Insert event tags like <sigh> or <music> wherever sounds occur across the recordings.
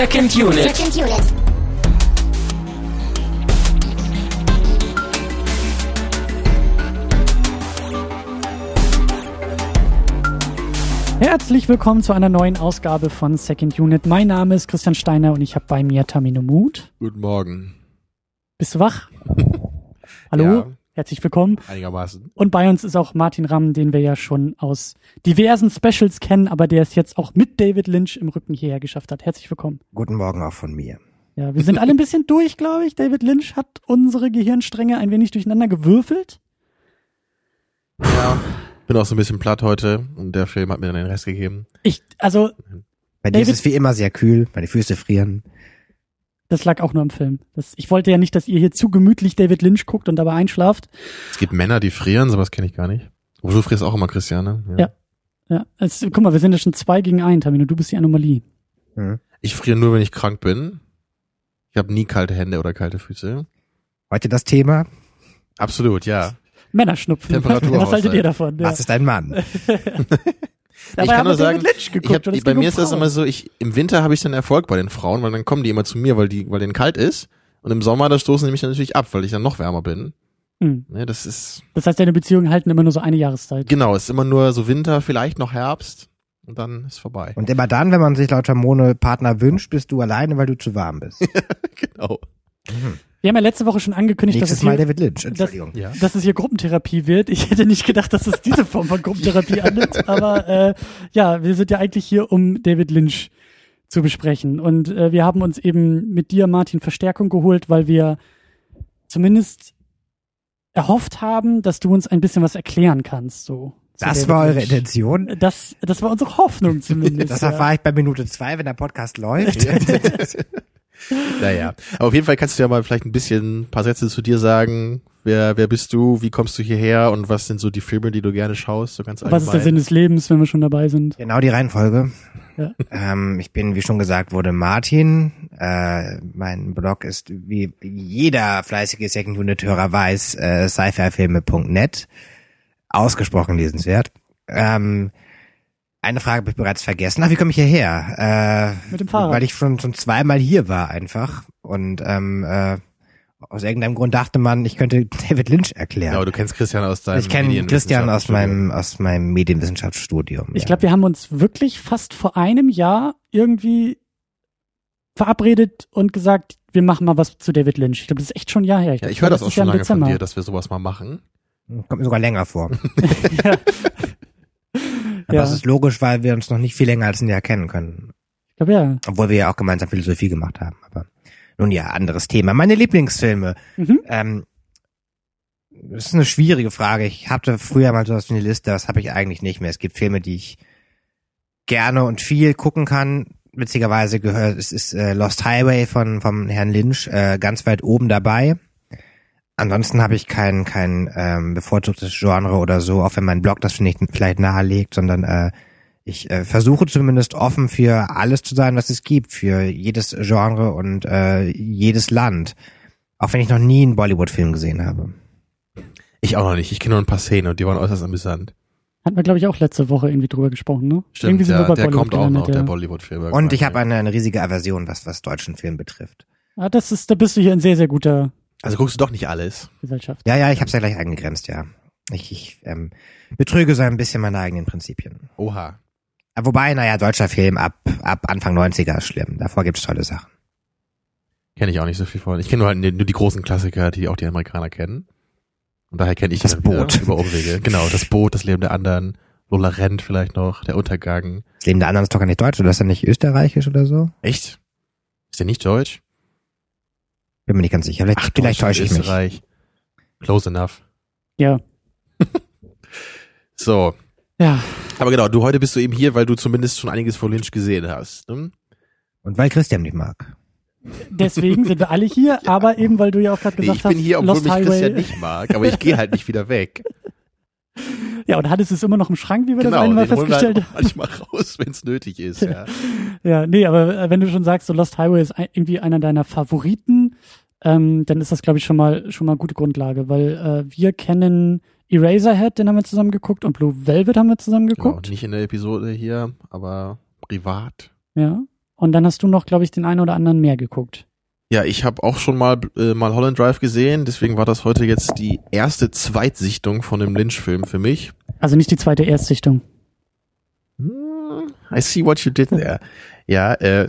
Second Unit. Second Unit. Herzlich willkommen zu einer neuen Ausgabe von Second Unit. Mein Name ist Christian Steiner und ich habe bei mir Tamino Mut. Guten Morgen. Bist du wach? <laughs> Hallo, Ja. Herzlich willkommen. Einigermaßen. Und bei uns ist auch Martin Ramm, den wir ja schon aus diversen Specials kennen, aber der es jetzt auch mit David Lynch im Rücken hierher geschafft hat. Herzlich willkommen. Guten Morgen auch von mir. Ja, wir sind alle ein bisschen durch, glaube ich. David Lynch hat unsere Gehirnstränge ein wenig durcheinander gewürfelt. Ja. Bin auch so ein bisschen platt heute und der Film hat mir dann den Rest gegeben. Ich, also, Bei dir ist David- es wie immer sehr kühl, meine Füße frieren. Das lag auch nur im Film. Das, ich wollte ja nicht, dass ihr hier zu gemütlich David Lynch guckt und dabei einschlaft. Es gibt Männer, die frieren, sowas kenne ich gar nicht. Aber du frierst auch immer, Christian, ne? Ja. Ja, es, guck mal, wir sind ja schon zwei gegen ein, Tamino. Du bist die Anomalie. Hm. Ich friere nur, wenn ich krank bin. Ich habe nie kalte Hände oder kalte Füße. Heute das Thema, Absolut, ja. Männerschnupfen. Temperatur Was haltet ihr davon? Ja. was ist ein Mann? <laughs> Dabei ich kann haben nur sagen, geguckt hab, bei mir um ist das immer so, ich, im Winter habe ich dann Erfolg bei den Frauen, weil dann kommen die immer zu mir, weil die, weil denen kalt ist. Und im Sommer, da stoßen die mich dann natürlich ab, weil ich dann noch wärmer bin. Hm. Ne, das ist, Das heißt, deine Beziehungen halten immer nur so eine Jahreszeit. genau, es ist immer nur so Winter, vielleicht noch Herbst. Und dann ist vorbei. Und immer dann, wenn man sich laut Hormone Partner wünscht, bist du alleine, weil du zu warm bist. <laughs> Genau. Wir haben ja letzte Woche schon angekündigt, dass es, Mal hier, David Lynch, Entschuldigung. Ja. dass es hier Gruppentherapie wird. Ich hätte nicht gedacht, dass es diese Form von Gruppentherapie <laughs> annimmt. Aber äh, ja, wir sind ja eigentlich hier, um David Lynch zu besprechen. Und äh, wir haben uns eben mit dir, Martin, Verstärkung geholt, weil wir zumindest erhofft haben, dass du uns ein bisschen was erklären kannst. So Das David war eure. Intention. Das, das war unsere Hoffnung <laughs> zumindest. Das ja. erfahre ich bei Minute zwei, wenn der Podcast läuft. <laughs> <laughs> Naja. Aber auf jeden Fall kannst du ja mal vielleicht ein bisschen ein paar Sätze zu dir sagen. Wer, wer bist du? Wie kommst du hierher? Und was sind so die Filme, die du gerne schaust? So ganz Was ist der Sinn des Lebens, wenn wir schon dabei sind? Genau die Reihenfolge. Ja. Ähm, ich bin, wie schon gesagt wurde, Martin. Äh, mein Blog ist, wie jeder fleißige Second Unit-Hörer weiß, äh, sci-fi-filme.net. Ausgesprochen lesenswert. Ähm, eine Frage habe ich bereits vergessen. Ach, wie komme ich hierher? Äh, Mit dem Fahrrad. Weil ich schon, schon zweimal hier war einfach. Und ähm, äh, aus irgendeinem Grund dachte man, ich könnte <laughs> David Lynch erklären. Genau, du kennst Christian aus deinem ich kenne Christian aus meinem aus meinem Medienwissenschaftsstudium. Ich ja. glaube, wir haben uns wirklich fast vor einem Jahr irgendwie verabredet und gesagt, wir machen mal was zu David Lynch. Ich glaube, das ist echt schon ein Jahr her. Ja, glaub, ich höre das auch letztes Jahr schon im lange von Dezember. dir, dass wir sowas mal machen. Kommt mir sogar länger vor. <laughs> <laughs> ja. Aber Ja. das ist logisch, weil wir uns noch nicht viel länger als ein Jahr kennen können. Ich glaube, ja. Obwohl wir ja auch gemeinsam Philosophie gemacht haben. Aber nun ja, anderes Thema. Meine Lieblingsfilme. Mhm. Ähm, das ist eine schwierige Frage. Ich hatte früher mal sowas wie eine Liste, das habe ich eigentlich nicht mehr. Es gibt Filme, die ich gerne und viel gucken kann. Witzigerweise gehört, es ist äh, Lost Highway von vom Herrn Lynch äh, ganz weit oben dabei. Ansonsten habe ich kein kein ähm, bevorzugtes Genre oder so, auch wenn mein Blog das nicht vielleicht nahelegt, sondern äh, ich äh, versuche zumindest offen für alles zu sein, was es gibt, für jedes Genre und äh, jedes Land. Auch wenn ich noch nie einen Bollywood-Film gesehen habe. Ich auch noch nicht. Ich kenne nur ein paar Szenen und die waren äußerst amüsant. Hatten wir, glaube ich, auch letzte Woche irgendwie drüber gesprochen, ne? Stimmt, irgendwie sind der, wir bei der Bollywood kommt auch noch, der ja. Bollywood-Film. Und ich habe eine, eine riesige Aversion, was was deutschen Film betrifft. Ah, das ist, da bist du hier in sehr, sehr guter Also guckst du doch nicht alles. Gesellschaft. Ja, ja, ich habe es ja gleich eingegrenzt, ja. Ich, ich ähm, betrüge so ein bisschen meine eigenen Prinzipien. Oha. Aber Wobei, naja, deutscher Film ab ab Anfang 90er ist schlimm. Davor gibt's tolle Sachen. Kenne ich auch nicht so viel von. Ich kenne nur halt nur die großen Klassiker, die auch die Amerikaner kennen. Und daher kenne ich Das wieder Boot. über Umwege. Genau, das Boot, das Leben der anderen, Lola Rent vielleicht noch, der Untergang. Das Leben der anderen ist doch gar nicht deutsch, oder ist er nicht österreichisch oder so? Echt? Ist der nicht deutsch? Bin mir nicht ganz sicher. Vielleicht, vielleicht täusche ich mich. Österreich. Close enough. Ja. <laughs> So. Ja. Aber genau, du heute bist du eben hier, weil du zumindest schon einiges von Lynch gesehen hast. Ne? Und weil Christian nicht mag. Deswegen sind wir alle hier, <laughs> aber eben, weil du ja auch gerade Nee, gesagt ich bin hast, hier, obwohl Lost mich Highway. Christian nicht mag, aber ich gehe halt nicht wieder weg. <laughs> Ja, und Hannes ist immer noch im Schrank, wie wir das genau, einmal den holen wir festgestellt halt haben. manchmal raus, wenn es nötig ist. Ja. Ja, nee, aber äh, wenn du schon sagst, so Lost Highway ist irgendwie einer deiner Favoriten, ähm, dann ist das, glaube ich, schon mal schon mal gute Grundlage, weil äh, wir kennen Eraserhead, den haben wir zusammen geguckt, und Blue Velvet haben wir zusammen Genau, geguckt. nicht in der Episode hier, aber privat. Ja. Und dann hast du noch, glaube ich, den einen oder anderen mehr geguckt. Ja, ich habe auch schon mal äh, mal Holland Drive gesehen, deswegen war das heute jetzt die erste Zweitsichtung von dem Lynch-Film für mich. Also nicht die zweite Erstsichtung. Hm, I see what you did there. Ja, äh,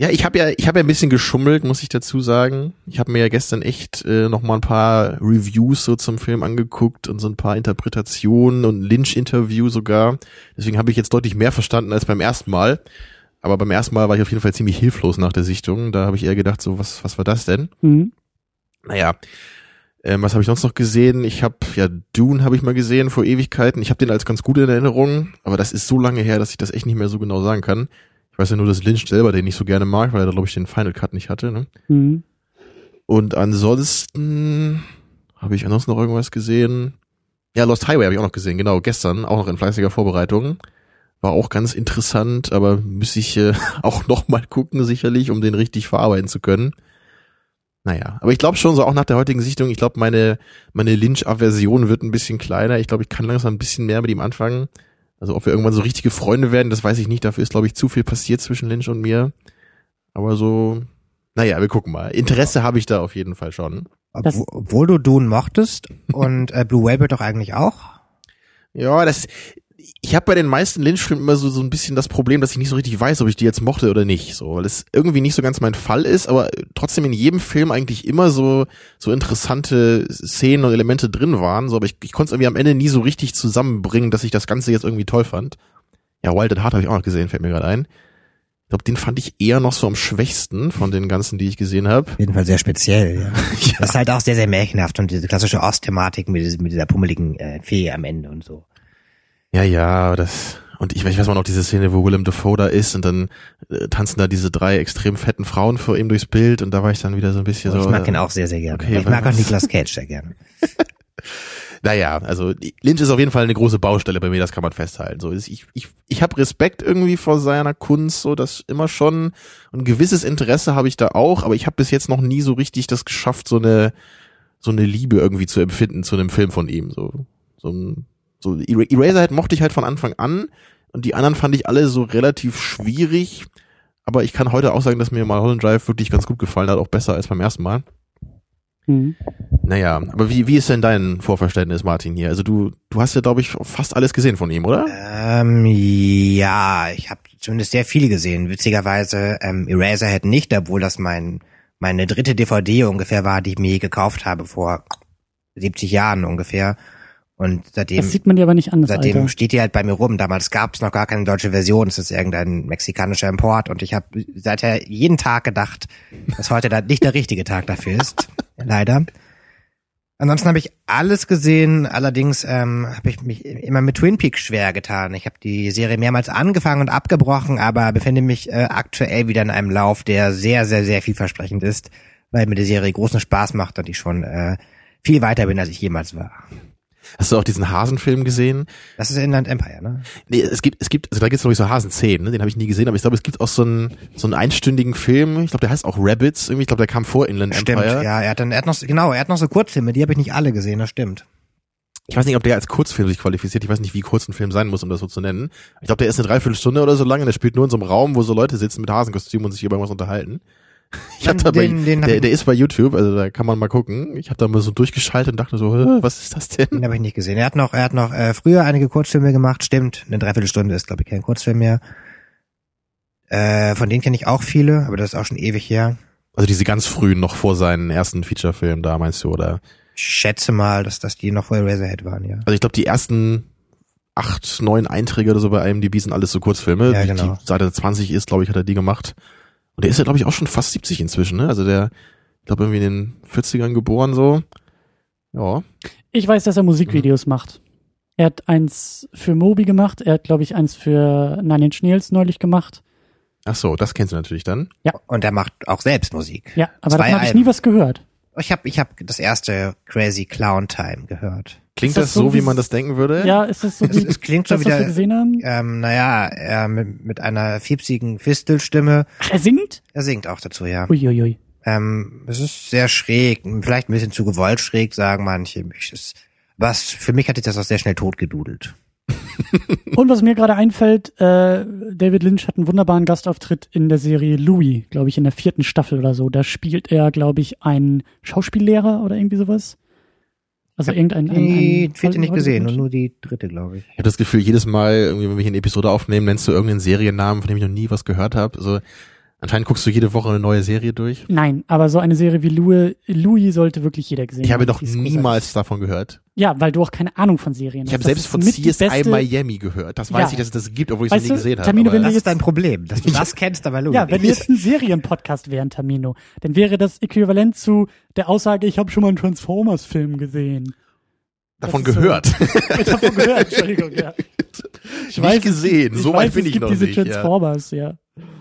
ja, ich habe ja, ich habe ja ein bisschen geschummelt, muss ich dazu sagen. Ich habe mir ja gestern echt äh, noch mal ein paar Reviews so zum Film angeguckt und so ein paar Interpretationen und Lynch-Interview sogar. Deswegen habe ich jetzt deutlich mehr verstanden als beim ersten Mal. Aber beim ersten Mal war ich auf jeden Fall ziemlich hilflos nach der Sichtung. Da habe ich eher gedacht, so was, was war das denn? Mhm. Naja, ähm, was habe ich sonst noch gesehen? Ich habe ja Dune habe ich mal gesehen vor Ewigkeiten. Ich habe den als ganz gut in Erinnerung, aber das ist so lange her, dass ich das echt nicht mehr so genau sagen kann. Ich weiß ja nur, dass Lynch selber den nicht so gerne mag, weil er da glaube ich den Final Cut nicht hatte. Ne? Mhm. Und ansonsten habe ich ansonsten noch irgendwas gesehen. Ja, Lost Highway habe ich auch noch gesehen, genau, gestern, auch noch in fleißiger Vorbereitung. War auch ganz interessant, aber müsste ich äh, <laughs> auch noch mal gucken, sicherlich, um den richtig verarbeiten zu können. Naja, aber ich glaube schon, so auch nach der heutigen Sichtung, ich glaube, meine, meine Lynch-Aversion wird ein bisschen kleiner. Ich glaube, ich kann langsam ein bisschen mehr mit ihm anfangen. Also ob wir irgendwann so richtige Freunde werden, das weiß ich nicht. Dafür ist, glaube ich, zu viel passiert zwischen Lynch und mir. Aber so, naja, wir gucken mal. Interesse habe ich da auf jeden Fall schon. Das- Obwohl, obwohl du Dune mochtest und äh, Blue Whale doch eigentlich auch. Ja, das. Ich habe bei den meisten Lynch-Filmen immer so so ein bisschen das Problem, dass ich nicht so richtig weiß, ob ich die jetzt mochte oder nicht, so, weil es irgendwie nicht so ganz mein Fall ist, aber trotzdem in jedem Film eigentlich immer so so interessante Szenen und Elemente drin waren, so, aber ich, ich konnte es irgendwie am Ende nie so richtig zusammenbringen, dass ich das Ganze jetzt irgendwie toll fand. Ja, Wild at Heart habe ich auch noch gesehen, fällt mir gerade ein. Ich glaube, den fand ich eher noch so am schwächsten von den ganzen, die ich gesehen habe. Auf jeden Fall sehr speziell, <laughs> ja. Das ist halt auch sehr, sehr märchenhaft und diese klassische Ost-Thematik mit, mit dieser pummeligen äh, Fee am Ende und so. Ja, ja, das. Und ich, ich weiß mal noch diese Szene, wo Willem Dafoe da ist und dann äh, tanzen da diese drei extrem fetten Frauen vor ihm durchs Bild und da war ich dann wieder so ein bisschen so. ich mag äh, ihn auch sehr, sehr gerne. okay, ich mag auch <laughs> Nicolas Cage sehr gerne. <laughs> Naja, also Lynch ist auf jeden Fall eine große Baustelle bei mir, das kann man festhalten. So, ich, ich, ich habe Respekt irgendwie vor seiner Kunst, so das immer schon. Ein gewisses Interesse habe ich da auch, aber ich habe bis jetzt noch nie so richtig das geschafft, so eine so eine Liebe irgendwie zu empfinden zu einem Film von ihm. So, so, ein, so Era- Eraserhead mochte ich halt von Anfang an und die anderen fand ich alle so relativ schwierig. Aber ich kann heute auch sagen, dass mir mal Holland Drive wirklich ganz gut gefallen hat, auch besser als beim ersten Mal. Mhm. Naja, aber wie, wie ist denn dein Vorverständnis, Martin, hier? Also du, du hast ja, glaube ich, fast alles gesehen von ihm, oder? Ähm, ja, ich habe zumindest sehr viele gesehen. Witzigerweise ähm, Eraserhead nicht, obwohl das mein meine dritte DVD ungefähr war, die ich mir je gekauft habe vor 70 Jahren ungefähr. Und seitdem Das sieht man dir aber nicht an, das Seitdem Alter. steht die halt bei mir rum. Damals gab es noch gar keine deutsche Version. Es ist irgendein mexikanischer Import. Und ich habe seither jeden Tag gedacht, dass heute da nicht der richtige Tag dafür ist. <laughs> Leider. Ansonsten habe ich alles gesehen. Allerdings ähm, habe ich mich immer mit Twin Peaks schwer getan. Ich habe die Serie mehrmals angefangen und abgebrochen, aber befinde mich äh, aktuell wieder in einem Lauf, der sehr, sehr, sehr vielversprechend ist, weil mir die Serie großen Spaß macht und ich schon äh, viel weiter bin, als ich jemals war. Hast du auch diesen Hasenfilm gesehen? Das ist Inland Empire, ne? Nee, es gibt, es gibt, also da gibt's glaube ich so Hasenzähne, ne? den habe ich nie gesehen, aber ich glaube, es gibt auch so einen, so einen einstündigen Film, ich glaube, der heißt auch Rabbits, irgendwie, ich glaube, der kam vor Inland Stimmt, Empire. ja, er hat dann, er hat noch, genau, er hat noch so Kurzfilme, die habe ich nicht alle gesehen, das stimmt. Ich weiß nicht, ob der als Kurzfilm sich qualifiziert, ich weiß nicht, wie kurz ein Film sein muss, um das so zu nennen. Ich glaube, der ist eine Dreiviertelstunde oder so lang und der spielt nur in so einem Raum, wo so Leute sitzen mit Hasenkostümen und sich über irgendwas unterhalten. Ich hab da bei, Den- der, der ist bei YouTube, also da kann man mal gucken. Ich habe da mal so durchgeschaltet und dachte so, was ist das denn? Den habe ich nicht gesehen. Er hat noch, er hat noch äh, früher einige Kurzfilme gemacht, stimmt. Eine Dreiviertelstunde ist, glaube ich, kein Kurzfilm mehr. Äh, von denen kenne ich auch viele, aber das ist auch schon ewig her. Also diese ganz frühen, noch vor seinen ersten Featurefilm da, meinst du, oder? Ich schätze mal, dass das die noch vor Razorhead waren, ja. Also ich glaube, die ersten acht, neun Einträge oder so bei IMDb sind alles so Kurzfilme. Ja, Die- genau. Die Seite 20 ist, glaube ich, hat er die gemacht. Und der ist ja, glaube ich, auch schon fast 70 inzwischen, ne? Also der, ich glaube, irgendwie in den 40ern geboren so. Ja. Ich weiß, dass er Musikvideos Mhm. macht. Er hat eins für Moby gemacht, er hat, glaube ich, eins für Nine Inch Nails neulich gemacht. Ach so, das kennst du natürlich dann. Und er macht auch selbst Musik. Ja, aber Zwei davon habe ich nie was gehört. Ich habe ich hab das erste Crazy Clown Time gehört. Klingt Ist das das, so, wie man das denken würde? Ja, ist das so Es, wie es klingt so das, was wir wieder, gesehen haben? ähm, naja, er mit, mit einer fiepsigen Fistelstimme. Ach, er singt? Er singt auch dazu, ja. Uiuiui. Ähm, es ist sehr schräg, vielleicht ein bisschen zu gewollt schräg, sagen manche. Ich- Es, was für mich hat sich das auch sehr schnell totgedudelt. Und was mir gerade einfällt, äh, David Lynch hat einen wunderbaren Gastauftritt in der Serie Louis, glaube ich, in der vierten Staffel oder so. Da spielt er, glaube ich, einen Schauspiellehrer oder irgendwie sowas. Also irgendein. Ein, Die ein, vierte nicht gesehen und nur die dritte, glaube ich. Ich habe das Gefühl, jedes Mal, irgendwie, wenn wir hier eine Episode aufnehmen, nennst du irgendeinen Seriennamen, von dem ich noch nie was gehört habe. Also anscheinend guckst du jede Woche eine neue Serie durch. Nein, aber so eine Serie wie Louis, Louis sollte wirklich jeder gesehen Ich habe haben. noch ist großartig. niemals davon gehört. Ja, weil du auch keine Ahnung von Serien Ich hast. habe Das selbst von CSI beste- Miami gehört. Das weiß Ja. ich, dass es das gibt, obwohl ich es nie gesehen habe. Tamino, wenn wir Das jetzt- ist dein Problem, dass du das kennst, aber Louis. Ja, wenn wir jetzt ein Serienpodcast wären, Tamino, dann wäre das äquivalent zu der Aussage, ich habe schon mal einen Transformers-Film gesehen. davon ist so- gehört. <laughs> Ich habe gehört, Entschuldigung, ja. Ich <laughs> Nicht gesehen, ich so weiß, weit bin es ich gibt noch diese nicht, ja. Transformers, ja.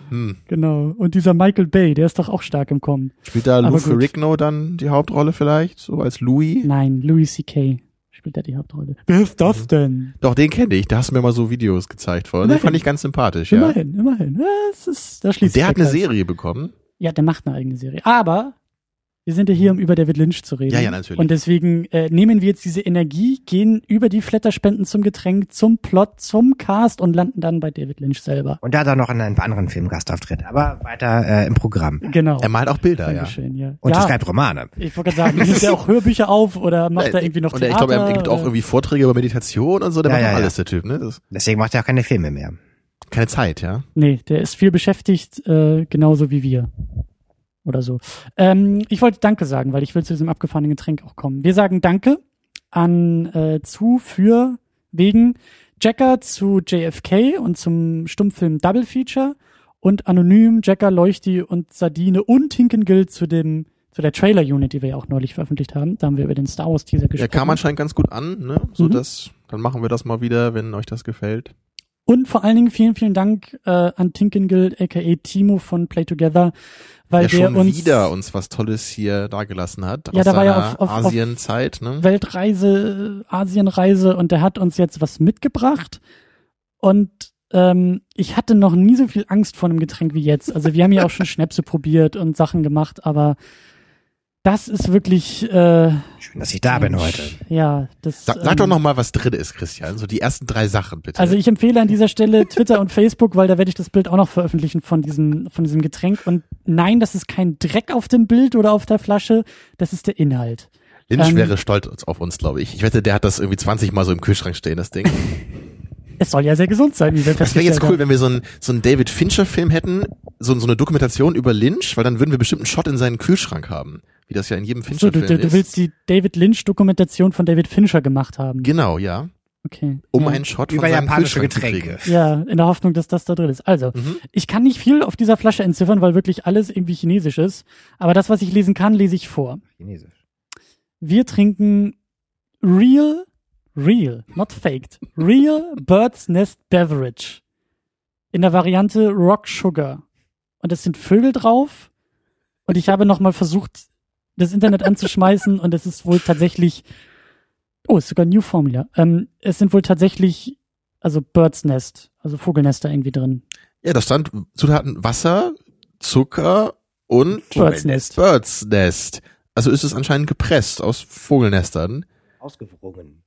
Hm. Genau. Und dieser Michael Bay, der ist doch auch stark im Kommen. Spielt da Lou. Ferrigno dann die Hauptrolle vielleicht, so als Louis? Nein, Louis C.K. spielt da die Hauptrolle. Wer ist das denn? Doch, den kenne ich. Da hast du mir mal so Videos gezeigt vorhin. Den Immerhin. fand ich ganz sympathisch, ja. Immerhin, immerhin. Ja, Das ist, da schließt Der sich hat eine. Serie bekommen. Ja, der macht eine eigene Serie. Aber wir sind ja hier, um über David Lynch zu reden. Ja, ja, natürlich. Und deswegen äh, nehmen wir jetzt diese Energie, gehen über die Flatterspenden zum Getränk, zum Plot, zum Cast und landen dann bei David Lynch selber. Und da hat er noch in ein paar anderen Filmen Gastauftritt, aber weiter äh, im Programm. Genau. Er malt auch Bilder, ja. Dankeschön, ja. Und er ja, schreibt Romane. ich wollte gerade sagen, <laughs> nimmt er auch Hörbücher auf oder macht er irgendwie noch und Theater? ich glaube, er gibt auch irgendwie Vorträge über Meditation und so. Der Ja, macht ja, alles, der Typ, ne? Das Deswegen macht er auch keine Filme mehr. keine Zeit, ja. Nee, der ist viel beschäftigt, äh, genauso wie wir. Oder so. Ähm, ich wollte Danke sagen, weil ich will zu diesem abgefahrenen Getränk auch kommen. Wir sagen Danke an äh, zu, für, wegen Jacker zu JFK und zum Stummfilm Double Feature und Anonym, Jacker, Leuchti und Sardine und Hinkengill zu dem zu der Trailer-Unit, die wir ja auch neulich veröffentlicht haben. Da haben wir über den Star Wars-Teaser Der gesprochen. kam anscheinend ganz gut an, ne? So Mhm. dass, dann machen wir das mal wieder, wenn euch das gefällt. Und vor allen Dingen vielen, vielen Dank äh, an Tinkengill, aka Timo von Play Together, weil der der schon uns wieder uns was Tolles hier dagelassen hat. Ja, da war ja auf- auf- Asienzeit, ne? Weltreise, Asienreise und der hat uns jetzt was mitgebracht. Und ähm, ich hatte noch nie so viel Angst vor einem Getränk wie jetzt. Also wir haben ja auch schon Schnäpse <laughs> probiert und Sachen gemacht, aber das ist wirklich äh, Schön, dass ich da bin heute. ja das. Sag, sag doch ähm, noch mal, was drin ist, Christian. So die ersten drei Sachen, bitte. Also ich empfehle an dieser Stelle Twitter und Facebook, weil da werde ich das Bild auch noch veröffentlichen von diesem, von diesem Getränk. Und nein, das ist kein Dreck auf dem Bild oder auf der Flasche, das ist der Inhalt. Lynch ähm, wäre stolz auf uns, glaube ich. Ich wette, der hat das irgendwie 20 Mal so im Kühlschrank stehen, das Ding. <laughs> Es soll ja sehr gesund sein, wie wir Das wäre jetzt cool, wenn wir so einen, so einen David Fincher-Film hätten, so, so eine Dokumentation über Lynch, weil dann würden wir bestimmt einen Shot in seinen Kühlschrank haben. Wie das ja in jedem haben. So, du, Fincher-Film du, du ist. willst die David Lynch-Dokumentation von David Fincher gemacht haben. Genau, ja. Okay. Um ja. einen Shot von Über seinem japanische Getränke. Ja, in der Hoffnung, dass das da drin ist. Also, Mhm. ich kann nicht viel auf dieser Flasche entziffern, weil wirklich alles irgendwie chinesisch ist. Aber das, was ich lesen kann, lese ich vor. Chinesisch. Wir trinken Real, Real, not faked, Real Bird's Nest Beverage. In der Variante Rock Sugar. Und es sind Vögel drauf. Und ich habe nochmal versucht, das Internet anzuschmeißen und es ist wohl tatsächlich, oh, ist sogar New Formula. Ähm, es sind wohl tatsächlich, also Bird's Nest, also Vogelnester irgendwie drin. Ja, da stand Zutaten Wasser, Zucker und Bird's Nest. Bird's Nest. Also ist es anscheinend gepresst aus Vogelnestern. Ausgewrungen.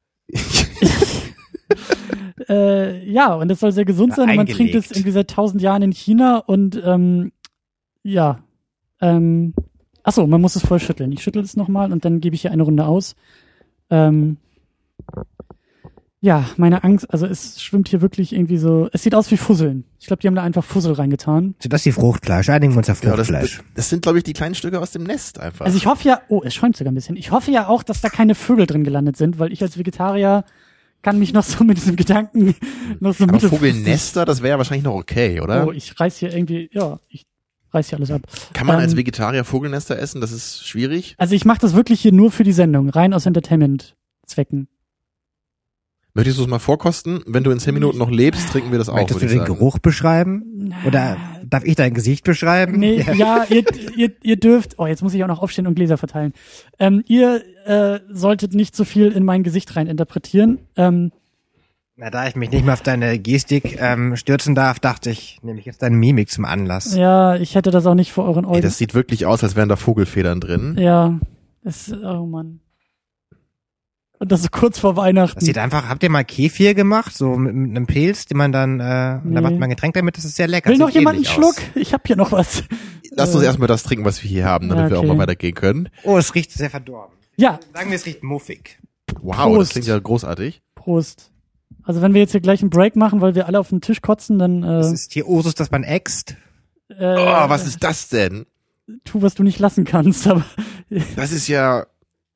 Äh, ja, und das soll sehr gesund sein. und Man trinkt es irgendwie seit tausend Jahren in China und ähm, ja. Ähm, achso, man muss es voll schütteln. Ich schüttel es nochmal und dann gebe ich hier eine Runde aus. Ähm, ja, meine Angst, also es schwimmt hier wirklich irgendwie so. Es sieht aus wie Fusseln. Ich glaube, die haben da einfach Fussel reingetan. So, das ist die Fruchtfleisch. Einigen wir uns auf Ja, das, Fruchtfleisch. das sind, glaube ich, die kleinen Stücke aus dem Nest einfach. Also ich hoffe ja, oh, es schäumt sogar ein bisschen. Ich hoffe ja auch, dass da keine Vögel drin gelandet sind, weil ich als Vegetarier kann mich noch so mit diesem Gedanken noch so Aber Vogelnester, das wäre ja wahrscheinlich noch okay, oder? Oh, ich reiß hier irgendwie, ja, ich reiß hier alles ab. Kann man als ähm, Vegetarier Vogelnester essen? Das ist schwierig. Also ich mache das wirklich hier nur für die Sendung, rein aus Entertainment-Zwecken. Möchtest du es mal vorkosten? Wenn du in 10 Minuten noch lebst, trinken wir das auch, Möchtest du ich den sagen. Geruch beschreiben? Oder darf ich dein Gesicht beschreiben? Nee, ja, ihr, ihr, ihr dürft, oh, jetzt muss ich auch noch aufstehen und Gläser verteilen. Ähm, ihr äh, solltet nicht so viel in mein Gesicht rein interpretieren. Ähm, Na, da ich mich nicht mehr auf deine Gestik ähm, stürzen darf, dachte ich, nehme ich jetzt deine Mimik zum Anlass. ja, ich hätte das auch nicht vor euren Ey, Augen. das sieht wirklich aus, als wären da Vogelfedern drin. ja, es, oh Mann. Und das ist kurz vor Weihnachten. Das sieht einfach, habt ihr mal Kefir gemacht? So mit, mit einem Pilz, den man dann, äh, Nee. da macht man ein Getränk damit, das ist sehr lecker. Will noch jemand einen Schluck? aus. Ich hab hier noch was. Lass uns erstmal das trinken, was wir hier haben, damit Ja, wir auch okay. mal weitergehen können. Oh, es riecht sehr verdorben. Ja, Sagen wir, es riecht muffig. Wow, Prost. das klingt ja großartig. Prost. Also wenn wir jetzt hier gleich einen Break machen, weil wir alle auf den Tisch kotzen, dann Das äh, ist hier Osus, dass man äxt. äh, Oh, was ist das denn? tu, was du nicht lassen kannst. Aber Das ist ja.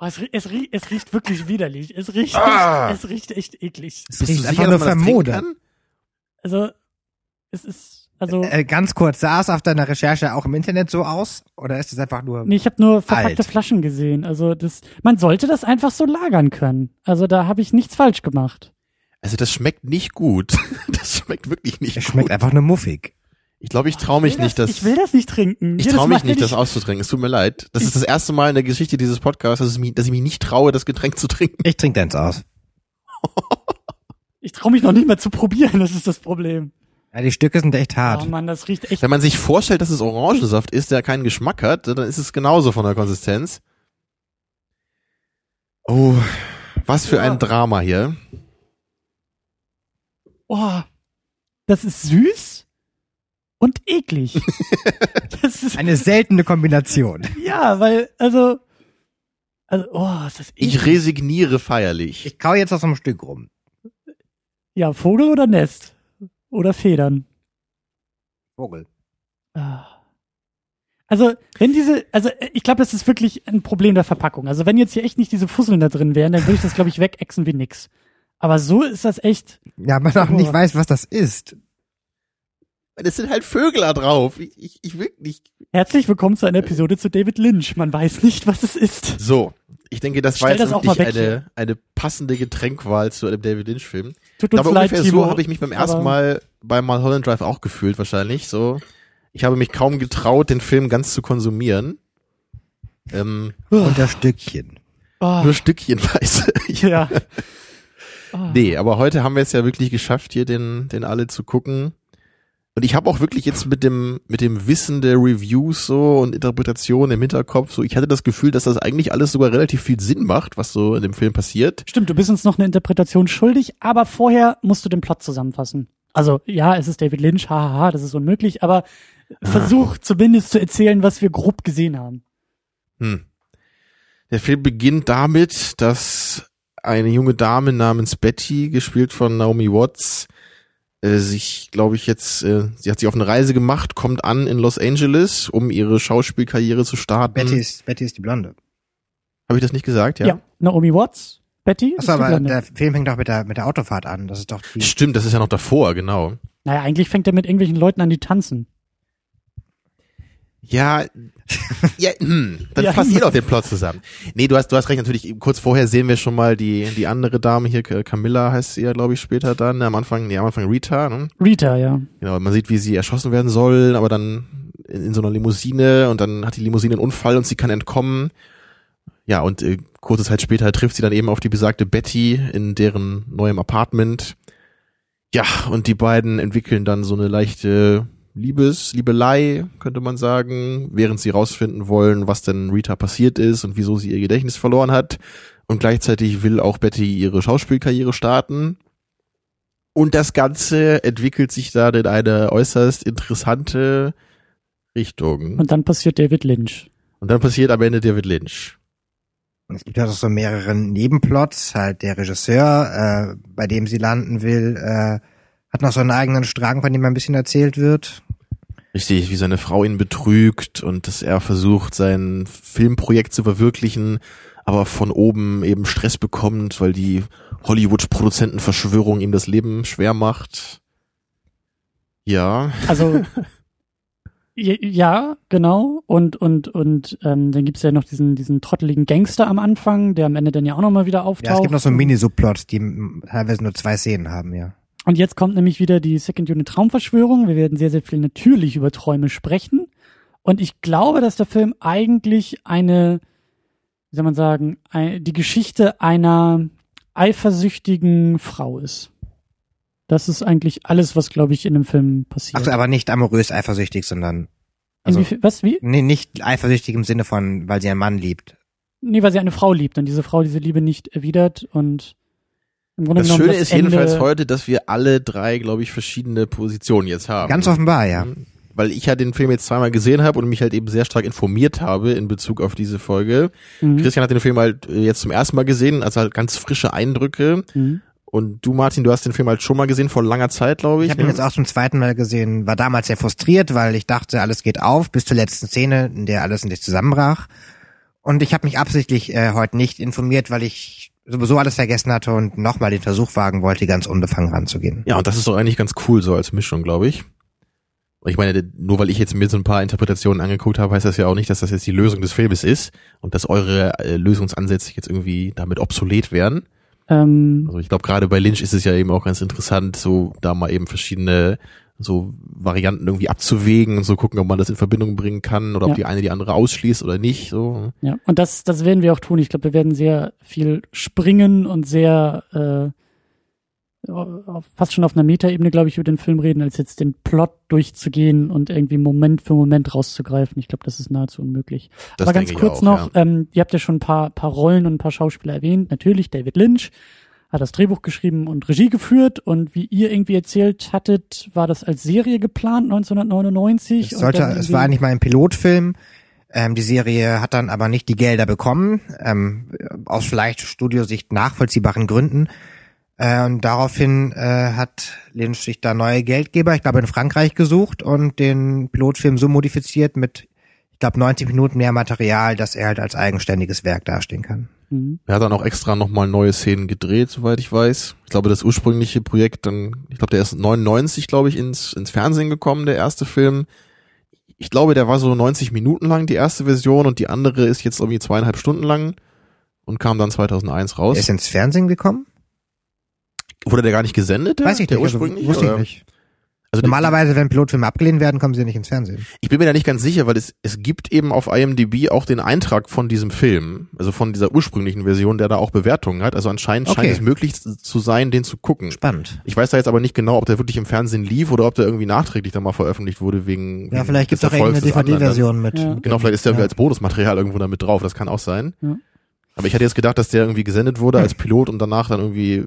Oh, es, es, es riecht wirklich widerlich. Es riecht, Ah. echt, es riecht echt eklig. Es Bist riecht du einfach nur kann? Also es ist also Äh, ganz kurz, sah es auf deiner Recherche auch im Internet so aus? Oder ist es einfach nur... nee, ich habe nur verpackte Alt. Flaschen gesehen. Also das, man sollte das einfach so lagern können. Also da habe ich nichts falsch gemacht. Also das schmeckt nicht gut. <laughs> Das schmeckt wirklich nicht Es schmeckt gut. einfach nur muffig. Ich glaube, ich traue mich Ich nicht, das, das. ich will das nicht trinken. Ich traue mich nicht, das ich, auszutrinken. Es tut mir leid. Das ist das erste Mal in der Geschichte dieses Podcasts, dass, es mich, dass ich mich nicht traue, das Getränk zu trinken. Ich trinke deins aus. Ich traue mich noch nicht mal zu probieren. Das ist das Problem. Ja, die Stücke sind echt Oh hart. Mann, das riecht echt. Wenn man sich vorstellt, dass es Orangensaft ist, der keinen Geschmack hat, dann ist es genauso von der Konsistenz. Oh, was für Ja. ein Drama hier. Oh, das ist süß und eklig. <laughs> das ist Eine seltene Kombination. ja, weil also also oh, ist das eklig. Ich resigniere feierlich. Ich kau jetzt auf so einem Stück rum. ja, Vogel oder Nest oder Federn. Vogel. Ah. Also, wenn diese, also äh, ich glaube, das ist wirklich ein Problem der Verpackung. Also, wenn jetzt hier echt nicht diese Fusseln da drin wären, dann würde ich das, glaube ich, wegexen wie nix. Aber so ist das echt. Ja, man auch nicht Oh. weiß, was das ist. Es sind halt Vögel da drauf. Ich, ich, ich wirklich. Herzlich willkommen zu einer Episode zu David Lynch. Man weiß nicht, was es ist. So, ich denke, das war Stell jetzt das auch mal wirklich weg eine, eine passende Getränkwahl zu einem David Lynch-Film. Tut uns Aber leid, ungefähr Timo. so habe ich mich beim ersten Mal bei Mulholland Drive auch gefühlt, wahrscheinlich. So, ich habe mich kaum getraut, den Film ganz zu konsumieren. Ähm, Unter Stückchen. Oh, nur stückchenweise. <laughs> ja. Oh. Nee, aber heute haben wir es ja wirklich geschafft, hier den, den alle zu gucken. Und ich habe auch wirklich jetzt mit dem, mit dem Wissen der Reviews so und Interpretation im Hinterkopf, so, ich hatte das Gefühl, dass das eigentlich alles sogar relativ viel Sinn macht, was so in dem Film passiert. Stimmt, du bist uns noch eine Interpretation schuldig, aber vorher musst du den Plot zusammenfassen. Also, ja, es ist David Lynch, hahaha, das ist unmöglich, aber versuch zumindest zu erzählen, was wir grob gesehen haben. Hm. Der Film beginnt damit, dass eine junge Dame namens Betty, gespielt von Naomi Watts, äh, sich, glaube ich, jetzt, äh, sie hat sich auf eine Reise gemacht, kommt an in Los Angeles, um ihre Schauspielkarriere zu starten. Betty ist, Betty ist die Blonde. Habe ich das nicht gesagt? Ja, Naomi Watts, Betty, Achso, aber Blonde. der Film fängt doch mit der, mit der Autofahrt an. Das ist doch die. Stimmt, das ist ja noch davor, genau. Naja, eigentlich fängt er mit irgendwelchen Leuten an, die tanzen. Ja, ja hm, dann Ja. fasst ihr doch den Plot zusammen. Nee, du hast, du hast recht, natürlich, kurz vorher sehen wir schon mal die, die andere Dame hier, Camilla heißt sie ja, glaube ich, später dann, am Anfang, nee, am Anfang Rita, ne? Rita, ja. Genau, man sieht, wie sie erschossen werden soll, aber dann in, in so einer Limousine und dann hat die Limousine einen Unfall und sie kann entkommen. Ja, und äh, kurze Zeit später trifft sie dann eben auf die besagte Betty in deren neuem Apartment. Ja, und die beiden entwickeln dann so eine leichte Liebes, Liebelei, könnte man sagen, während sie rausfinden wollen, was denn Rita passiert ist und wieso sie ihr Gedächtnis verloren hat. Und gleichzeitig will auch Betty ihre Schauspielkarriere starten. Und das Ganze entwickelt sich dann in eine äußerst interessante Richtung. Und dann passiert David Lynch. Und dann passiert am Ende David Lynch. Und es gibt ja auch so mehrere Nebenplots. Halt der Regisseur, äh, bei dem sie landen will, äh, hat noch so einen eigenen Strang, von dem ein bisschen erzählt wird. Richtig, wie seine Frau ihn betrügt und dass er versucht, sein Filmprojekt zu verwirklichen, aber von oben eben Stress bekommt, weil die Hollywood-Produzentenverschwörung ihm das Leben schwer macht. Ja, Also <laughs> ja, genau. Und und und ähm, dann gibt's ja noch diesen diesen trotteligen Gangster am Anfang, der am Ende dann ja auch nochmal wieder auftaucht. Ja, es gibt noch so Mini-Subplots, die teilweise nur zwei Szenen haben, ja. Und jetzt kommt nämlich wieder die Second Unit Traumverschwörung. Wir werden sehr, sehr viel natürlich über Träume sprechen. Und ich glaube, dass der Film eigentlich eine, wie soll man sagen, die Geschichte einer eifersüchtigen Frau ist. Das ist eigentlich alles, was, glaube ich, in dem Film passiert. Ach so, aber nicht amorös eifersüchtig, sondern also Inwiefern- was, wie? nee, nicht eifersüchtig im Sinne von, weil sie einen Mann liebt. Nee, weil sie eine Frau liebt und diese Frau diese Liebe nicht erwidert und im Grunde Das genommen Schöne ist jedenfalls Ende- heute, dass wir alle drei, glaube ich, verschiedene Positionen jetzt haben. Ganz offenbar, ja. Weil ich ja den Film jetzt zweimal gesehen habe und mich halt eben sehr stark informiert habe in Bezug auf diese Folge. Mhm. Christian hat den Film halt äh, jetzt zum ersten Mal gesehen, also halt ganz frische Eindrücke. Mhm. Und du, Martin, du hast den Film halt schon mal gesehen vor langer Zeit, glaube ich. Ich habe ihn ne? jetzt auch zum zweiten Mal gesehen, war damals sehr frustriert, weil ich dachte, alles geht auf, bis zur letzten Szene, in der alles in sich zusammenbrach. Und ich habe mich absichtlich äh, heute nicht informiert, weil ich sowieso alles vergessen hatte und nochmal den Versuch wagen wollte, ganz unbefangen ranzugehen. Ja, und das ist doch eigentlich ganz cool so als Mischung, glaube ich. Ich meine, nur weil ich jetzt mir so ein paar Interpretationen angeguckt habe, heißt das ja auch nicht, dass das jetzt die Lösung des Filmes ist und dass eure äh, Lösungsansätze jetzt irgendwie damit obsolet wären. Ähm, Also ich glaube, gerade bei Lynch ist es ja eben auch ganz interessant, so da mal eben verschiedene so Varianten irgendwie abzuwägen und so gucken, ob man das in Verbindung bringen kann oder ob Ja. die eine die andere ausschließt oder nicht. So. ja, und das, das werden wir auch tun. Ich glaube, wir werden sehr viel springen und sehr äh, fast schon auf einer Metaebene, glaube ich, über den Film reden, als jetzt den Plot durchzugehen und irgendwie Moment für Moment rauszugreifen. Ich glaube, das ist nahezu unmöglich. Das Aber ganz kurz auch, noch, ja. ähm, ihr habt ja schon ein paar, paar Rollen und ein paar Schauspieler erwähnt. Natürlich David Lynch hat das Drehbuch geschrieben und Regie geführt und wie ihr irgendwie erzählt hattet, war das als Serie geplant 1999. Es, sollte, es war eigentlich mal ein Pilotfilm. Ähm, die Serie hat dann aber nicht die Gelder bekommen, ähm, aus vielleicht Studiosicht nachvollziehbaren Gründen. Äh, und daraufhin äh, hat Lynch sich da neue Geldgeber, ich glaube in Frankreich gesucht und den Pilotfilm so modifiziert mit, ich glaube 90 Minuten mehr Material, dass er halt als eigenständiges Werk dastehen kann. Mhm. Er hat dann auch extra nochmal neue Szenen gedreht, soweit ich weiß. Ich glaube, das ursprüngliche Projekt dann, ich glaube, der ist 99, glaube ich, ins, ins Fernsehen gekommen, der erste Film. Ich glaube, der war so 90 Minuten lang, die erste Version, und die andere ist jetzt irgendwie zweieinhalb Stunden lang und kam dann 2001 raus. Er ist ins Fernsehen gekommen? Wurde der gar nicht gesendet, der, Weiß ich der nicht. also ursprünglich? wusste ich nicht. Also Normalerweise, wenn Pilotfilme abgelehnt werden, kommen sie nicht ins Fernsehen. Ich bin mir da nicht ganz sicher, weil es, es gibt eben auf IMDb auch den Eintrag von diesem Film, also von dieser ursprünglichen Version, der da auch Bewertungen hat. Also anscheinend Okay. scheint es möglich zu sein, den zu gucken. Spannend. Ich weiß da jetzt aber nicht genau, ob der wirklich im Fernsehen lief oder ob der irgendwie nachträglich dann mal veröffentlicht wurde wegen. Ja, wegen vielleicht des gibt's auch anderen. DVD-Version mit. Ja. Genau, vielleicht ist der Ja. als Bonusmaterial irgendwo da mit drauf, das kann auch sein. Ja. Aber ich hatte jetzt gedacht, dass der irgendwie gesendet wurde als Pilot und danach dann irgendwie.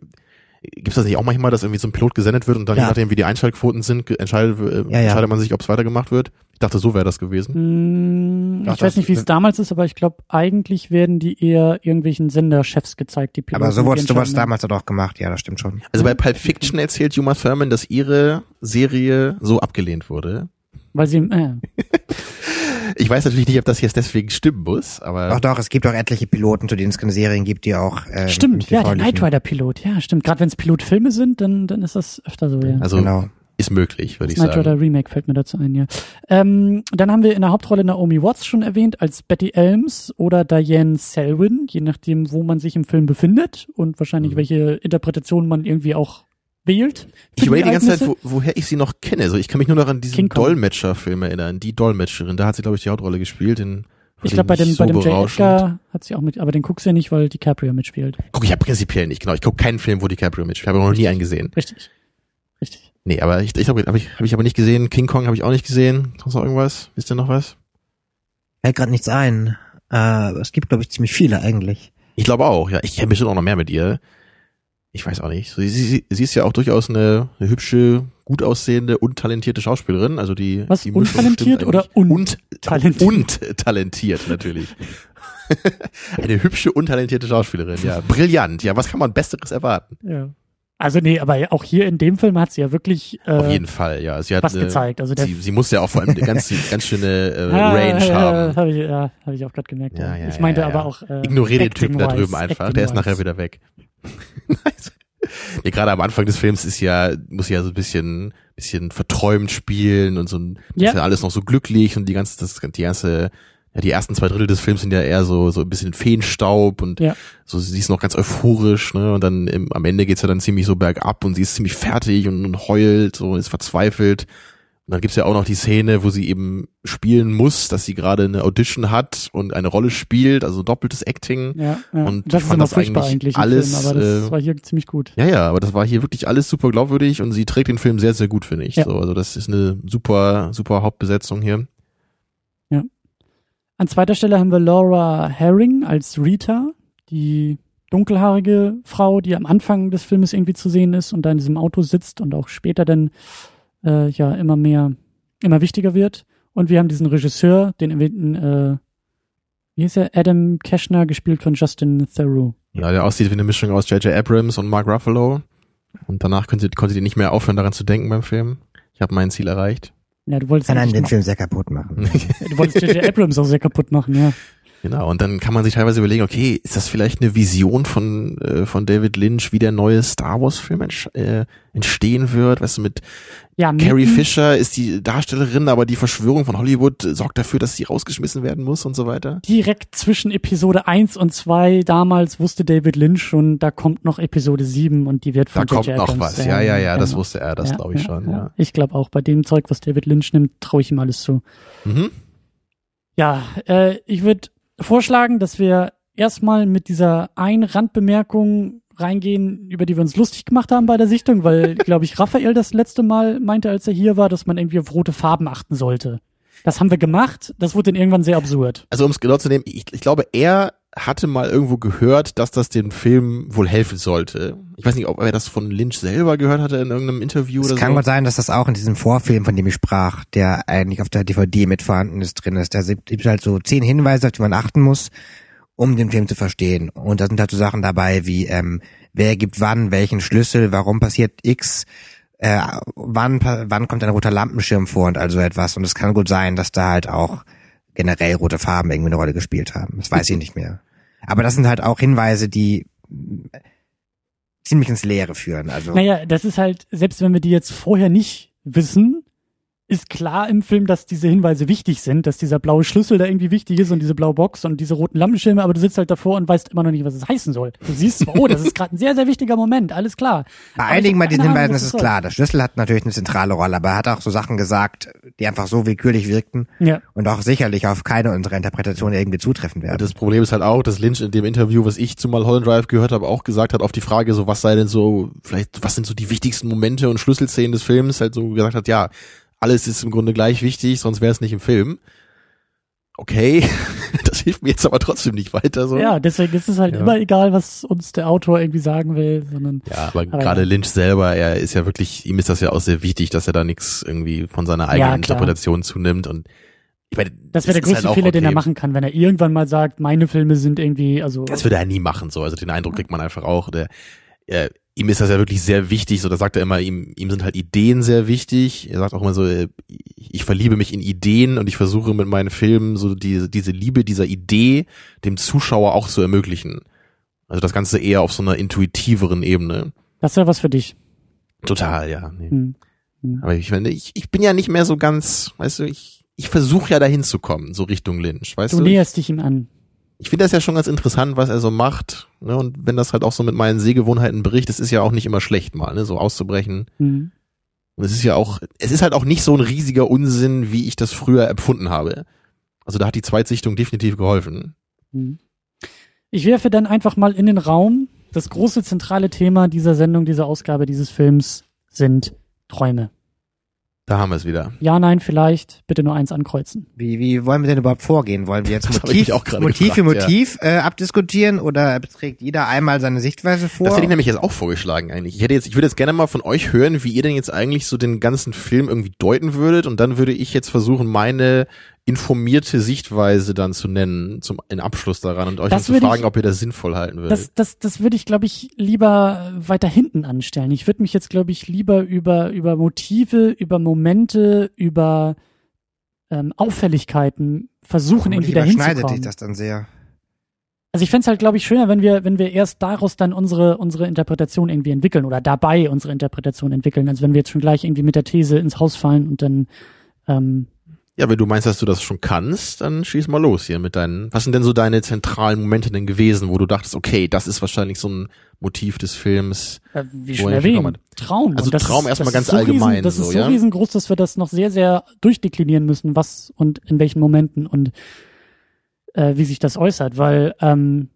Gibt's das nicht auch manchmal, dass irgendwie so ein Pilot gesendet wird und dann Ja. je nachdem, wie die Einschaltquoten sind, entscheidet, äh, Ja, ja. entscheidet man sich, ob es weitergemacht wird? Ich dachte, so wäre das gewesen. Mm, ich weiß nicht, wie es damals ist, aber ich glaube, eigentlich werden die eher irgendwelchen Senderchefs gezeigt, die Piloten. Aber so wurde die so wurde es entscheiden. damals auch gemacht, ja, das stimmt schon. Also bei Pulp Fiction erzählt Uma Thurman, dass ihre Serie so abgelehnt wurde. Weil sie, äh, <laughs> Ich weiß natürlich nicht, ob das jetzt deswegen stimmen muss, aber Doch, doch, es gibt auch etliche Piloten, zu denen es keine Serien gibt, die auch. Äh, stimmt, ja, der Knight Rider Pilot, ja, stimmt. Gerade wenn es Pilotfilme sind, dann, dann ist das öfter so, ja. also Genau. ist möglich, würde ich Knight sagen. Rider Remake fällt mir dazu ein, ja. Ähm, dann haben wir in der Hauptrolle Naomi Watts schon erwähnt als Betty Elms oder Diane Selwyn, je nachdem, wo man sich im Film befindet und wahrscheinlich Mhm. welche Interpretation man irgendwie auch wählt. Ich überlege die ganze Zeit, wo, woher ich sie noch kenne. Also ich kann mich nur noch an diesen. Dolmetscher-Film erinnern. Die Dolmetscherin, da hat sie, glaube ich, die Hauptrolle gespielt. In, Ich glaube, bei dem, nicht bei dem so J. Edgar hat sie auch mit, aber den guckst du ja nicht, weil DiCaprio mitspielt. Guck, ich habe prinzipiell nicht, genau. Ich gucke keinen Film, wo DiCaprio mitspielt. Ich habe noch nie einen gesehen. Richtig. Richtig. Nee, aber ich, ich glaube, habe ich, hab ich aber nicht gesehen. King Kong habe ich auch nicht gesehen. Sonst noch irgendwas? Wisst ihr noch was? Fällt gerade nichts ein. Äh, es gibt, glaube ich, ziemlich viele eigentlich. Ich glaube auch, ja. Ich kenne bestimmt auch noch mehr mit ihr. Ich weiß auch nicht. Sie, sie, sie ist ja auch durchaus eine, eine hübsche, gut aussehende und talentierte Schauspielerin. Also die, Was, die untalentiert oder un- und talentiert? Und talentiert natürlich. <laughs> eine hübsche, untalentierte Schauspielerin, ja. Brillant, ja. Was kann man Besseres erwarten? Ja. Also nee, aber auch hier in dem Film hat sie ja wirklich äh, Auf jeden Fall, ja. Sie hat was eine, gezeigt. Also Sie, sie muss ja auch vor allem eine ganz, <laughs> ganz schöne äh, Ah, Range ja, haben. Habe ich, ja, hab ich auch gerade gemerkt. Ja, Ja, ja, ich meinte ja, ja. aber auch. Äh, Ignoriere den Typen da drüben einfach. Der ist nachher wieder weg. <laughs> Nice. ja, gerade am Anfang des Films ist ja, muss ja so ein bisschen, bisschen verträumt spielen und so ein, Ja. ist ja alles noch so glücklich und die ganze, das, die ganze, ja, die ersten zwei Drittel des Films sind ja eher so, so ein bisschen Feenstaub und Ja. so, sie ist noch ganz euphorisch, ne, und dann im, am Ende geht's ja dann ziemlich so bergab und sie ist ziemlich fertig und, und heult, so, und ist verzweifelt. Und dann gibt's ja auch noch die Szene, wo sie eben spielen muss, dass sie gerade eine Audition hat und eine Rolle spielt, also doppeltes Acting. Ja, ja. Und das ich ist fand immer das eigentlich eigentlich alles, Film, aber das äh, war hier ziemlich gut. Ja, ja, aber das war hier wirklich alles super glaubwürdig und sie trägt den Film sehr, sehr gut, finde ich. Ja. So, also das ist eine super, super Hauptbesetzung hier. An zweiter Stelle haben wir Laura Herring als Rita, die dunkelhaarige Frau, die am Anfang des Filmes irgendwie zu sehen ist und da in diesem Auto sitzt und auch später dann äh, ja immer mehr, immer wichtiger wird. Und wir haben diesen Regisseur, den erwähnten, äh, wie ist er, Adam Keschner, gespielt von Justin Theroux. Ja, der aussieht wie eine Mischung aus J.J. Abrams und Mark Ruffalo. Und danach konnte, konnte die nicht mehr aufhören, daran zu denken beim Film. Ich habe mein Ziel erreicht. Ja, du wolltest Kann einen den Film sehr kaputt machen. <laughs> Du wolltest J.J. Abrams auch sehr kaputt machen, ja. Genau, und dann kann man sich teilweise überlegen, okay, ist das vielleicht eine Vision von, äh, von David Lynch, wie der neue Star Wars Film entsch- äh, entstehen wird? Weißt du, mit Ja, Carrie Fisher ist die Darstellerin, aber die Verschwörung von Hollywood sorgt dafür, dass sie rausgeschmissen werden muss und so weiter. direkt zwischen Episode 1 und 2 damals wusste David Lynch schon, da kommt noch Episode 7 und die wird Da von kommt J.J. noch was. Ja, ja, ja, das genau. wusste er, das Ja, glaube ich ja, schon, ja. Ich glaube auch, bei dem Zeug, was David Lynch nimmt, traue ich ihm alles zu. Mhm. Ja, äh, ich würde vorschlagen, dass wir erstmal mit dieser einen Randbemerkung reingehen, über die wir uns lustig gemacht haben bei der Sichtung, weil, <laughs> glaube ich, Raphael das letzte Mal meinte, als er hier war, dass man irgendwie auf rote Farben achten sollte. Das haben wir gemacht, das wurde dann irgendwann sehr absurd. Also um es genau zu nehmen, ich, ich glaube, er hatte mal irgendwo gehört, dass das dem Film wohl helfen sollte. Ich weiß nicht, ob er das von Lynch selber gehört hatte in irgendeinem Interview Es oder kann so. gut sein, dass das auch in diesem Vorfilm, von dem ich sprach, der eigentlich auf der DVD mit vorhanden ist, drin ist. Da gibt halt so zehn Hinweise, auf die man achten muss, um den Film zu verstehen. Und da sind halt so Sachen dabei wie, ähm, wer gibt wann welchen Schlüssel, warum passiert X, äh, wann, wann kommt ein roter Lampenschirm vor und also etwas. Und es kann gut sein, dass da halt auch generell rote Farben irgendwie eine Rolle gespielt haben. Das weiß ich nicht mehr. Aber das sind halt auch Hinweise, die äh, ziemlich ins Leere führen. Also Naja, das ist halt, selbst wenn wir die jetzt vorher nicht wissen, ist klar im Film, dass diese Hinweise wichtig sind, dass dieser blaue Schlüssel da irgendwie wichtig ist und diese blaue Box und diese roten Lampenschirme, aber du sitzt halt davor und weißt immer noch nicht, was es heißen soll. Du siehst zwar, oh, das ist gerade ein sehr, sehr wichtiger Moment, alles klar. Bei einigen bei diesen Hinweisen ist es klar. Der Schlüssel hat natürlich eine zentrale Rolle, aber er hat auch so Sachen gesagt, die einfach so willkürlich wirkten Ja. und auch sicherlich auf keine unserer Interpretationen irgendwie zutreffen werden. Das Problem ist halt auch, dass Lynch in dem Interview, was ich zu Mulholland Drive gehört habe, auch gesagt hat, auf die Frage, so was sei denn so, vielleicht, was sind so die wichtigsten Momente und Schlüsselszenen des Films, halt so gesagt hat, ja, alles ist im Grunde gleich wichtig, sonst wäre es nicht im Film. Okay, <laughs> das hilft mir jetzt aber trotzdem nicht weiter. So. ja, deswegen ist es halt Ja. immer egal, was uns der Autor irgendwie sagen will, sondern Ja, aber, Aber gerade ja. Lynch selber, er ist ja wirklich, ihm ist das ja auch sehr wichtig, dass er da nichts irgendwie von seiner eigenen Ja. Interpretation zunimmt und ich meine, das wäre der halt größte auch Fehler, den er okay. machen kann, wenn er irgendwann mal sagt, meine Filme sind irgendwie, also Das würde er nie machen, so. Also den Eindruck kriegt man einfach auch. Der, äh, ihm ist das ja wirklich sehr wichtig, so da sagt er immer, ihm, ihm sind halt Ideen sehr wichtig. Er sagt auch immer so, äh, ich verliebe mich in Ideen und ich versuche mit meinen Filmen so diese, diese Liebe dieser Idee dem Zuschauer auch zu ermöglichen. Also das Ganze eher auf so einer intuitiveren Ebene. das wäre was für dich. Total, ja. Nee. Hm. Aber ich meine, ich, ich bin ja nicht mehr so ganz, weißt du, ich, ich versuche ja dahin zu kommen, so Richtung Lynch, weißt Du du? näherst dich ihm an. Ich finde das ja schon ganz interessant, was er so macht. Ne? Und wenn das halt auch so mit meinen Sehgewohnheiten bricht, das ist ja auch nicht immer schlecht mal, ne? so auszubrechen. Hm. Und es ist ja auch, es ist halt auch nicht so ein riesiger Unsinn, wie ich das früher empfunden habe. Also da hat die Zweitsichtung definitiv geholfen. Hm. Ich werfe dann einfach mal in den Raum. Das große zentrale Thema dieser Sendung, dieser Ausgabe dieses Films sind Träume. Da haben wir es wieder. Ja, nein, vielleicht. Bitte nur eins ankreuzen. Wie, wie wollen wir denn überhaupt vorgehen? Wollen wir <laughs> jetzt Das Motiv, Motiv für gefragt, Motiv äh, abdiskutieren oder trägt jeder einmal seine Sichtweise vor? Das hätte ich nämlich jetzt auch vorgeschlagen eigentlich. Ich hätte jetzt, ich würde jetzt gerne mal von euch hören, wie ihr denn jetzt eigentlich so den ganzen Film irgendwie deuten würdet und dann würde ich jetzt versuchen, meine informierte Sichtweise dann zu nennen, zum in Abschluss daran und euch Das dann zu fragen, ich- ob ihr das sinnvoll halten würdet. Das, das, das würde ich, glaube ich, lieber weiter hinten anstellen. Ich würde mich jetzt, glaube ich, lieber über, über Motive, über Momente, über ähm, Auffälligkeiten versuchen, irgendwie dahin zu kommen. sich das dann sehr. Also ich fände es halt, glaube ich, schöner, wenn wir, wenn wir erst daraus dann unsere, unsere Interpretation irgendwie entwickeln oder dabei unsere Interpretation entwickeln, als wenn wir jetzt schon gleich irgendwie mit der These ins Haus fallen und dann ähm, Ja, wenn du meinst, dass du das schon kannst, dann schieß mal los hier mit deinen. Was sind denn so deine zentralen Momente denn gewesen, wo du dachtest, okay, das ist wahrscheinlich so ein Motiv des Films? Äh, wie schon er erwähnt, Traum. Also Traum ist- erstmal ganz so allgemein Riesen, das so, ist so ja? riesengroß, dass wir das noch sehr, sehr durchdeklinieren müssen, was und in welchen Momenten und äh, wie sich das äußert, weil ähm,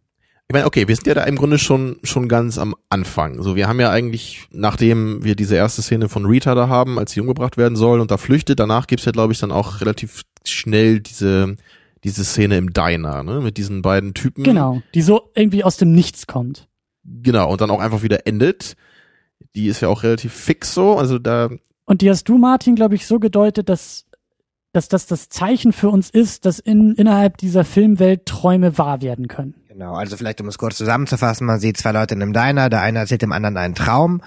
Ich meine, okay, wir sind ja da im Grunde schon schon ganz am Anfang. So, wir haben ja eigentlich, nachdem wir diese erste Szene von Rita da haben, als sie umgebracht werden soll und da flüchtet, danach gibt's ja, glaube ich, dann auch relativ schnell diese diese Szene im Diner, ne, mit diesen beiden Typen. Genau, die so irgendwie aus dem Nichts kommt. Genau, und dann auch einfach wieder endet. Die ist ja auch relativ fix so, also da. Und die hast du, Martin, glaube ich, so gedeutet, dass, dass das das Zeichen für uns ist, dass in, innerhalb dieser Filmwelt Träume wahr werden können. Genau, also vielleicht um es kurz zusammenzufassen, man sieht zwei Leute in einem Diner, der eine erzählt dem anderen einen Traum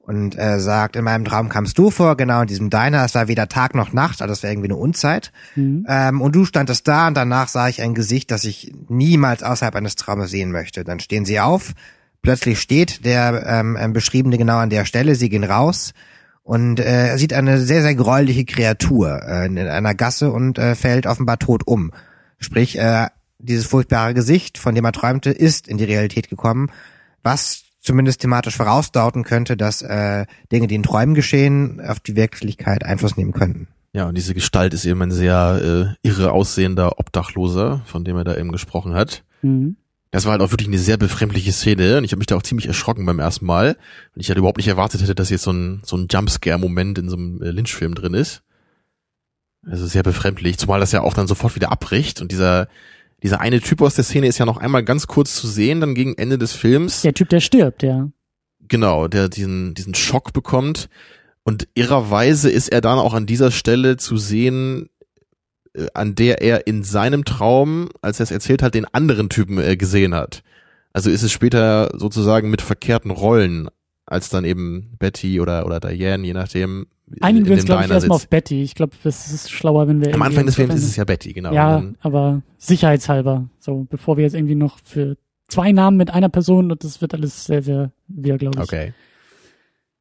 und äh, sagt, in meinem Traum kamst du vor, genau in diesem Diner, es war weder Tag noch Nacht, also das wäre irgendwie eine Unzeit. Mhm. Ähm, und du standest da und danach sah ich ein Gesicht, das ich niemals außerhalb eines Traumes sehen möchte. Dann stehen sie auf, plötzlich steht der ähm, ähm, Beschriebene genau an der Stelle, sie gehen raus und äh, er sieht eine sehr, sehr gräuliche Kreatur äh, in einer Gasse und äh, fällt offenbar tot um. Sprich, äh, dieses furchtbare Gesicht, von dem er träumte, ist in die Realität gekommen, was zumindest thematisch vorausdauten könnte, dass äh, Dinge, die in Träumen geschehen, auf die Wirklichkeit Einfluss nehmen könnten. Ja, und diese Gestalt ist eben ein sehr äh, irre aussehender Obdachloser, von dem er da eben gesprochen hat. Mhm. Das war halt auch wirklich eine sehr befremdliche Szene und ich habe mich da auch ziemlich erschrocken beim ersten Mal. Und ich halt überhaupt nicht erwartet hätte, dass jetzt so ein, so ein Jumpscare-Moment in so einem äh, Lynch-Film drin ist. Also sehr befremdlich, zumal das ja auch dann sofort wieder abbricht und dieser, dieser eine Typ aus der Szene ist ja noch einmal ganz kurz zu sehen, dann gegen Ende des Films. Der Typ, der stirbt, ja. Genau, der diesen, diesen Schock bekommt. Und irrerweise ist er dann auch an dieser Stelle zu sehen, äh, an der er in seinem Traum, als er es erzählt hat, den anderen Typen äh, gesehen hat. Also ist es später sozusagen mit verkehrten Rollen, als dann eben Betty oder, oder Diane, je nachdem. Einigen in wir uns, glaube ich, erstmal auf Betty. Ich glaube, es ist schlauer, wenn wir Am Anfang des Films ist es ja Betty, genau. Ja, aber sicherheitshalber. So, bevor wir jetzt irgendwie noch für zwei Namen mit einer Person und das wird alles sehr, sehr wir, glaube ich. Okay.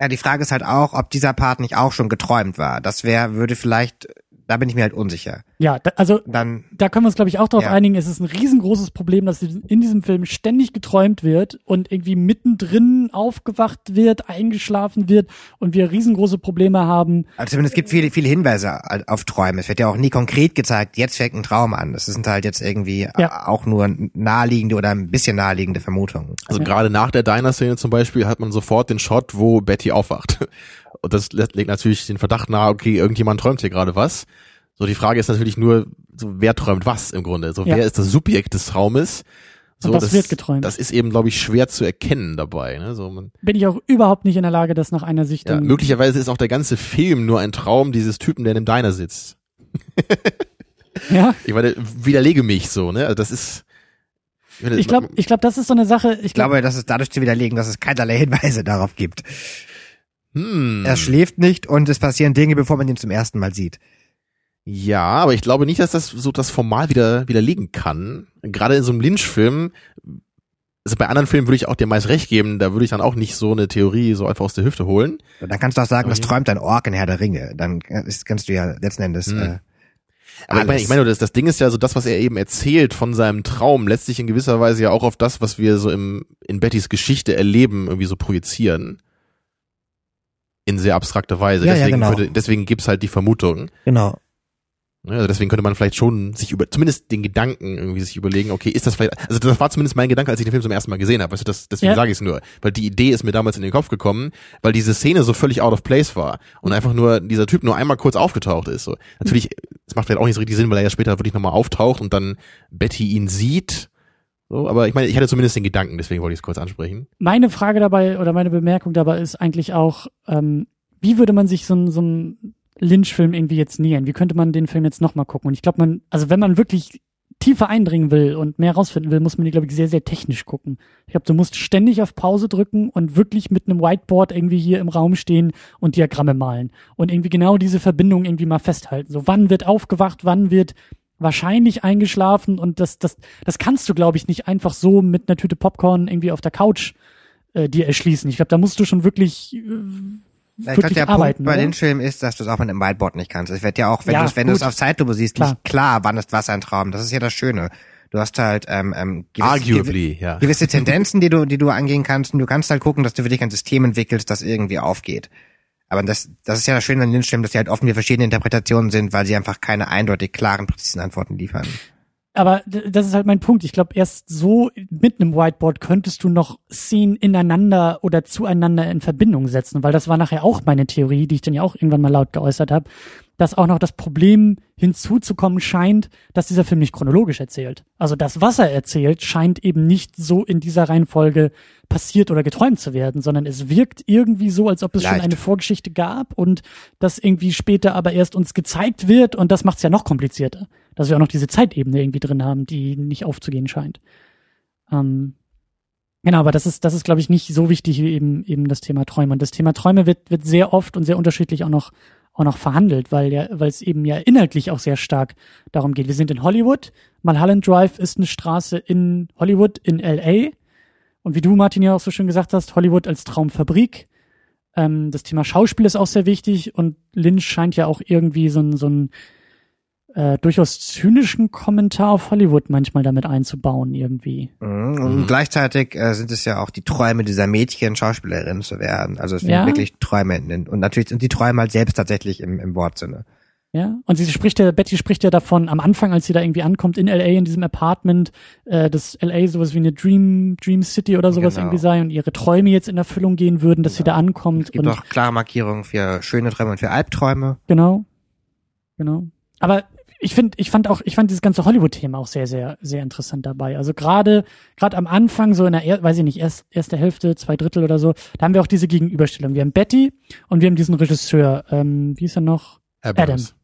Ja, die Frage ist halt auch, ob dieser Part nicht auch schon geträumt war. Das wäre, würde vielleicht, da bin ich mir halt unsicher. Ja, da, also Dann, da können wir uns, glaube ich, auch darauf Ja. einigen, es ist ein riesengroßes Problem, dass in diesem Film ständig geträumt wird und irgendwie mittendrin aufgewacht wird, eingeschlafen wird und wir riesengroße Probleme haben. also zumindest es gibt viele, viele Hinweise auf Träume. Es wird ja auch nie konkret gezeigt, jetzt fängt ein Traum an. Das sind halt jetzt irgendwie Ja. auch nur naheliegende oder ein bisschen naheliegende Vermutungen. Also Ja. gerade nach der Diner-Szene zum Beispiel hat man sofort den Shot, wo Betty aufwacht. Und das legt natürlich den Verdacht nahe, okay, irgendjemand träumt hier gerade was. So, die Frage ist natürlich nur, so, wer träumt was im Grunde? So, Ja. wer ist das Subjekt des Traumes? So, Und was das, wird geträumt? Das ist eben, glaube ich, schwer zu erkennen dabei. Ne? So, man, Bin ich auch überhaupt nicht in der Lage, das nach einer ja, Sichtung. möglicherweise ist auch der ganze Film nur ein Traum dieses Typen, der in dem Diner sitzt. Ja, Ich meine, widerlege mich so, ne? Also das ist. ich glaube, ich glaube, das ist so eine Sache. Ich Ich glaube, glaube, das ist dadurch zu widerlegen, dass es keinerlei Hinweise darauf gibt. Hm. Er schläft nicht und es passieren Dinge, bevor man ihn zum ersten Mal sieht. Ja, aber ich glaube nicht, dass das so das formal wieder widerlegen kann. Gerade in so einem Lynch-Film, also bei anderen Filmen würde ich auch dir meist recht geben, da würde ich dann auch nicht so eine Theorie so einfach aus der Hüfte holen. Und dann kannst du auch sagen, das Okay. träumt ein Ork in Herr der Ringe. Dann kannst du ja letzten Endes. Hm. Äh, Aber ich meine, ich meine, das, das Ding ist ja so, das, was er eben erzählt von seinem Traum, lässt sich in gewisser Weise ja auch auf das, was wir so im, in Bettys Geschichte erleben, irgendwie so projizieren. In sehr abstrakter Weise. Ja, ja, deswegen, genau. würde, deswegen gibt's halt die Vermutung. genau. Ne, Also deswegen könnte man vielleicht schon sich über, zumindest den Gedanken irgendwie sich überlegen, okay, ist das vielleicht, also das war zumindest mein Gedanke, als ich den Film zum ersten Mal gesehen habe. Weißt du, das, deswegen Ja. sage ich es nur. Weil die Idee ist mir damals in den Kopf gekommen, weil diese Szene so völlig out of place war und einfach nur dieser Typ nur einmal kurz aufgetaucht ist. So. Natürlich, es macht vielleicht auch nicht so richtig Sinn, weil er ja später wirklich nochmal auftaucht und dann Betty ihn sieht. So, aber ich meine, ich hatte zumindest den Gedanken, deswegen wollte ich es kurz ansprechen. meine Frage dabei oder meine Bemerkung dabei ist eigentlich auch, ähm, wie würde man sich so, ein- so einen Lynch-Film irgendwie jetzt nähern? Wie könnte man den Film jetzt nochmal gucken? Und ich glaube, man, also wenn man wirklich tiefer eindringen will und mehr rausfinden will, muss man die, glaube ich, sehr, sehr technisch gucken. Ich glaube, du musst ständig auf Pause drücken und wirklich mit einem Whiteboard irgendwie hier im Raum stehen und Diagramme malen. Und irgendwie genau diese Verbindung irgendwie mal festhalten. So, wann wird aufgewacht, wann wird wahrscheinlich eingeschlafen und das, das, das kannst du, glaube ich, nicht einfach so mit einer Tüte Popcorn irgendwie auf der Couch äh, dir erschließen. Ich glaube, da musst du schon wirklich, äh, Ich glaube, wirklich der arbeiten. Punkt bei oder? den Filmen ist, dass du es auch mit einem Whiteboard nicht kannst. Es wird ja auch, wenn Ja, du es wenn du es auf Zeitlupe siehst, Klar. nicht klar, wann ist was ein Traum. Das ist ja das Schöne. Du hast halt ähm, ähm, gewisse, Arguably, ja. gewisse Tendenzen, die du, die du angehen kannst, und du kannst halt gucken, dass du für dich ein System entwickelst, das irgendwie aufgeht. Aber das, das ist ja das Schöne an Filmen, dass sie halt oft mir verschiedene Interpretationen sind, weil sie einfach keine eindeutig klaren, präzisen Antworten liefern. Aber das ist halt mein Punkt. Ich glaube, erst so mit einem Whiteboard könntest du noch Szenen ineinander oder zueinander in Verbindung setzen, weil das war nachher auch meine Theorie, die ich dann ja auch irgendwann mal laut geäußert habe, dass auch noch das Problem hinzuzukommen scheint, dass dieser Film nicht chronologisch erzählt. Also das, was er erzählt, scheint eben nicht so in dieser Reihenfolge passiert oder geträumt zu werden, sondern es wirkt irgendwie so, als ob es Leicht. schon eine Vorgeschichte gab und das irgendwie später aber erst uns gezeigt wird und das macht es ja noch komplizierter, dass wir auch noch diese Zeitebene irgendwie drin haben, die nicht aufzugehen scheint. Ähm, Genau, aber das ist, das ist, glaube ich, nicht so wichtig wie eben, eben das Thema Träume. Und das Thema Träume wird, wird sehr oft und sehr unterschiedlich auch noch, auch noch verhandelt, weil ja, weil es eben ja inhaltlich auch sehr stark darum geht. Wir sind in Hollywood. Mulholland Drive ist eine Straße in Hollywood, in LA. Und wie du, Martin, ja auch so schön gesagt hast, Hollywood als Traumfabrik. Ähm, das Thema Schauspiel ist auch sehr wichtig und Lynch scheint ja auch irgendwie so ein, so ein äh, durchaus zynischen Kommentar auf Hollywood manchmal damit einzubauen irgendwie. Mhm. Und Mhm. gleichzeitig äh, sind es ja auch die Träume dieser Mädchen, Schauspielerinnen zu werden. Also es sind Ja. wirklich Träume. in- Und natürlich sind die Träume halt selbst tatsächlich im, im Wortsinne. Ja, und sie spricht ja, Betty spricht ja davon am Anfang, als sie da irgendwie ankommt in LA in diesem Apartment, äh, dass LA sowas wie eine Dream, Dream City oder sowas Genau. irgendwie sei und ihre Träume jetzt in Erfüllung gehen würden, dass sie da ankommt. Es gibt und auch klare Markierungen für schöne Träume und für Albträume. Genau. Genau. Aber ich finde, ich fand auch, ich fand dieses ganze Hollywood-Thema auch sehr, sehr, sehr interessant dabei. Also gerade, gerade am Anfang, so in der, er, weiß ich nicht, erst, erste Hälfte, zwei Drittel oder so, da haben wir auch diese Gegenüberstellung. Wir haben Betty und wir haben diesen Regisseur, ähm, wie ist er noch? Abrams.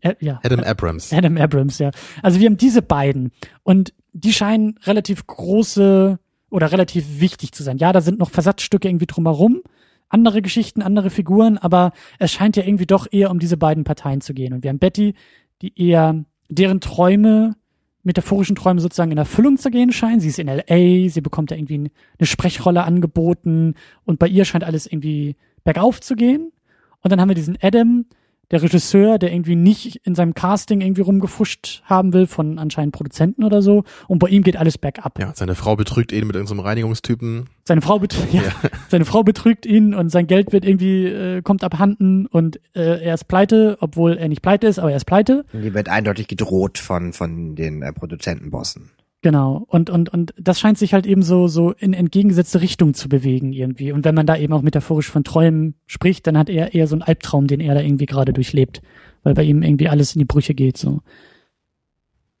Äh, ja. Adam Abrams. Adam Abrams, ja. Also wir haben diese beiden und die scheinen relativ große oder relativ wichtig zu sein. Ja, da sind noch Versatzstücke irgendwie drumherum, andere Geschichten, andere Figuren, aber es scheint ja irgendwie doch eher um diese beiden Parteien zu gehen. Und wir haben Betty, die eher deren Träume, metaphorischen Träume sozusagen in Erfüllung zu gehen scheinen. Sie ist in LA, sie bekommt da irgendwie eine Sprechrolle angeboten und bei ihr scheint alles irgendwie bergauf zu gehen. Und dann haben wir diesen Adam, der Regisseur, der irgendwie nicht in seinem Casting irgendwie rumgefuscht haben will von anscheinend Produzenten oder so. Und bei ihm geht alles bergab. Ja, seine Frau betrügt ihn mit irgendeinem Reinigungstypen. Seine Frau, bet ja, <laughs> seine Frau betrügt ihn und sein Geld wird irgendwie, äh, kommt abhanden und äh, er ist pleite, obwohl er nicht pleite ist, aber er ist pleite. Und die wird eindeutig gedroht von, von den äh, Produzentenbossen. Genau. Und, und, und das scheint sich halt eben so, so in entgegengesetzte Richtung zu bewegen irgendwie. Und wenn man da eben auch metaphorisch von Träumen spricht, dann hat er eher so einen Albtraum, den er da irgendwie gerade durchlebt. Weil bei ihm irgendwie alles in die Brüche geht, so.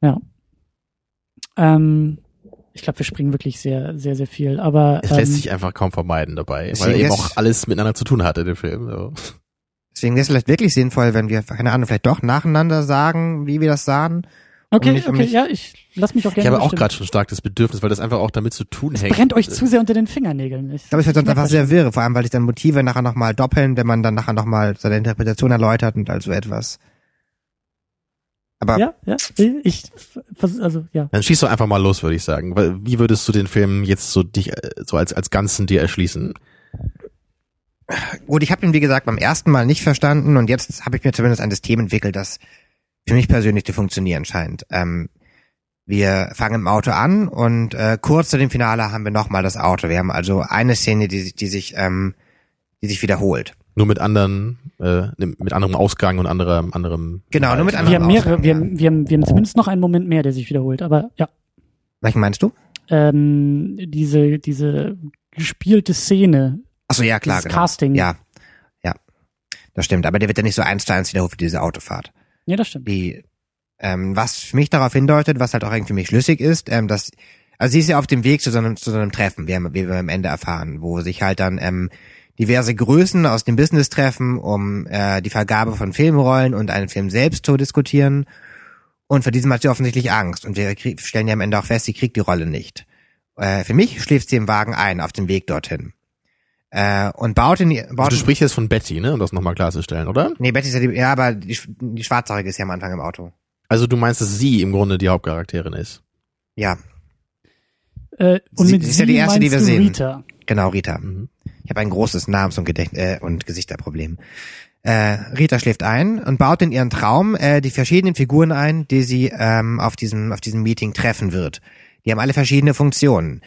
Ja. Ähm, ich glaube, wir springen wirklich sehr, sehr, sehr viel. Aber Es ähm, lässt sich einfach kaum vermeiden dabei, weil eben auch alles miteinander zu tun hat in dem Film. So. Deswegen wäre es vielleicht wirklich sinnvoll, wenn wir, keine Ahnung, vielleicht doch nacheinander sagen, wie wir das sahen. Okay, um nicht- um okay, nicht- ja, ich lass mich auch Ich gerne habe auch gerade schon stark das Bedürfnis, weil das einfach auch damit zu tun Es hängt. brennt euch zu sehr unter den Fingernägeln. Ich, Ich glaube, es wird sonst merk einfach sehr schon. wirr, vor allem, weil sich dann Motive nachher nochmal doppeln, wenn man dann nachher nochmal seine Interpretation erläutert und also etwas. Aber Ja, ja, ich, also, ja. Dann schieß doch einfach mal los, würde ich sagen. Wie würdest du den Film jetzt so dich äh, so als als Ganzen dir erschließen? gut, ich habe ihn, wie gesagt, beim ersten Mal nicht verstanden und jetzt habe ich mir zumindest ein System entwickelt, das für mich persönlich zu funktionieren scheint. Ähm, wir fangen im Auto an und äh, kurz zu dem Finale haben wir nochmal das Auto. Wir haben also eine Szene, die, sich- die sich, ähm, die sich wiederholt. Nur mit anderen, äh, mit anderem Ausgang und anderem, anderem. Genau, nur mit Wir anderen haben mehrere, Aussagen, wir, ja. haben, wir, haben, wir haben zumindest noch einen Moment mehr, der sich wiederholt. Aber ja, Welchen meinst du? ähm, diese, diese gespielte Szene, Achso, ja, klar, dieses genau. Casting. Ja, ja, das stimmt. Aber der wird ja nicht so eins zu eins wiederholt für diese Autofahrt. Ja, das stimmt. Die, ähm, was für mich darauf hindeutet, was halt auch irgendwie für mich schlüssig ist, ähm, dass, also sie ist ja auf dem Weg zu so einem, zu so einem Treffen, wie, wir- wie wir am Ende erfahren, wo sich halt dann ähm, diverse Größen aus dem Business treffen, um äh, die Vergabe von Filmrollen und einen Film selbst zu diskutieren. Und vor diesem hat sie offensichtlich Angst. Und wir stellen ja am Ende auch fest, sie kriegt die Rolle nicht. Äh, für mich schläft sie im Wagen ein auf dem Weg dorthin. Äh, und baut in die, baut Also du sprichst jetzt von Betty, ne? Um das nochmal klarzustellen, oder? Nee, Betty ist ja die, ja, aber die, die Schwarzhaarige ist ja am Anfang im Auto. Also du meinst, dass sie im Grunde die Hauptcharakterin ist. Ja, Äh, und Sie- mit sie ist ja die erste, die wir sehen. Rita. genau, Rita. Mhm. Ich habe ein großes Namens- und, Gedächt äh, und Gesichterproblem. Äh, Rita schläft ein und baut in ihren Traum äh, die verschiedenen Figuren ein, die sie ähm, auf diesem auf diesem Meeting treffen wird. Die haben alle verschiedene Funktionen.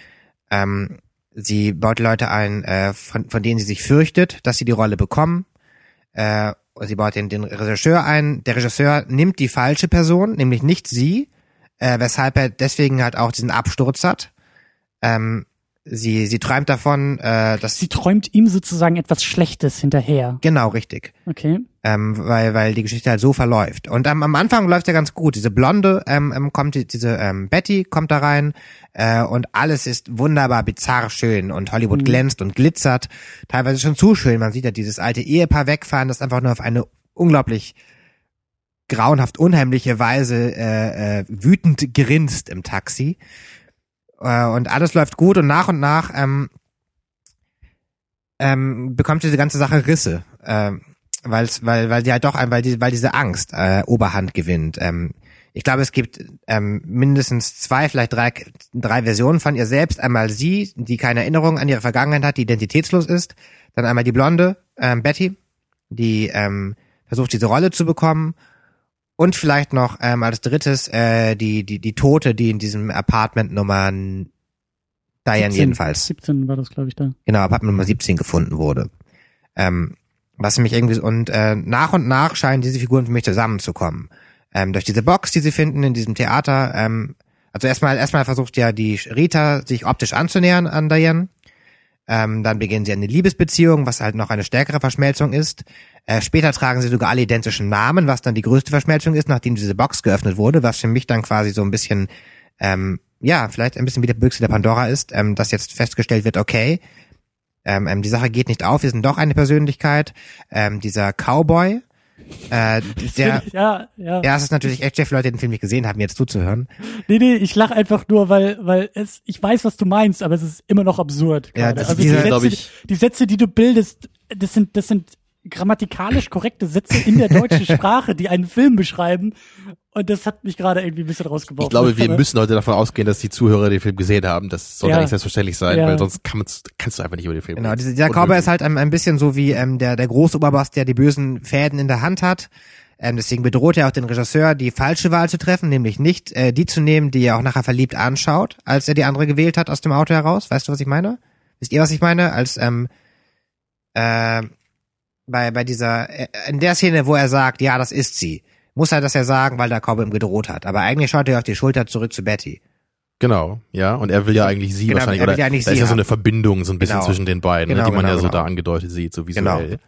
Ähm, sie baut Leute ein, äh, von, von denen sie sich fürchtet, dass sie die Rolle bekommen. Äh, sie baut den, den Regisseur ein. Der Regisseur nimmt die falsche Person, nämlich nicht sie, äh, weshalb er deswegen halt auch diesen Absturz hat. Ähm, sie, sie träumt davon, äh, dass Sie träumt ihm sozusagen etwas Schlechtes hinterher. genau richtig. Okay. ähm, weil, weil die Geschichte halt so verläuft. Und ähm, am Anfang läuft ja ganz gut. Diese Blonde ähm, ähm, kommt, die, diese ähm, Betty kommt da rein äh, und alles ist wunderbar bizarr schön und Hollywood glänzt und glitzert. Teilweise schon zu schön. Man sieht ja dieses alte Ehepaar wegfahren, das einfach nur auf eine unglaublich grauenhaft unheimliche Weise äh, äh, wütend grinst im Taxi. Äh, und alles läuft gut und nach und nach ähm, ähm, bekommt diese ganze Sache Risse. Ähm, weil's, weil, weil die halt doch, weil, die, weil diese Angst äh, Oberhand gewinnt. Ähm, ich glaube, es gibt ähm, mindestens zwei, vielleicht drei, drei Versionen von ihr selbst. Einmal sie, die keine Erinnerung an ihre Vergangenheit hat, die identitätslos ist. Dann einmal die Blonde, ähm, Betty, die ähm, versucht, diese Rolle zu bekommen. Und vielleicht noch ähm, als drittes äh, die, die, die Tote, die in diesem Apartment Nummer Diane 17. jedenfalls 17 war das, glaube ich, da. genau, Apartment Nummer 17 gefunden wurde. Ähm, was mich irgendwie und äh, nach und nach scheinen diese Figuren für mich zusammenzukommen. Ähm, durch diese Box, die sie finden in diesem Theater. Ähm, also erstmal erstmal versucht ja die Rita sich optisch anzunähern an Diane. Ähm, dann beginnen sie eine Liebesbeziehung, was halt noch eine stärkere Verschmelzung ist. Äh, später tragen sie sogar alle identischen Namen, was dann die größte Verschmelzung ist, nachdem diese Box geöffnet wurde, was für mich dann quasi so ein bisschen, ähm, ja, vielleicht ein bisschen wie der Büchse der Pandora ist, ähm, dass jetzt festgestellt wird, okay, ähm, ähm, die Sache geht nicht auf, wir sind doch eine Persönlichkeit. Ähm, dieser Cowboy, äh, der, <laughs> ja, ja. ja, es ist natürlich echt schwer für Leute, die den Film nicht gesehen haben, jetzt zuzuhören. Nee, nee, ich lach einfach nur, weil, weil es, ich weiß, was du meinst, aber es ist immer noch absurd. Ja, gerade. das- also dieser- die, glaub Sätze, ich- die Sätze, die du bildest, das sind, das sind grammatikalisch korrekte Sätze in der deutschen Sprache, die einen Film beschreiben. Und das hat mich gerade irgendwie ein bisschen rausgeworfen. Ich glaube, wir müssen heute davon ausgehen, dass die Zuhörer den Film gesehen haben. Das soll Ja. nicht selbstverständlich sein, Ja. weil sonst kann kannst du einfach nicht über den Film Genau, reden. dieser, dieser Cowboy ist halt ein, ein bisschen so wie ähm, der, der Großoberboss, der die bösen Fäden in der Hand hat. Ähm, deswegen bedroht er auch den Regisseur, die falsche Wahl zu treffen, nämlich nicht äh, die zu nehmen, die er auch nachher verliebt anschaut, als er die andere gewählt hat aus dem Auto heraus. Weißt du, was ich meine? Wisst ihr, was ich meine? Als ähm, äh, bei, bei dieser, äh, in der Szene, wo er sagt, ja, das ist sie, muss er das ja sagen, weil der Cowboy ihm gedroht hat. Aber eigentlich schaut er auf die Schulter zurück zu Betty. Genau, ja. Und er will ja eigentlich sie Genau, wahrscheinlich, er will oder ja eigentlich da sie ist ja so eine Verbindung so ein bisschen Genau. zwischen den beiden, Genau, ne, die man genau, ja so genau. da angedeutet sieht, so visuell.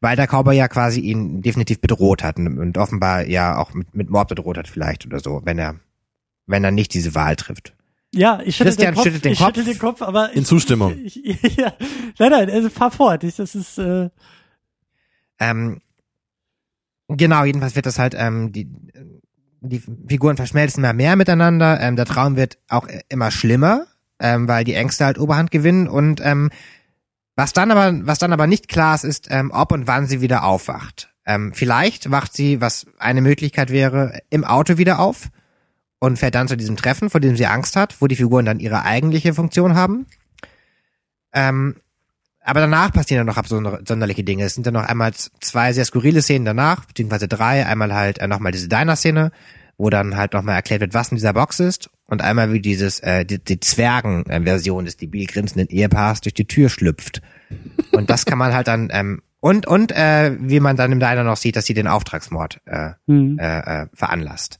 Weil der Cowboy ja quasi ihn definitiv bedroht hat und, und offenbar ja auch mit, mit Mord bedroht hat vielleicht oder so, wenn er, wenn er nicht diese Wahl trifft. Ja, ich schüttel Christian den Kopf, schüttelt den ich Kopf. schüttel den Kopf, aber In ich, Zustimmung. <laughs> ich, ja, nein, nein, also fahr fort. Ich, das ist, äh, Ähm, genau, jedenfalls wird das halt, ähm, die, die Figuren verschmelzen immer mehr miteinander, ähm, der Traum wird auch immer schlimmer, ähm, weil die Ängste halt Oberhand gewinnen und ähm, was dann aber, was dann aber nicht klar ist, ist, ähm, ob und wann sie wieder aufwacht. Ähm, vielleicht wacht sie, was eine Möglichkeit wäre, im Auto wieder auf und fährt dann zu diesem Treffen, vor dem sie Angst hat, wo die Figuren dann ihre eigentliche Funktion haben. Ähm, aber danach passieren dann noch absonderliche Dinge. Es sind dann noch einmal zwei sehr skurrile Szenen danach, beziehungsweise drei. Einmal halt äh, nochmal diese Diner-Szene, wo dann halt nochmal erklärt wird, was in dieser Box ist. Und einmal wie dieses, äh, die, die Zwergen-Version des debil grinsenden Ehepaars durch die Tür schlüpft. Und das kann man halt dann, ähm, und, und äh, wie man dann im Diner noch sieht, dass sie den Auftragsmord äh, hm. äh, äh, veranlasst.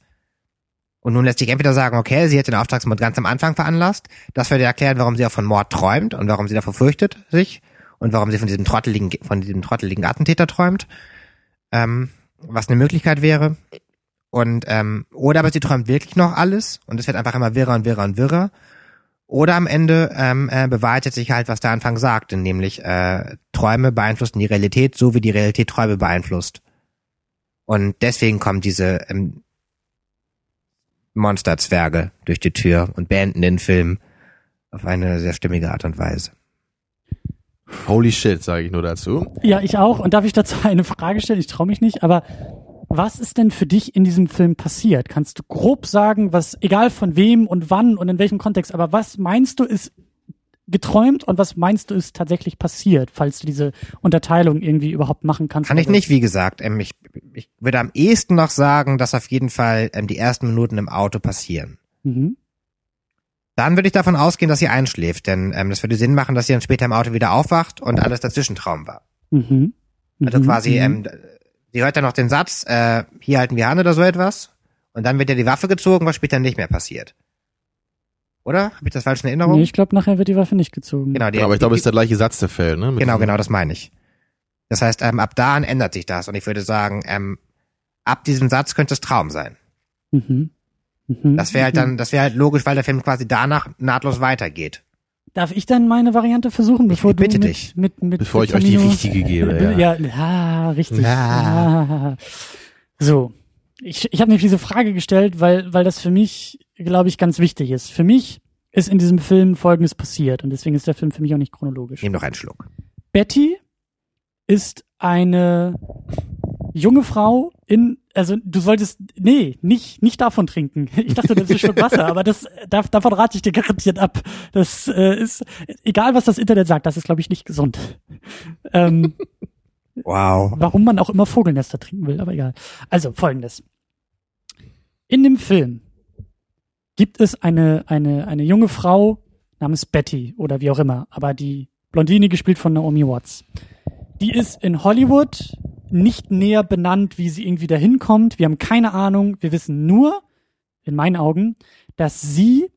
Und nun lässt sich entweder sagen, okay, sie hat den Auftragsmord ganz am Anfang veranlasst. Das würde erklären, warum sie auch von Mord träumt und warum sie davor fürchtet sich und warum sie von diesem trotteligen, von diesem trotteligen Attentäter träumt. Ähm, was eine Möglichkeit wäre. Und ähm, oder aber sie träumt wirklich noch alles und es wird einfach immer wirrer und wirrer und wirrer. Oder am Ende ähm, äh, bewahrheitet sich halt, was der Anfang sagte, nämlich äh, Träume beeinflussen die Realität, so wie die Realität Träume beeinflusst. Und deswegen kommen diese ähm, Monsterzwerge durch die Tür und beenden den Film auf eine sehr stimmige Art und Weise. Holy shit, sage ich nur dazu. Ja, ich auch. Und darf ich dazu <laughs> eine Frage stellen? Ich traue mich nicht, aber was ist denn für dich in diesem Film passiert? Kannst du grob sagen, was, egal von wem und wann und in welchem Kontext, aber was meinst du ist geträumt und was meinst du ist tatsächlich passiert, falls du diese Unterteilung irgendwie überhaupt machen kannst? Kann ich nicht, wie gesagt. Ähm, ich, ich würde am ehesten noch sagen, dass auf jeden Fall ähm, die ersten Minuten im Auto passieren. Mhm. Dann würde ich davon ausgehen, dass sie einschläft, denn ähm, das würde Sinn machen, dass sie dann später im Auto wieder aufwacht und alles dazwischen Traum war. Mhm. Also Mhm. quasi, Mhm. ähm, sie hört dann noch den Satz, äh, hier halten wir an oder so etwas. Und dann wird ja die Waffe gezogen, was später nicht mehr passiert. Oder? Habe ich das falsch in Erinnerung? Nee, ich glaube, nachher wird die Waffe nicht gezogen. genau, die, Genau, aber ich glaube, es ist der gleiche Satz, der fällt, ne? Mit genau, genau, das meine ich. Das heißt, ähm, ab da an ändert sich das. Und ich würde sagen, ähm, ab diesem Satz könnte es Traum sein. Mhm. Mhm. Das wäre halt dann, das wäre halt logisch, weil der Film quasi danach nahtlos weitergeht. Darf ich dann meine Variante versuchen, bevor bitte du mit, dich. mit, mit Bevor ich euch die richtige gebe, Ja, ja. ja, ja richtig. Ja. Ah. So, ich, ich habe nämlich diese Frage gestellt, weil, weil das für mich, glaube ich, ganz wichtig ist. Für mich ist in diesem Film Folgendes passiert und deswegen ist der Film für mich auch nicht chronologisch. Nehm noch einen Schluck. Betty ist eine junge Frau in, also du solltest, nee, nicht, nicht davon trinken. <laughs> Ich dachte, das ist Schluck Wasser, aber das, da, davon rate ich dir garantiert ab. Das äh, ist, egal was das Internet sagt, das ist, glaube ich, nicht gesund. Ähm, <laughs> Wow. warum man auch immer Vogelnester trinken will, aber egal. Also, folgendes. In dem Film gibt es eine, eine, eine junge Frau namens Betty oder wie auch immer, aber die Blondine gespielt von Naomi Watts. Die ist in Hollywood nicht näher benannt, wie sie irgendwie dahin kommt. Wir haben keine Ahnung. Wir wissen nur, in meinen Augen, dass sie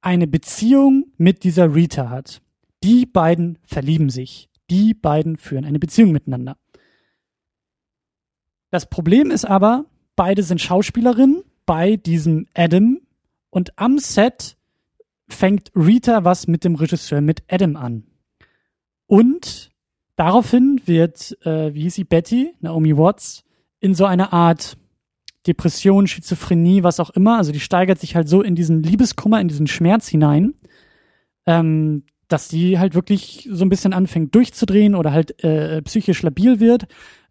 eine Beziehung mit dieser Rita hat. Die beiden verlieben sich. Die beiden führen eine Beziehung miteinander. Das Problem ist aber, beide sind Schauspielerinnen bei diesem Adam und am Set fängt Rita was mit dem Regisseur mit Adam an. Und daraufhin wird, äh, wie hieß sie, Betty, Naomi Watts, in so eine Art Depression, Schizophrenie, was auch immer. Also die steigert sich halt so in diesen Liebeskummer, in diesen Schmerz hinein, ähm, dass die halt wirklich so ein bisschen anfängt durchzudrehen oder halt äh, psychisch labil wird.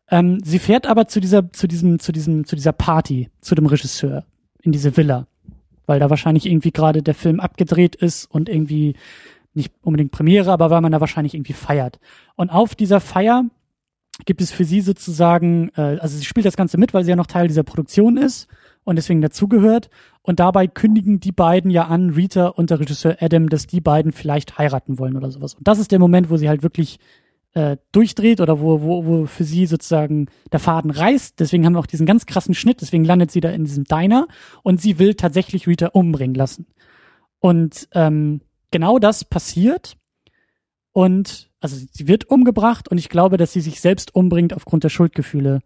Ähm, sie fährt aber zu dieser, zu diesem, zu diesem, zu dieser Party, zu dem Regisseur, in diese Villa, weil da wahrscheinlich irgendwie gerade der Film abgedreht ist und irgendwie nicht unbedingt Premiere, aber weil man da wahrscheinlich irgendwie feiert. Und auf dieser Feier gibt es für sie sozusagen, äh, also sie spielt das Ganze mit, weil sie ja noch Teil dieser Produktion ist und deswegen dazugehört. Und dabei kündigen die beiden ja an, Rita und der Regisseur Adam, dass die beiden vielleicht heiraten wollen oder sowas. Und das ist der Moment, wo sie halt wirklich äh, durchdreht oder wo, wo, wo für sie sozusagen der Faden reißt. Deswegen haben wir auch diesen ganz krassen Schnitt. Deswegen landet sie da in diesem Diner und sie will tatsächlich Rita umbringen lassen. Und ähm, genau das passiert. Und also sie wird umgebracht und ich glaube, dass sie sich selbst umbringt aufgrund der Schuldgefühle.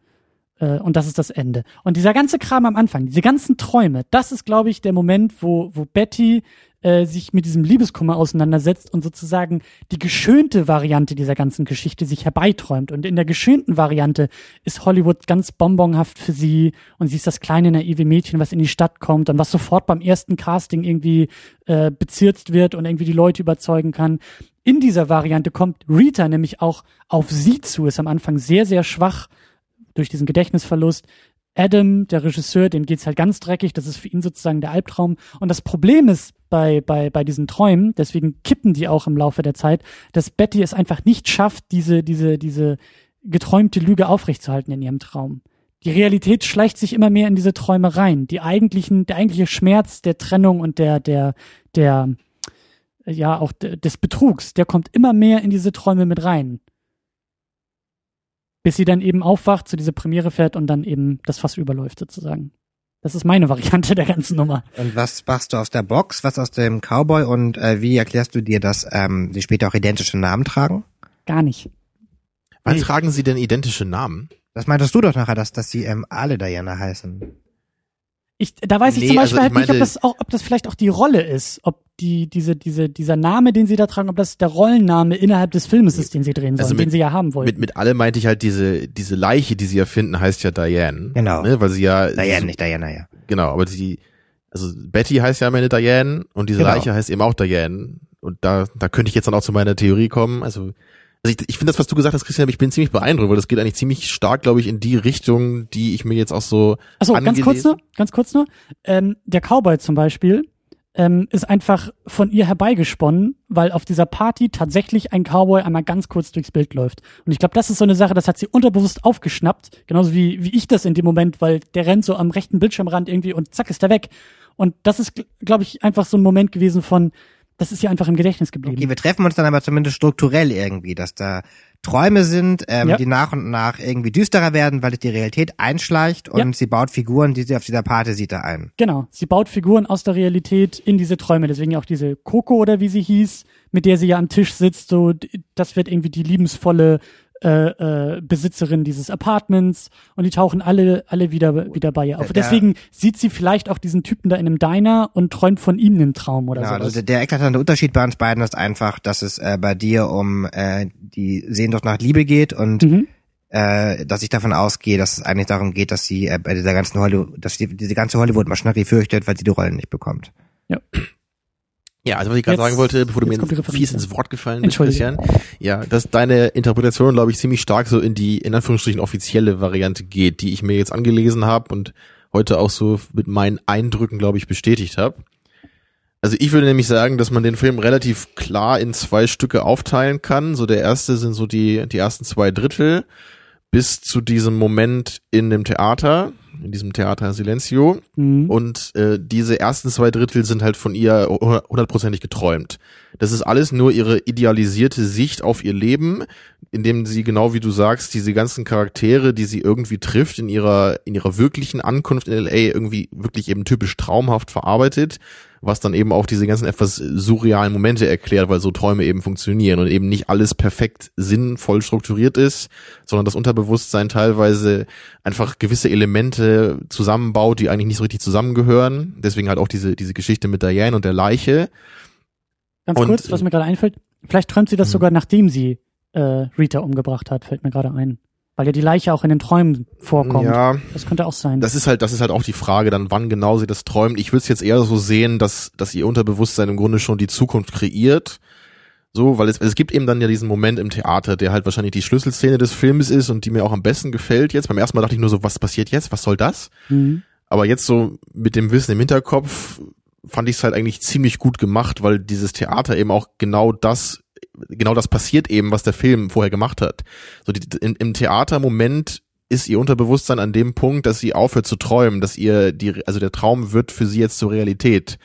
Äh, und das ist das Ende. Und dieser ganze Kram am Anfang, diese ganzen Träume, das ist, glaube ich, der Moment, wo, wo Betty äh, sich mit diesem Liebeskummer auseinandersetzt und sozusagen die geschönte Variante dieser ganzen Geschichte sich herbeiträumt. Und in der geschönten Variante ist Hollywood ganz bonbonhaft für sie und sie ist das kleine naive Mädchen, was in die Stadt kommt und was sofort beim ersten Casting irgendwie äh, bezirzt wird und irgendwie die Leute überzeugen kann. In dieser Variante kommt Rita nämlich auch auf sie zu, ist am Anfang sehr, sehr schwach durch diesen Gedächtnisverlust. Adam, der Regisseur, dem geht's halt ganz dreckig. Das ist für ihn sozusagen der Albtraum. Und das Problem ist bei, bei, bei diesen Träumen, deswegen kippen die auch im Laufe der Zeit, dass Betty es einfach nicht schafft, diese, diese, diese geträumte Lüge aufrechtzuerhalten in ihrem Traum. Die Realität schleicht sich immer mehr in diese Träume rein. Die eigentlichen, der eigentliche Schmerz der Trennung und der, der, der, ja, auch de- des Betrugs, der kommt immer mehr in diese Träume mit rein bis sie dann eben aufwacht, zu dieser Premiere fährt und dann eben das Fass überläuft sozusagen. Das ist meine <laughs> Variante der ganzen Nummer. Und was machst du aus der Box, was aus dem Cowboy und äh, wie erklärst du dir, dass ähm, sie später auch identische Namen tragen? Gar nicht. Wann Nee. tragen sie denn identische Namen? Das meintest du doch nachher, dass, dass sie ähm, alle Diana heißen. Ich, da weiß ich Nee, zum Beispiel also ich halt nicht, ob das auch, ob das vielleicht auch die Rolle ist, ob die, diese, diese, dieser Name, den sie da tragen, ob das der Rollenname innerhalb des Filmes ist, den sie drehen sollen, Also mit- den sie ja haben wollen. Mit, mit alle meinte ich halt diese, diese Leiche, die sie erfinden, heißt ja Diane. Genau. Ne, weil sie ja. Diana, so- nicht Diana, ja. Genau, aber die, also Betty heißt ja am Ende Diane und diese Genau. Leiche heißt eben auch Diane. Und da, da könnte ich jetzt dann auch zu meiner Theorie kommen. Also, also ich, ich finde das, was du gesagt hast, Christian, ich bin ziemlich beeindruckt, weil das geht eigentlich ziemlich stark, glaube ich, in die Richtung, die ich mir jetzt auch so Achso, ganz kurz nur, ganz kurz nur. Ähm, der Cowboy zum Beispiel ähm, ist einfach von ihr herbeigesponnen, weil auf dieser Party tatsächlich ein Cowboy einmal ganz kurz durchs Bild läuft. Und ich glaube, das ist so eine Sache, das hat sie unterbewusst aufgeschnappt, genauso wie, wie ich das in dem Moment, weil der rennt so am rechten Bildschirmrand irgendwie und zack ist er weg. Und das ist, glaube ich, einfach so ein Moment gewesen von, das ist ihr einfach im Gedächtnis geblieben. Okay, wir treffen uns dann aber zumindest strukturell irgendwie, dass da, Träume sind, ähm, Ja. die nach und nach irgendwie düsterer werden, weil sich die Realität einschleicht und Ja. sie baut Figuren, die sie auf dieser Party sieht, da ein. Genau. Sie baut Figuren aus der Realität in diese Träume. Deswegen auch diese Coco oder wie sie hieß, mit der sie ja am Tisch sitzt. So, das wird irgendwie die liebensvolle äh, äh, Besitzerin dieses Apartments und die tauchen alle alle wieder wieder bei ihr auf. Der- Deswegen sieht sie vielleicht auch diesen Typen da in einem Diner und träumt von ihm einen Traum oder Genau, sowas. also der, der eklatante Unterschied bei uns beiden ist einfach, dass es äh, bei dir um äh, die Sehnsucht nach Liebe geht und Mhm. äh, dass ich davon ausgehe, dass es eigentlich darum geht, dass sie äh, bei dieser ganzen Hollywood, dass sie diese ganze Hollywood-Maschinerie fürchtet, weil sie die Rollen nicht bekommt. Ja, also was ich gerade sagen wollte, bevor du mir fies ins Wort gefallen bist. Christian. Ja, dass deine Interpretation, glaube ich, ziemlich stark so in die, in Anführungsstrichen, offizielle Variante geht, die ich mir jetzt angelesen habe und heute auch so mit meinen Eindrücken, glaube ich, bestätigt habe. Also ich würde nämlich sagen, dass man den Film relativ klar in zwei Stücke aufteilen kann. So der erste sind so die, die ersten zwei Drittel bis zu diesem Moment in dem Theater, in diesem Theater Silencio. Mhm. Und äh, diese ersten zwei Drittel sind halt von ihr hundertprozentig geträumt. Das ist alles nur ihre idealisierte Sicht auf ihr Leben, indem sie genau wie du sagst, diese ganzen Charaktere, die sie irgendwie trifft in ihrer in ihrer wirklichen Ankunft in LA irgendwie wirklich eben typisch traumhaft verarbeitet, was dann eben auch diese ganzen etwas surrealen Momente erklärt, weil so Träume eben funktionieren und eben nicht alles perfekt sinnvoll strukturiert ist, sondern das Unterbewusstsein teilweise einfach gewisse Elemente zusammenbaut, die eigentlich nicht so richtig zusammengehören. Deswegen halt auch diese, diese Geschichte mit Diane und der Leiche. Ganz und- kurz, was mir gerade einfällt. Vielleicht träumt sie das Mhm. sogar, nachdem sie äh, Rita umgebracht hat, fällt mir gerade ein. Weil ja die Leiche auch in den Träumen vorkommt. Ja, Das könnte auch sein. das ist halt, das ist halt auch die Frage, dann wann genau sie das träumt. Ich würde es jetzt eher so sehen, dass, dass ihr Unterbewusstsein im Grunde schon die Zukunft kreiert. So, weil es, es gibt eben dann ja diesen Moment im Theater, der halt wahrscheinlich die Schlüsselszene des Films ist und die mir auch am besten gefällt jetzt. Beim ersten Mal dachte ich nur so, was passiert jetzt? Was soll das? mhm. Aber jetzt so mit dem Wissen im Hinterkopf fand ich es halt eigentlich ziemlich gut gemacht, weil dieses Theater eben auch genau das, genau das passiert eben, was der Film vorher gemacht hat. So die, im, im Theatermoment ist ihr Unterbewusstsein an dem Punkt, dass sie aufhört zu träumen, dass ihr die, also der Traum wird für sie jetzt zur Realität.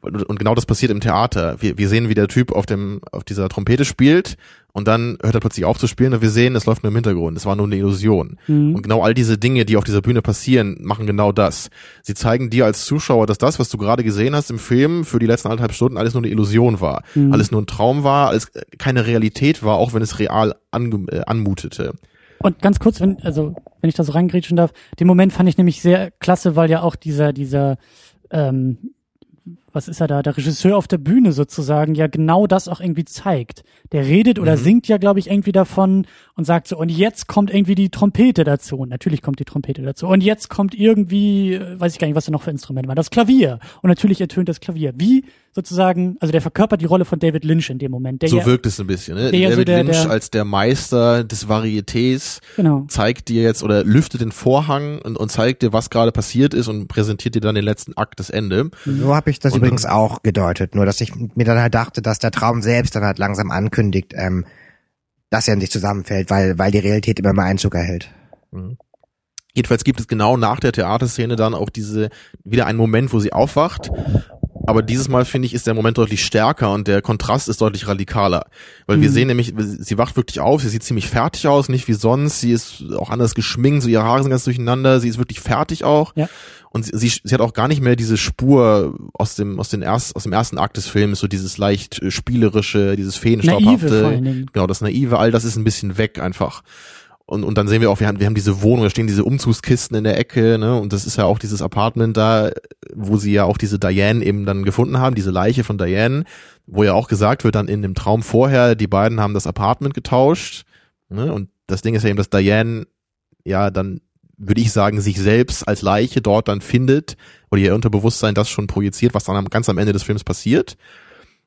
Und genau das passiert im Theater. Wir, wir sehen, wie der Typ auf dem, auf dieser Trompete spielt und dann hört er plötzlich auf zu spielen und wir sehen, es läuft nur im Hintergrund. Es war nur eine Illusion. Mhm. Und genau all diese Dinge, die auf dieser Bühne passieren, machen genau das. Sie zeigen dir als Zuschauer, dass das, was du gerade gesehen hast im Film, für die letzten anderthalb Stunden alles nur eine Illusion war. Mhm. Alles nur ein Traum war, alles keine Realität war, auch wenn es real äh, anmutete. Und ganz kurz, wenn, also, wenn ich da so reingrätschen darf, den Moment fand ich nämlich sehr klasse, weil ja auch dieser, dieser, ähm, was ist er da, der Regisseur auf der Bühne sozusagen ja genau das auch irgendwie zeigt. Der redet oder Mhm. singt ja, glaube ich, irgendwie davon und sagt so, und jetzt kommt irgendwie die Trompete dazu. Und natürlich kommt die Trompete dazu. Und jetzt kommt irgendwie, äh, weiß ich gar nicht, was da noch für Instrumente waren, das Klavier. Und natürlich ertönt das Klavier. Wie sozusagen, also der verkörpert die Rolle von David Lynch in dem Moment. Der so ja, wirkt es ein bisschen. Ne? ja so David der- Lynch der- als der Meister des Varietés genau. zeigt dir jetzt oder lüftet den Vorhang und, und zeigt dir, was gerade passiert ist und präsentiert dir dann den letzten Akt, das Ende. So habe ich das Und übrigens auch gedeutet, nur dass ich mir dann halt dachte, dass der Traum selbst dann halt langsam ankündigt, ähm, dass er in sich zusammenfällt, weil, weil die Realität immer mehr Einzug erhält. Jedenfalls gibt es genau nach der Theaterszene dann auch diese, wieder einen Moment, wo sie aufwacht. Aber dieses Mal finde ich, ist der Moment deutlich stärker und der Kontrast ist deutlich radikaler. Weil wir Mhm. sehen nämlich, sie wacht wirklich auf, sie sieht ziemlich fertig aus, nicht wie sonst. Sie ist auch anders geschminkt, so ihre Haare sind ganz durcheinander, sie ist wirklich fertig auch. Ja. Und sie, sie, sie hat auch gar nicht mehr diese Spur aus dem, aus, den erst, aus dem ersten Akt des Films, so dieses leicht äh, spielerische, dieses Feenstaubhafte. Genau, das Naive, all das ist ein bisschen weg einfach. Und, und dann sehen wir auch, wir haben, wir haben diese Wohnung, da stehen diese Umzugskisten in der Ecke, ne? Und das ist ja auch dieses Apartment da, wo sie ja auch diese Diane eben dann gefunden haben, diese Leiche von Diane, wo ja auch gesagt wird dann in dem Traum vorher, die beiden haben das Apartment getauscht. Ne? Und das Ding ist ja eben, dass Diane ja dann, würde ich sagen, sich selbst als Leiche dort dann findet, oder ihr Unterbewusstsein das schon projiziert, was dann ganz am Ende des Films passiert.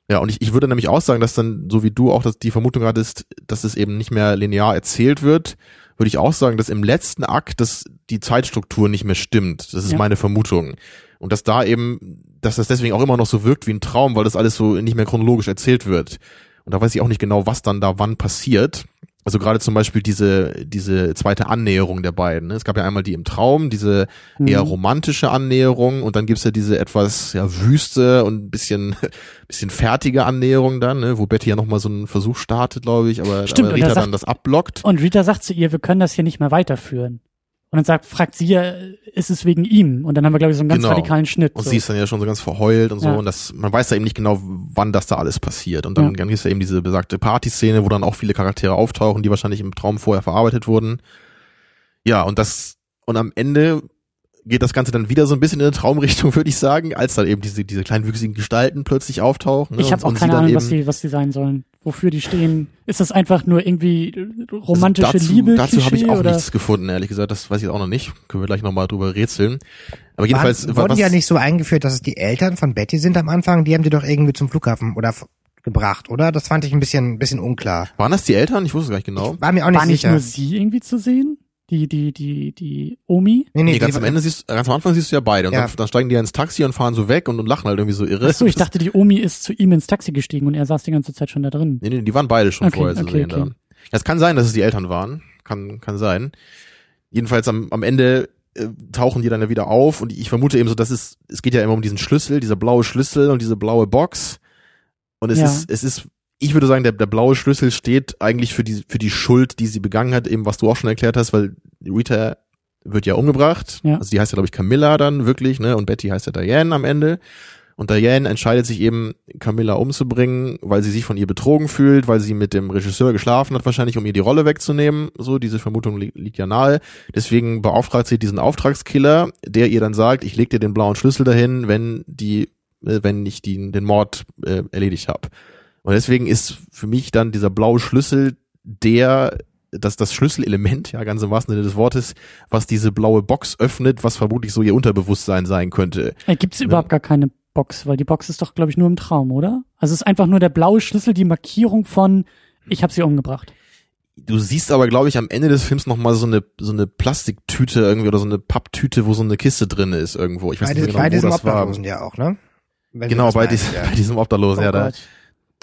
Ja, und ich, ich würde nämlich auch sagen, dass dann, so wie du auch dass die Vermutung hattest, dass es eben nicht mehr linear erzählt wird, würde ich auch sagen, dass im letzten Akt dass die Zeitstruktur nicht mehr stimmt. Das ist Ja. meine Vermutung. Und dass da eben, dass das deswegen auch immer noch so wirkt wie ein Traum, weil das alles so nicht mehr chronologisch erzählt wird. Und da weiß ich auch nicht genau, was dann da wann passiert. Also gerade zum Beispiel diese, diese zweite Annäherung der beiden. Ne? Es gab ja einmal die im Traum, diese eher Mhm. romantische Annäherung und dann gibt's ja diese etwas ja, wüste und ein bisschen, <laughs> bisschen fertige Annäherung dann, ne? wo Betty ja nochmal so einen Versuch startet, glaube ich, aber, Stimmt, aber Rita sagt- dann das abblockt. Und Rita sagt zu ihr, wir können das hier nicht mehr weiterführen. Und dann sagt, fragt sie ja, ist es wegen ihm? Und dann haben wir, glaube ich, so einen ganz Genau. radikalen Schnitt. Und so. sie ist dann ja schon so ganz verheult und so Ja. und das, man weiß da eben nicht genau, wann das da alles passiert. Und dann, Ja. dann gibt's ja eben diese besagte Partyszene, wo dann auch viele Charaktere auftauchen, die wahrscheinlich im Traum vorher verarbeitet wurden. Ja, und das, und am Ende geht das Ganze dann wieder so ein bisschen in eine Traumrichtung, <laughs> würde ich sagen, als dann eben diese, diese kleinwüchsigen Gestalten plötzlich auftauchen. Ne? ich habe auch keine Ahnung, was die, was die sein sollen. Wofür die stehen. Ist das einfach nur irgendwie romantische Also dazu, Liebe? Dazu habe ich auch oder? nichts gefunden, ehrlich gesagt. Das weiß ich auch noch nicht. Können wir gleich nochmal drüber rätseln. Aber jedenfalls, Waren, wurden was, ja nicht so eingeführt, dass es die Eltern von Betty sind am Anfang. Die haben die doch irgendwie zum Flughafen oder gebracht, oder? Das fand ich ein bisschen, ein bisschen unklar. waren das die Eltern? Ich wusste es gar nicht genau. War mir auch nicht War nicht sicher. nur sie irgendwie zu sehen? Die, die, die, die Omi? nee, Nee, die- ganz am Ende siehst ganz am Anfang siehst du ja beide. Und Ja. dann, dann steigen die ja ins Taxi und fahren so weg und, und lachen halt irgendwie so irre. Achso, ich dachte, die Omi ist zu ihm ins Taxi gestiegen und er saß die ganze Zeit schon da drin. Nee, nee, die waren beide schon Okay, vorher zu okay, sehen okay. da. Das kann sein, dass es die Eltern waren. Kann, kann sein. Jedenfalls am, am Ende äh, tauchen die dann ja wieder auf und ich vermute eben so, dass es, es geht ja immer um diesen Schlüssel, dieser blaue Schlüssel und diese blaue Box. Und es Ja. ist, es ist, ich würde sagen, der, der blaue Schlüssel steht eigentlich für die, für die Schuld, die sie begangen hat, eben was du auch schon erklärt hast, weil Rita wird ja umgebracht. Ja. Also die heißt ja, glaube ich, Camilla dann wirklich, ne? Und Betty heißt ja Diane am Ende. Und Diane entscheidet sich eben, Camilla umzubringen, weil sie sich von ihr betrogen fühlt, weil sie mit dem Regisseur geschlafen hat, wahrscheinlich, um ihr die Rolle wegzunehmen. So, diese Vermutung li liegt ja nahe. Deswegen beauftragt sie diesen Auftragskiller, der ihr dann sagt, ich leg dir den blauen Schlüssel dahin, wenn die, äh, wenn ich die, den Mord äh, erledigt habe. Und deswegen ist für mich dann dieser blaue Schlüssel der, das, das Schlüsselelement, ja, ganz im wahrsten Sinne des Wortes, was diese blaue Box öffnet, was vermutlich so ihr Unterbewusstsein sein könnte. Äh, Gibt es überhaupt gar keine Box? Weil die Box ist doch, glaube ich, nur im Traum, oder? Also es ist einfach nur der blaue Schlüssel, die Markierung von, ich habe sie umgebracht. Du siehst aber, glaube ich, am Ende des Films noch mal so eine so eine Plastiktüte irgendwie oder so eine Papptüte, wo so eine Kiste drin ist irgendwo. Ich weiß bei, nicht mehr bei genau, wo diesem das war. Obdachlosen ja auch, ne? Wenn Genau, bei, meinen, diesem, ja. bei diesem Obdachlosen, ja, da. Gott.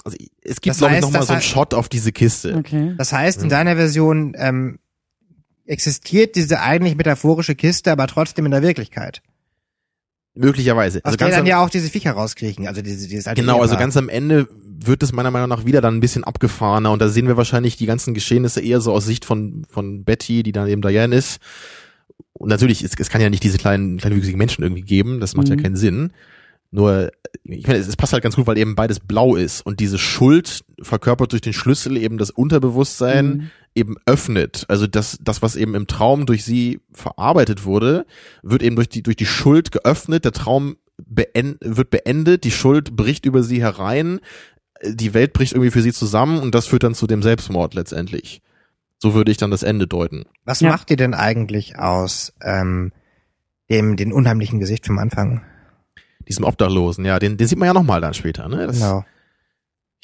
Also, es gibt, Das glaube ich, heißt, noch mal das so einen Shot auf diese Kiste. Okay. Das heißt, in Ja. deiner Version ähm, existiert diese eigentlich metaphorische Kiste, aber trotzdem in der Wirklichkeit. Möglicherweise. Also ganz dann am, ja auch diese Viecher rauskriechen, also diese, dieses alte genau, also ganz am Ende wird es meiner Meinung nach wieder dann ein bisschen abgefahrener und da sehen wir wahrscheinlich die ganzen Geschehnisse eher so aus Sicht von, von Betty, die dann eben Diane ist. Und natürlich, es, es kann ja nicht diese kleinen, kleinwüchsigen Menschen irgendwie geben, das macht ja Mhm. keinen Sinn. Nur, ich meine, es, es passt halt ganz gut, weil eben beides blau ist und diese Schuld verkörpert durch den Schlüssel eben das Unterbewusstsein Mhm. eben öffnet. Also das, das, was eben im Traum durch sie verarbeitet wurde, wird eben durch die, durch die Schuld geöffnet, der Traum beend, wird beendet, die Schuld bricht über sie herein, die Welt bricht irgendwie für sie zusammen und das führt dann zu dem Selbstmord letztendlich. So würde ich dann das Ende deuten. Was Ja. macht ihr denn eigentlich aus ähm, dem den unheimlichen Gesicht vom Anfang? Diesem Obdachlosen, ja, den, den sieht man ja nochmal dann später, ne? Das, Genau.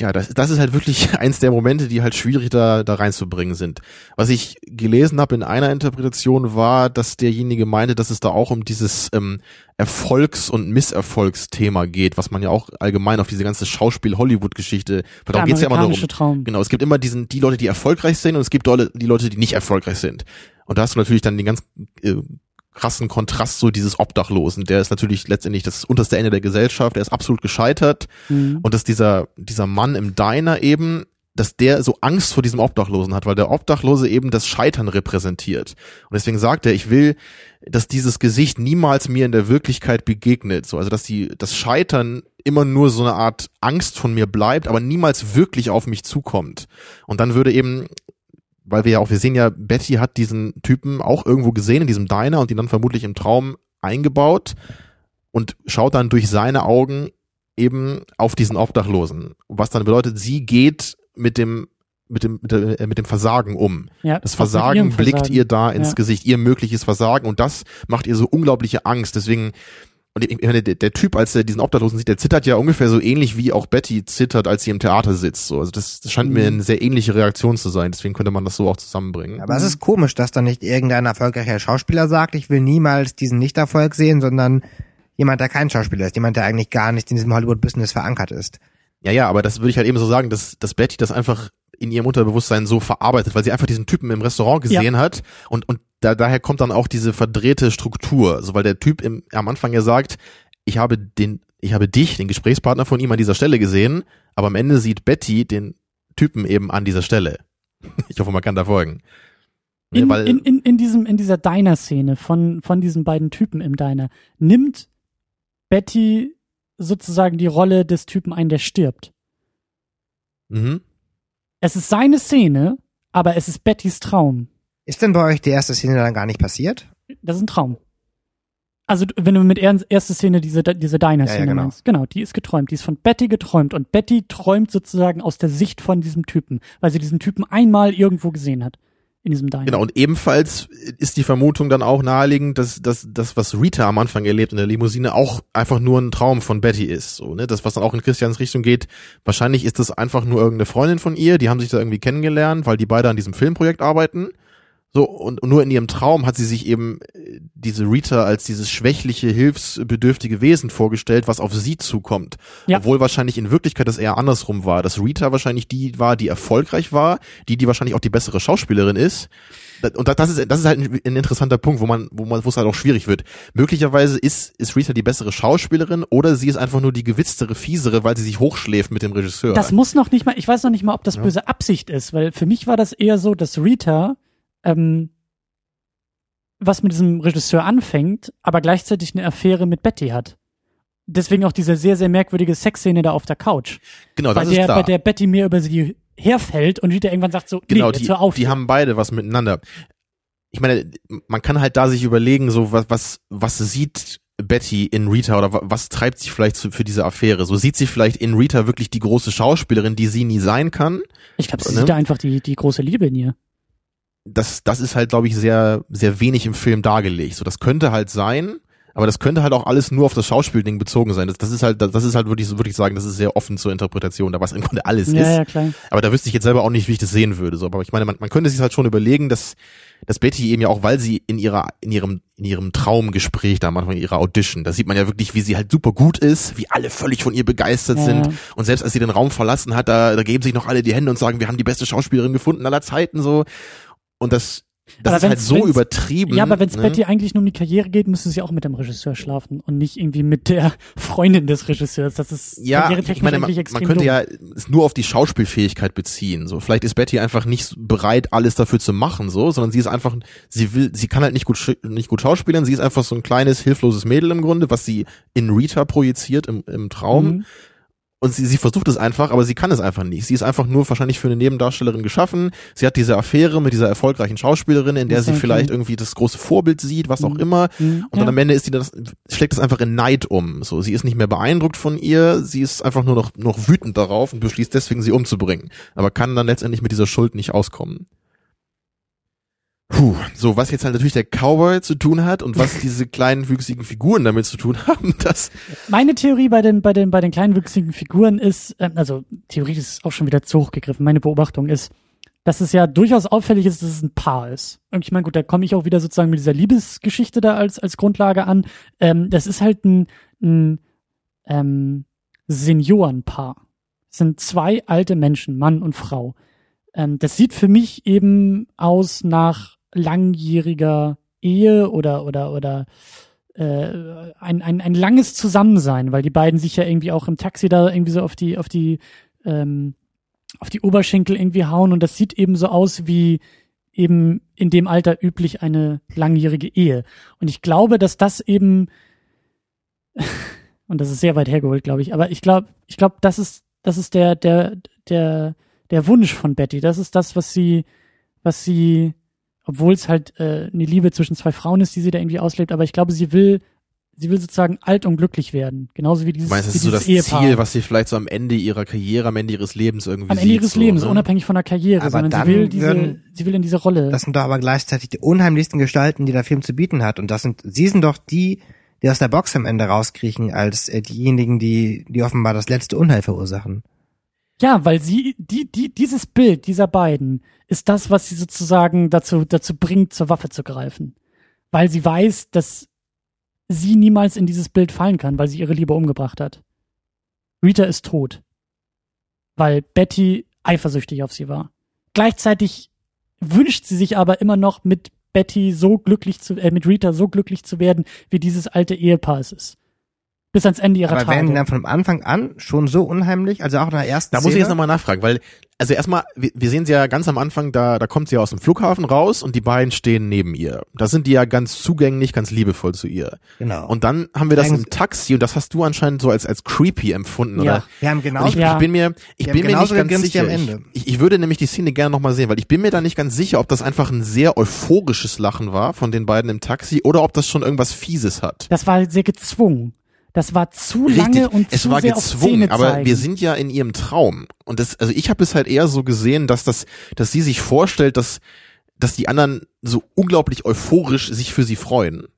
Ja, das, das ist halt wirklich <laughs> eins der Momente, die halt schwierig da, da reinzubringen sind. Was ich gelesen habe in einer Interpretation war, dass derjenige meinte, dass es da auch um dieses ähm, Erfolgs- und Misserfolgsthema geht, was man ja auch allgemein auf diese ganze Schauspiel-Hollywood-Geschichte, weil darum geht's ja immer um, amerikanische Traum. Genau, es gibt immer diesen, die Leute, die erfolgreich sind und es gibt die Leute, die nicht erfolgreich sind. Und da hast du natürlich dann den ganz äh, krassen Kontrast so dieses Obdachlosen. Der ist natürlich letztendlich das unterste Ende der Gesellschaft, der ist absolut gescheitert. Mhm. Und dass dieser, dieser Mann im Diner eben, dass der so Angst vor diesem Obdachlosen hat, weil der Obdachlose eben das Scheitern repräsentiert. Und deswegen sagt er, ich will, dass dieses Gesicht niemals mir in der Wirklichkeit begegnet. So, also dass die, das Scheitern immer nur so eine Art Angst von mir bleibt, aber niemals wirklich auf mich zukommt. Und dann würde eben weil wir ja auch, wir sehen ja, Betty hat diesen Typen auch irgendwo gesehen in diesem Diner und ihn dann vermutlich im Traum eingebaut und schaut dann durch seine Augen eben auf diesen Obdachlosen. Was dann bedeutet, sie geht mit dem mit dem mit, der, äh, mit dem Versagen um. ja, Das Versagen ihrem blickt Versagen. ihr da ins Ja. Gesicht, ihr mögliches Versagen und das macht ihr so unglaubliche Angst. Deswegen und ich meine, der, der Typ, als er diesen Obdachlosen sieht, der zittert ja ungefähr so ähnlich wie auch Betty zittert, als sie im Theater sitzt. So, also das, das scheint Mhm. mir eine sehr ähnliche Reaktion zu sein. Deswegen könnte man das so auch zusammenbringen. Aber es ist komisch, dass dann nicht irgendein erfolgreicher Schauspieler sagt, ich will niemals diesen Nichterfolg sehen, sondern jemand, der kein Schauspieler ist, jemand, der eigentlich gar nicht in diesem Hollywood-Business verankert ist. Ja, ja, aber das würde ich halt eben so sagen, dass, dass Betty das einfach in ihrem Unterbewusstsein so verarbeitet, weil sie einfach diesen Typen im Restaurant gesehen hat und, und da, daher kommt dann auch diese verdrehte Struktur, so weil der Typ im, am Anfang ja sagt, ich habe den, ich habe dich, den Gesprächspartner von ihm an dieser Stelle gesehen, aber am Ende sieht Betty den Typen eben an dieser Stelle. <laughs> Ich hoffe, man kann da folgen. In, weil, in, in, in, diesem, in dieser Diner-Szene von, von diesen beiden Typen im Diner nimmt Betty sozusagen die Rolle des Typen ein, der stirbt. mhm. Es ist seine Szene, aber es ist Bettys Traum. Ist denn bei euch die erste Szene dann gar nicht passiert? Das ist ein Traum. Also wenn du mit er erste Szene diese diese Diner-Szene Ja, ja, genau. meinst, genau, die ist geträumt, die ist von Betty geträumt und Betty träumt sozusagen aus der Sicht von diesem Typen, weil sie diesen Typen einmal irgendwo gesehen hat in diesem Diner. Genau, und ebenfalls ist die Vermutung dann auch naheliegend, dass das, was Rita am Anfang erlebt in der Limousine, auch einfach nur ein Traum von Betty ist. So, ne? Das, was dann auch in Christians Richtung geht, wahrscheinlich ist das einfach nur irgendeine Freundin von ihr, die haben sich da irgendwie kennengelernt, weil die beide an diesem Filmprojekt arbeiten. So, und, und nur in ihrem Traum hat sie sich eben äh, diese Rita als dieses schwächliche, hilfsbedürftige Wesen vorgestellt, was auf sie zukommt. Ja. Obwohl wahrscheinlich in Wirklichkeit das eher andersrum war, dass Rita wahrscheinlich die war, die erfolgreich war, die, die wahrscheinlich auch die bessere Schauspielerin ist. Und da- das ist, das ist halt ein, ein interessanter Punkt, wo man, wo man, wo es halt auch schwierig wird. Möglicherweise ist, ist Rita die bessere Schauspielerin oder sie ist einfach nur die gewitztere, fiesere, weil sie sich hochschläft mit dem Regisseur. Das muss noch nicht mal, ich weiß noch nicht mal, ob das Ja. böse Absicht ist, weil für mich war das eher so, dass Rita ähm, was mit diesem Regisseur anfängt, aber gleichzeitig eine Affäre mit Betty hat. Deswegen auch diese sehr, sehr merkwürdige Sexszene da auf der Couch. genau, bei das der, ist klar. bei der Betty mir über sie herfällt und Rita irgendwann sagt so, Genau, nee, die, jetzt hör auf. die haben beide was miteinander. Ich meine, man kann halt da sich überlegen, so was, was, was sieht Betty in Rita oder wa- was treibt sie vielleicht für diese Affäre? So sieht sie vielleicht in Rita wirklich die große Schauspielerin, die sie nie sein kann. ich glaube, sie ne? sieht da einfach die, die große Liebe in ihr. Das, das ist halt, glaube ich, sehr, sehr wenig im Film dargelegt. So, das könnte halt sein, aber das könnte halt auch alles nur auf das Schauspielding bezogen sein. Das, das ist halt, das ist halt wirklich, so würde ich sagen, das ist sehr offen zur Interpretation, da was im Grunde alles Ja, ist. ja, klar. Aber da wüsste ich jetzt selber auch nicht, wie ich das sehen würde. So, aber ich meine, man, man könnte sich halt schon überlegen, dass, dass Betty eben ja auch, weil sie in ihrer, in ihrem, in ihrem Traumgespräch da am Anfang ihrer Audition, da sieht man ja wirklich, wie sie halt super gut ist, wie alle völlig von ihr begeistert Ja, sind. Und selbst als sie den Raum verlassen hat, da, da geben sich noch alle die Hände und sagen, wir haben die beste Schauspielerin gefunden aller Zeiten, so. Und das, das Aber ist halt so übertrieben. Ja, aber wenn es ne? Betty eigentlich nur um die Karriere geht, müsste sie auch mit dem Regisseur schlafen und nicht irgendwie mit der <laughs> Freundin des Regisseurs. Das ist Ja, ich meine, man, man könnte dumm. ja es nur auf die Schauspielfähigkeit beziehen. So, vielleicht ist Betty einfach nicht bereit, alles dafür zu machen, so, sondern sie ist einfach, sie will, sie kann halt nicht gut, nicht gut schauspielern. Sie ist einfach so ein kleines hilfloses Mädel im Grunde, was sie in Rita projiziert im, im Traum. Mhm. Und sie, sie versucht es einfach, aber sie kann es einfach nicht. Sie ist einfach nur wahrscheinlich für eine Nebendarstellerin geschaffen. Sie hat diese Affäre mit dieser erfolgreichen Schauspielerin, in der sie ist vielleicht irgendwie das große Vorbild sieht, was auch Mhm. immer. Mhm. Und dann am Ende ist sie das, schlägt das einfach in Neid um. So, sie ist nicht mehr beeindruckt von ihr, sie ist einfach nur noch, noch wütend darauf und beschließt deswegen, sie umzubringen. Aber kann dann letztendlich mit dieser Schuld nicht auskommen. Puh, so, was jetzt halt natürlich der Cowboy zu tun hat und was diese <laughs> kleinen wüchsigen Figuren damit zu tun haben, das, Meine Theorie bei den, bei den, bei den kleinwüchsigen Figuren ist, ähm, also Theorie ist auch schon wieder zu hoch gegriffen. Meine Beobachtung ist, dass es ja durchaus auffällig ist, dass es ein Paar ist. Und ich meine, gut, da komme ich auch wieder sozusagen mit dieser Liebesgeschichte da als, als Grundlage an. Ähm, das ist halt ein, ein ähm, Seniorenpaar. Es sind zwei alte Menschen, Mann und Frau. Ähm, das sieht für mich eben aus nach langjähriger Ehe oder oder oder äh, ein, ein, ein langes Zusammensein, weil die beiden sich ja irgendwie auch im Taxi da irgendwie so auf die, auf die, ähm, auf die Oberschenkel irgendwie hauen und das sieht eben so aus wie eben in dem Alter üblich eine langjährige Ehe. Und ich glaube, dass das eben, <laughs> und das ist sehr weit hergeholt, glaube ich, aber ich glaube, ich glaube, das ist, das ist der, der, der, der Wunsch von Betty. Das ist das, was sie, was sie, obwohl es halt äh, eine Liebe zwischen zwei Frauen ist, die sie da irgendwie auslebt, aber ich glaube, sie will, sie will sozusagen alt und glücklich werden. Genauso wie dieses, meine, das wie ist so das Ehepaar. Ziel, was sie vielleicht so am Ende ihrer Karriere, am Ende ihres Lebens irgendwie am sieht. Ende ihres so, Lebens, ne? unabhängig von der Karriere, Aber sondern sie will diese, würden- sie will in diese Rolle. Das sind doch aber gleichzeitig die unheimlichsten Gestalten, die der Film zu bieten hat. Und das sind, sie sind doch die, die aus der Box am Ende rauskriechen, als äh, diejenigen, die, die offenbar das letzte Unheil verursachen. Ja, weil sie, die, die, dieses Bild dieser beiden ist das, was sie sozusagen dazu, dazu bringt, zur Waffe zu greifen. Weil sie weiß, dass sie niemals in dieses Bild fallen kann, weil sie ihre Liebe umgebracht hat. Rita ist tot. Weil Betty eifersüchtig auf sie war. Gleichzeitig wünscht sie sich aber immer noch mit Betty so glücklich zu, äh, mit Rita so glücklich zu werden, wie dieses alte Ehepaar es ist. Bis ans Ende ihrer Aber Tage. werden die dann von Anfang an schon so unheimlich? Also auch in der ersten Da muss ich jetzt nochmal nachfragen, weil, also erstmal, wir, wir sehen sie ja ganz am Anfang, da, da kommt sie ja aus dem Flughafen raus und die beiden stehen neben ihr. Da sind die ja ganz zugänglich, ganz liebevoll zu ihr. Genau. Und dann haben wir das Eigentlich- im Taxi und das hast du anscheinend so als, als creepy empfunden, Ja. oder? wir haben genau ich, Ja. ich bin mir, ich Die bin mir nicht ganz am sicher. Ende. Ich, ich würde nämlich die Szene gerne nochmal sehen, weil ich bin mir da nicht ganz sicher, ob das einfach ein sehr euphorisches Lachen war von den beiden im Taxi oder ob das schon irgendwas Fieses hat. das war sehr gezwungen. Das war zu Richtig, lange und es zu war sehr gezwungen, aber wir sind ja in ihrem Traum. Und das, also ich habe es halt eher so gesehen, dass das, dass sie sich vorstellt, dass, dass die anderen so unglaublich euphorisch sich für sie freuen.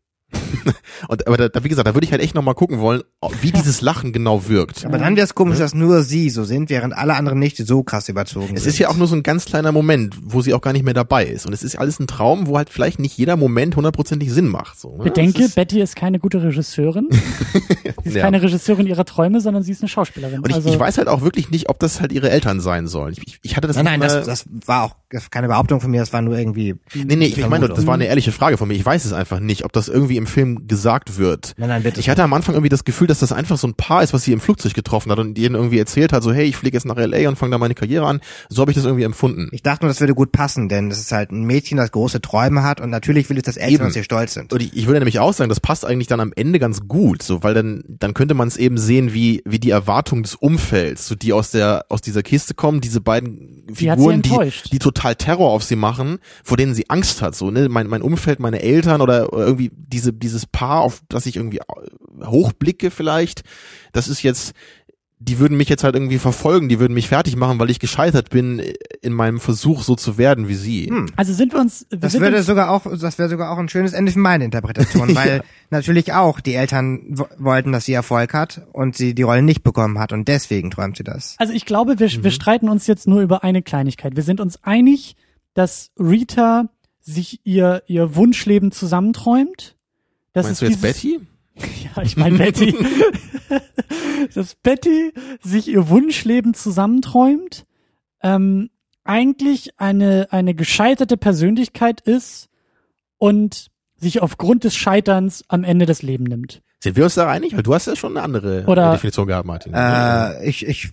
<laughs> und aber da, wie gesagt, da würde ich halt echt nochmal gucken wollen, wie dieses Lachen genau wirkt. Aber dann wäre es komisch, dass nur sie so sind, während alle anderen nicht so krass überzogen Es sind. ist ja auch nur so ein ganz kleiner Moment, wo sie auch gar nicht mehr dabei ist. Und es ist alles ein Traum, wo halt vielleicht nicht jeder Moment hundertprozentig Sinn macht. So, ne? Bedenke, Es ist- Betty ist keine gute Regisseurin. <laughs> sie ist Ja. keine Regisseurin ihrer Träume, sondern sie ist eine Schauspielerin. Und ich, also, ich weiß halt auch wirklich nicht, ob das halt ihre Eltern sein sollen. Ich, ich, hatte das Nein, nein, das, das war auch keine Behauptung von mir, das war nur irgendwie. Nee, nee, ich, ich meine, das war eine ehrliche Frage von mir. Ich weiß es einfach nicht, ob das irgendwie im Film gesagt wird. Nein, nein, bitte. Ich hatte am Anfang irgendwie das Gefühl, dass das einfach so ein Paar ist, was sie im Flugzeug getroffen hat und ihnen irgendwie erzählt hat, so hey, ich fliege jetzt nach LA und fange da meine Karriere an. So habe ich das irgendwie empfunden. Ich dachte nur, das würde gut passen, denn das ist halt ein Mädchen, das große Träume hat und natürlich will es, dass Eltern auf sie stolz sind. Und ich, ich würde nämlich auch sagen, das passt eigentlich dann am Ende ganz gut, so, weil dann, dann könnte man es eben sehen, wie, wie die Erwartungen des Umfelds, so die aus der, aus dieser Kiste kommen, diese beiden Die Figuren, die, die total Terror auf sie machen, vor denen sie Angst hat, so, ne, mein, mein Umfeld, meine Eltern oder, oder irgendwie diese, dieses Paar, auf das ich irgendwie hochblicke vielleicht, das ist jetzt, die würden mich jetzt halt irgendwie verfolgen, die würden mich fertig machen, weil ich gescheitert bin in meinem Versuch, so zu werden wie sie. Hm. also sind wir uns, wir Das würde uns sogar auch, das wäre sogar auch ein schönes Ende für meine Interpretation, <laughs> weil natürlich auch die Eltern wo- wollten, dass sie Erfolg hat und sie die Rolle nicht bekommen hat und deswegen träumt sie das. Also ich glaube, wir, Mhm. wir streiten uns jetzt nur über eine Kleinigkeit. Wir sind uns einig, dass Rita sich ihr, ihr Wunschleben zusammenträumt. Das Meinst ist du jetzt Betty? <laughs> Ja, ich meine Betty. <laughs> dass Betty sich ihr Wunschleben zusammenträumt, ähm, eigentlich eine, eine gescheiterte Persönlichkeit ist und sich aufgrund des Scheiterns am Ende das Leben nimmt. Sind wir uns da einig? Weil du hast ja schon eine andere Oder- Definition gehabt, Martin. Äh, ich, ich,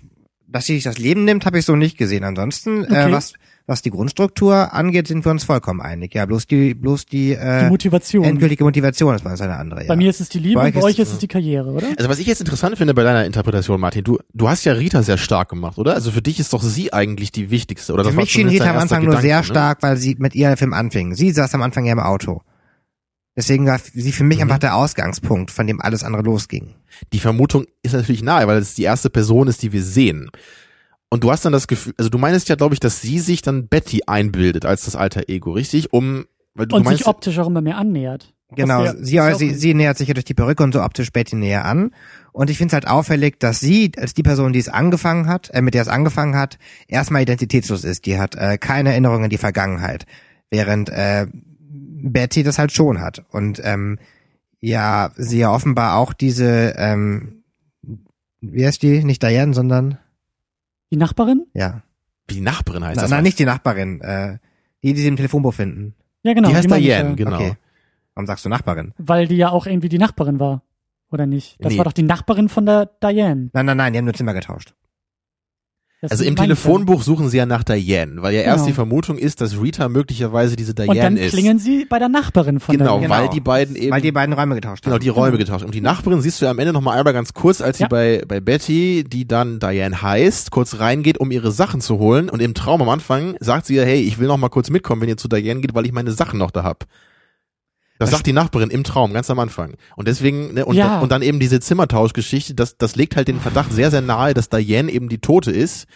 dass sie sich das Leben nimmt, habe ich so nicht gesehen. Ansonsten, Okay. äh, was, was die Grundstruktur angeht, sind wir uns vollkommen einig. Ja, bloß die, bloß die, äh, Die Motivation. endgültige Motivation ist bei uns eine andere. Ja. Bei mir ist es die Liebe, Bei und euch bei ist- euch ist es die Karriere, oder? Also was ich jetzt interessant finde bei deiner Interpretation, Martin, du, du hast ja Rita sehr stark gemacht, oder? Also für dich ist doch sie eigentlich die wichtigste, oder? Für das mich schien Rita am Anfang nur Gedanke, sehr ne? stark, weil sie mit ihr der Film anfing. Sie saß am Anfang ja im Auto. Deswegen war sie für mich Mhm. einfach der Ausgangspunkt, von dem alles andere losging. Die Vermutung ist natürlich nahe, weil es die erste Person ist, die wir sehen. Und du hast dann das Gefühl, also du meinst ja, glaube ich, dass sie sich dann Betty einbildet als das alter Ego, richtig? Um, weil du Und meinst, sich optisch auch immer mehr annähert. Genau, wir- sie, sie, sie nähert sich ja durch die Perücke und so optisch Betty näher an. Und ich finde es halt auffällig, dass sie, als die Person, die es angefangen hat, äh, mit der es angefangen hat, erstmal identitätslos ist. Die hat äh, keine Erinnerung an die Vergangenheit. Während äh, Betty das halt schon hat. Und ähm, ja, sie ja offenbar auch diese, ähm, wie heißt die? Nicht Diane, sondern Die Nachbarin? ja. wie die Nachbarin heißt Na, das. nein, was? nicht die Nachbarin, äh, die, die sie im Telefonbuch finden. Ja, genau. die heißt Diane, ja. genau. Okay. Warum sagst du Nachbarin? Weil die ja auch irgendwie die Nachbarin war. Oder nicht? Das Nee. war doch die Nachbarin von der Diane. Nein, nein, nein, die haben nur Zimmer getauscht. Das Also im. Telefonbuch suchen sie ja nach Diane, weil ja erst Genau. die Vermutung ist, dass Rita möglicherweise diese Diane Und dann ist. klingeln sie bei der Nachbarin von Genau, der Genau. weil die beiden eben Weil die beiden Räume getauscht Genau, haben. die Räume getauscht. Und die Nachbarin siehst du ja am Ende nochmal einmal ganz kurz, als sie Ja. bei, bei Betty, die dann Diane heißt, kurz reingeht, um ihre Sachen zu holen. Und im Traum am Anfang sagt sie ja, hey, ich will noch mal kurz mitkommen, wenn ihr zu Diane geht, weil ich meine Sachen noch da hab. Das, Das sagt die Nachbarin im Traum, ganz am Anfang. Und deswegen, ne, und, Ja. und dann eben diese Zimmertauschgeschichte, das, das legt halt den Verdacht sehr, sehr nahe, dass Diane eben die Tote ist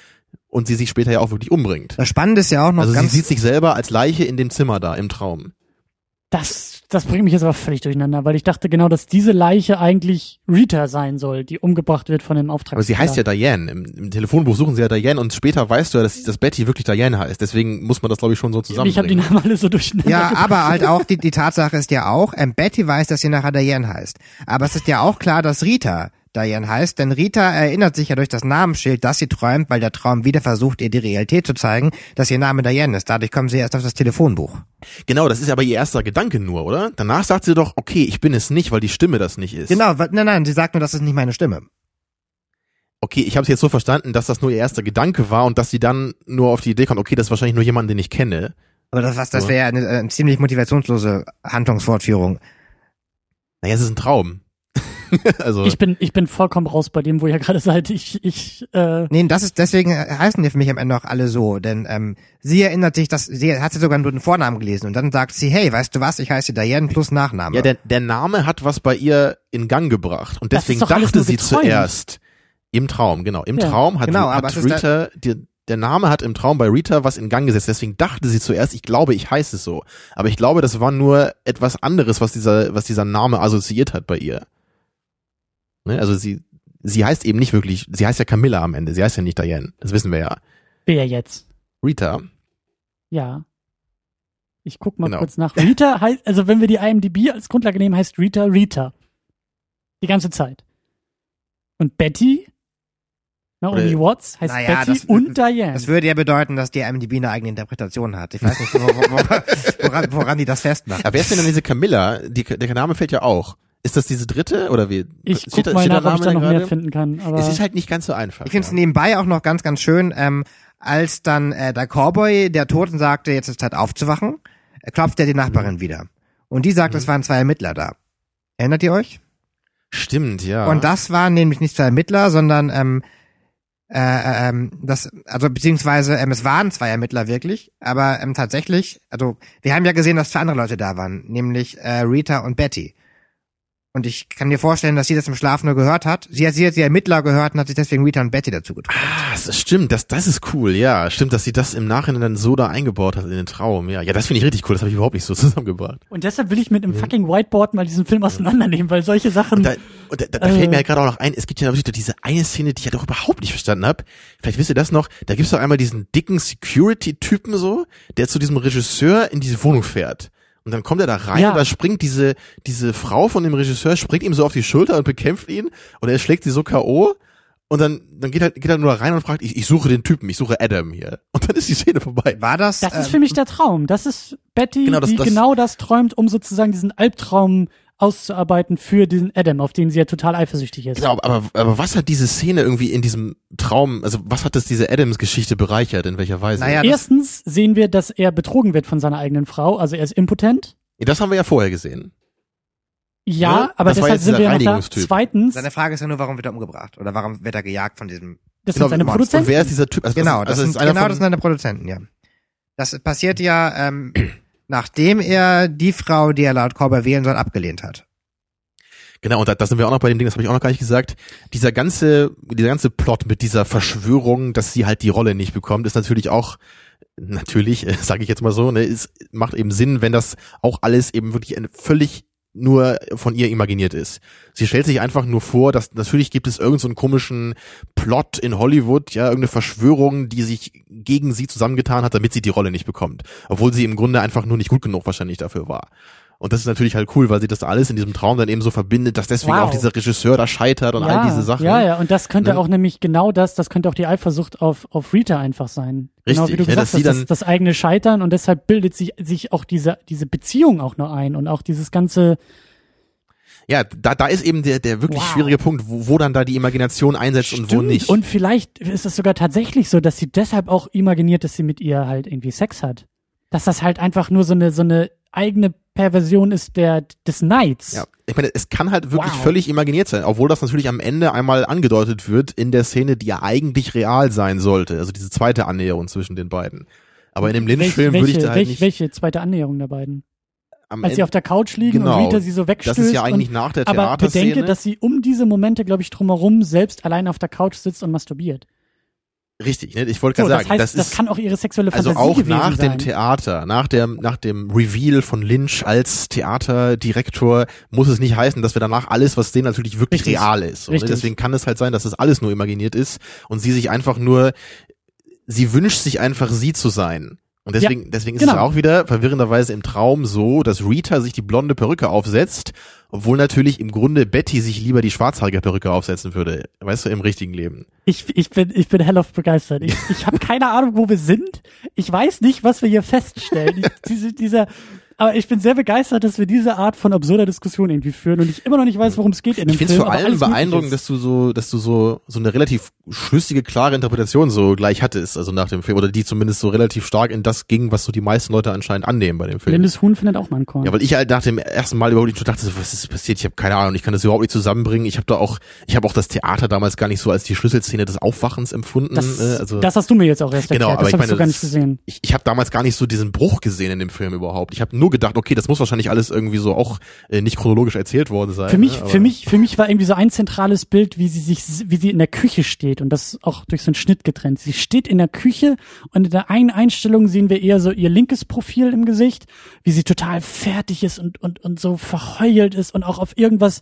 und sie sich später ja auch wirklich umbringt. Das Spannende ist ja auch noch Also sie ganz, sieht sich selber als Leiche in dem Zimmer da, im Traum. Das, das bringt mich jetzt aber völlig durcheinander, weil ich dachte genau, dass diese Leiche eigentlich Rita sein soll, die umgebracht wird von dem Auftragskiller. Aber sie heißt ja Diane. Im, Im Telefonbuch suchen sie ja Diane und später weißt du ja, dass, dass Betty wirklich Diane heißt. Deswegen muss man das, glaube ich, schon so Ich habe die zusammenbringen. Namen alle so durcheinander. ja, gebracht. aber halt auch, die, die Tatsache ist ja auch, ähm, Betty weiß, dass sie nachher Diane heißt. Aber es ist ja auch klar, dass Rita Diane heißt, denn Rita erinnert sich ja durch das Namensschild, dass sie träumt, weil der Traum wieder versucht, ihr die Realität zu zeigen, dass ihr Name Diane ist. Dadurch kommen sie erst auf das Telefonbuch. Genau, das ist aber ihr erster Gedanke nur, oder? Danach sagt sie doch, okay, ich bin es nicht, weil die Stimme das nicht ist. Genau, wa- nein, nein, sie sagt nur, das ist nicht meine Stimme. Okay, ich habe es jetzt so verstanden, dass das nur ihr erster Gedanke war und dass sie dann nur auf die Idee kommt, okay, das ist wahrscheinlich nur jemand, den ich kenne. Aber das, was, das wäre eine, eine ziemlich motivationslose Handlungsfortführung. Naja, es ist ein Traum. <laughs> also, Ich bin, ich bin vollkommen raus bei dem, wo ihr gerade seid. Ich, ich, äh, Nee, das ist deswegen heißen die für mich am Ende auch alle so, denn ähm, sie erinnert sich, dass sie hat sie sogar nur den Vornamen gelesen und dann sagt sie, hey, weißt du was, ich heiße Diane plus Nachname. ja, der, der Name hat was bei ihr in Gang gebracht und deswegen dachte sie zuerst im Traum, genau, im Ja. Traum hat, Genau, hat Rita, die, der Name hat im Traum bei Rita was in Gang gesetzt, deswegen dachte sie zuerst, ich glaube, ich heiße es so. Aber ich glaube, das war nur etwas anderes, was dieser, was dieser Name assoziiert hat bei ihr. Ne? Also sie, sie heißt eben nicht wirklich, sie heißt ja Camilla am Ende, sie heißt ja nicht Diane, das wissen wir ja. wer jetzt? Rita, Ja. Ich guck mal Genau. kurz nach. Rita <laughs> heißt, also wenn wir die IMDb als Grundlage nehmen, heißt Rita Rita. Die ganze Zeit. Und Betty, Naomi Oder- Watts, heißt Naja, Betty das- und Diane. Das würde ja bedeuten, dass die IMDb eine eigene Interpretation hat. Ich weiß nicht, wo, wo, wo, <laughs> woran, woran die das festmacht. aber wer ist denn dann diese Camilla? Die, der Name fällt ja auch. Ist das diese dritte oder wie? ich Steht guck da- mal nach, ob ich da noch gerade? mehr finden kann. Aber Es ist halt nicht ganz so einfach. Ich finde es ja. nebenbei auch noch ganz, ganz schön, ähm, als dann äh, der Cowboy der Toten sagte, jetzt ist Zeit aufzuwachen, äh, klopft er die Nachbarin wieder. Und die sagt, es waren zwei Ermittler da. Erinnert ihr euch? Stimmt, ja. Und das waren nämlich nicht zwei Ermittler, sondern ähm, äh, ähm, das, also beziehungsweise ähm, es waren zwei Ermittler wirklich, aber ähm, tatsächlich, also wir haben ja gesehen, dass zwei andere Leute da waren, nämlich äh, Rita und Betty. Und ich kann mir vorstellen, dass sie das im Schlaf nur gehört hat. Sie hat, sie hat die Ermittler gehört und hat sich deswegen Rita und Betty dazu getroffen. Ah, das stimmt, das, das ist cool, ja. Stimmt, dass sie das im Nachhinein dann so da eingebaut hat in den Traum. Ja, ja das finde ich richtig cool. Das habe ich überhaupt nicht so <laughs> zusammengebracht. und deshalb will ich mit einem fucking Whiteboard mal diesen Film auseinandernehmen, weil solche Sachen. Und da, und da, da, da Äh. fällt mir halt gerade auch noch ein, es gibt ja wirklich diese eine Szene, die ich halt auch überhaupt nicht verstanden habe. Vielleicht wisst ihr das noch, da gibt's doch einmal diesen dicken Security-Typen so, der zu diesem Regisseur in diese Wohnung fährt. Und dann kommt er da rein Ja. und da springt diese, diese Frau von dem Regisseur, springt ihm so auf die Schulter und bekämpft ihn und er schlägt sie so K.O. Und dann, dann geht er, geht er nur rein und fragt, ich, ich suche den Typen, ich suche Adam hier. Und dann ist die Szene vorbei. War das? das ist ähm, für mich der Traum. Das ist Betty, Genau, das- die das- genau das träumt, um sozusagen diesen Albtraum auszuarbeiten für diesen Adam, auf den sie ja total eifersüchtig ist. Genau, aber, aber was hat diese Szene irgendwie in diesem Traum, also was hat das diese Adams-Geschichte bereichert, in welcher Weise? Naja, Erstens sehen wir, dass er betrogen wird von seiner eigenen Frau, also er ist impotent. Ja, das haben wir ja vorher gesehen. Ja, Ja, aber das war deshalb jetzt sind wir noch da. Reinigungstyp. Zweitens, Seine Frage ist ja nur, warum wird er umgebracht? Oder warum wird er gejagt von diesem das Genau, sind seine und Produzenten. wer ist dieser Typ? Also, Genau, das, das, also sind, ist einer genau, von, das sind seine Produzenten, ja. Das passiert ja, ähm, nachdem er die Frau, die er laut Cowboy wählen soll, abgelehnt hat. Genau, und da, da sind wir auch noch bei dem Ding, das habe ich auch noch gar nicht gesagt. Dieser ganze, dieser ganze Plot mit dieser Verschwörung, dass sie halt die Rolle nicht bekommt, ist natürlich auch, natürlich, äh, <laughs> sage ich jetzt mal so, ne, ist, macht eben Sinn, wenn das auch alles eben wirklich ein völlig nur von ihr imaginiert ist. Sie stellt sich einfach nur vor, dass natürlich gibt es irgendeinen so komischen Plot in Hollywood, ja, irgendeine Verschwörung, die sich gegen sie zusammengetan hat, damit sie die Rolle nicht bekommt. Obwohl sie im Grunde einfach nur nicht gut genug wahrscheinlich dafür war. Und das ist natürlich halt cool, weil sie das alles in diesem Traum dann eben so verbindet, dass deswegen Wow. auch dieser Regisseur da scheitert und ja, all diese Sachen. Ja, ja, und das könnte Ne? auch nämlich genau das, das könnte auch die Eifersucht auf, auf Rita einfach sein. genau wie Richtig, du ja, gesagt dass sie hast, das, dann- das eigene Scheitern und deshalb bildet sich, sich auch diese, diese Beziehung auch nur ein und auch dieses ganze, Ja, da, da ist eben der, der wirklich Wow. schwierige Punkt, wo, wo dann da die Imagination einsetzt und wo Stimmt. nicht. Und vielleicht ist es sogar tatsächlich so, dass sie deshalb auch imaginiert, dass sie mit ihr halt irgendwie Sex hat. Dass das halt einfach nur so eine, so eine eigene Perversion ist der, des Neids. Ja, ich meine, es kann halt wirklich Wow. völlig imaginiert sein, obwohl das natürlich am Ende einmal angedeutet wird in der Szene, die ja eigentlich real sein sollte. Also diese zweite Annäherung zwischen den beiden. Aber in dem Lynch-Film würde ich welche, da halt welche, nicht. welche zweite Annäherung der beiden? am Als sie Ende- auf der Couch liegen Genau. und Rita sie so wegstößt. das ist ja eigentlich und, nach der aber bedenke, Theaterszene. dass sie um diese Momente, glaube ich, drumherum selbst allein auf der Couch sitzt und masturbiert. Richtig, ne? Ich wollte So, gerade das sagen, heißt, das das, ist kann auch ihre sexuelle also Fantasie auch gewesen nach sein. dem Theater, nach dem nach dem Reveal von Lynch als Theaterdirektor muss es nicht heißen, dass wir danach alles, was sehen, natürlich wirklich Richtig. real ist. So, ne? Deswegen kann es halt sein, dass das alles nur imaginiert ist und sie sich einfach nur, sie wünscht sich einfach sie zu sein. Und deswegen, deswegen ist es genau. auch wieder verwirrenderweise im Traum so, dass Rita sich die blonde Perücke aufsetzt Obwohl natürlich im Grunde Betty sich lieber die schwarzhaarige Perücke aufsetzen würde. Weißt du, im richtigen Leben. Ich, ich bin, ich bin hell auf begeistert. Ich, ich habe keine Ahnung, wo wir sind. Ich weiß nicht, was wir hier feststellen. <laughs> Ich, diese, dieser, aber ich bin sehr begeistert, dass wir diese Art von absurder Diskussion irgendwie führen und ich immer noch nicht weiß, worum es geht in dem Ich finde es vor allem beeindruckend, dass du so, dass du so, so eine relativ schlüssige, klare Interpretation so gleich hattest, also nach dem Film, oder die zumindest so relativ stark in das ging, was so die meisten Leute anscheinend annehmen bei dem Film. Blindes Huhn findet auch mal einen Korn. Ja, weil ich halt nach dem ersten Mal überhaupt nicht so dachte, so, was ist passiert? Ich habe keine Ahnung, ich kann das überhaupt nicht zusammenbringen. Ich habe da auch, ich habe auch das Theater damals gar nicht so als die Schlüsselszene des Aufwachens empfunden. das, äh, also das hast du mir jetzt auch erst Genau, erklärt. aber das ich meine, so gar nicht das- gesehen. ich, ich habe damals gar nicht so diesen Bruch gesehen in dem Film überhaupt. Ich habe nur gedacht, okay, das muss wahrscheinlich alles irgendwie so auch äh, nicht chronologisch erzählt worden sein. Für mich, ne? Für mich, für mich war irgendwie so ein zentrales Bild, wie sie sich, wie sie in der Küche steht und das auch durch so einen Schnitt getrennt. Sie steht in der Küche und in der einen Einstellung sehen wir eher so ihr linkes Profil im Gesicht, wie sie total fertig ist und und und so verheult ist und auch auf irgendwas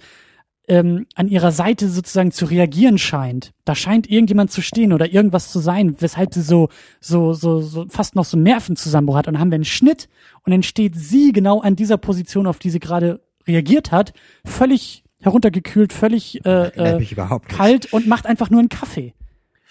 ähm, an ihrer Seite sozusagen zu reagieren scheint. Da scheint irgendjemand zu stehen oder irgendwas zu sein, weshalb sie so so so so fast noch so einen Nervenzusammenbruch hat. Und dann haben wir einen Schnitt und dann steht sie genau an dieser Position, auf die sie gerade reagiert hat, völlig heruntergekühlt, völlig äh, äh, kalt und macht einfach nur einen Kaffee.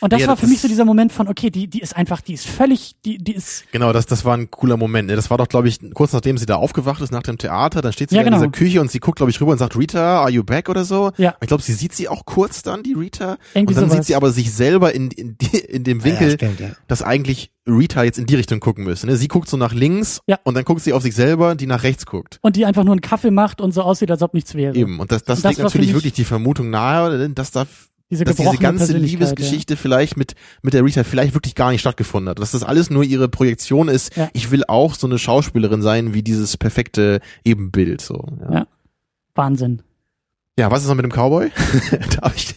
Und das Ja, war das für mich so dieser Moment von, okay, die, die ist einfach, die ist völlig, die, die ist, Genau, das, das war ein cooler Moment. ne? Das war doch, glaube ich, kurz nachdem sie da aufgewacht ist nach dem Theater, dann steht sie Ja, da in genau. dieser Küche und sie guckt, glaube ich, rüber und sagt, Rita, are you back oder so? Ja. Ich glaube, sie sieht sie auch kurz dann, die Rita. Irgendwie und dann sowas. sieht sie aber sich selber in, in, die, in dem Winkel, Ja, stimmt, ja. dass eigentlich Rita jetzt in die Richtung gucken müsste. Ne? Sie guckt so nach links Ja. und dann guckt sie auf sich selber, die nach rechts guckt. und die einfach nur einen Kaffee macht und so aussieht, als ob nichts wäre. Eben. Und das, das, Und das für natürlich mich- wirklich die Vermutung nahe, dass da Diese dass diese ganze Liebesgeschichte vielleicht mit, mit der Rita vielleicht wirklich gar nicht stattgefunden hat. Dass das alles nur ihre Projektion ist. Ja. Ich will auch so eine Schauspielerin sein wie dieses perfekte Ebenbild, so. Ja, Ja. Ja. Wahnsinn. ja was ist noch mit dem Cowboy? <laughs> da hab ich,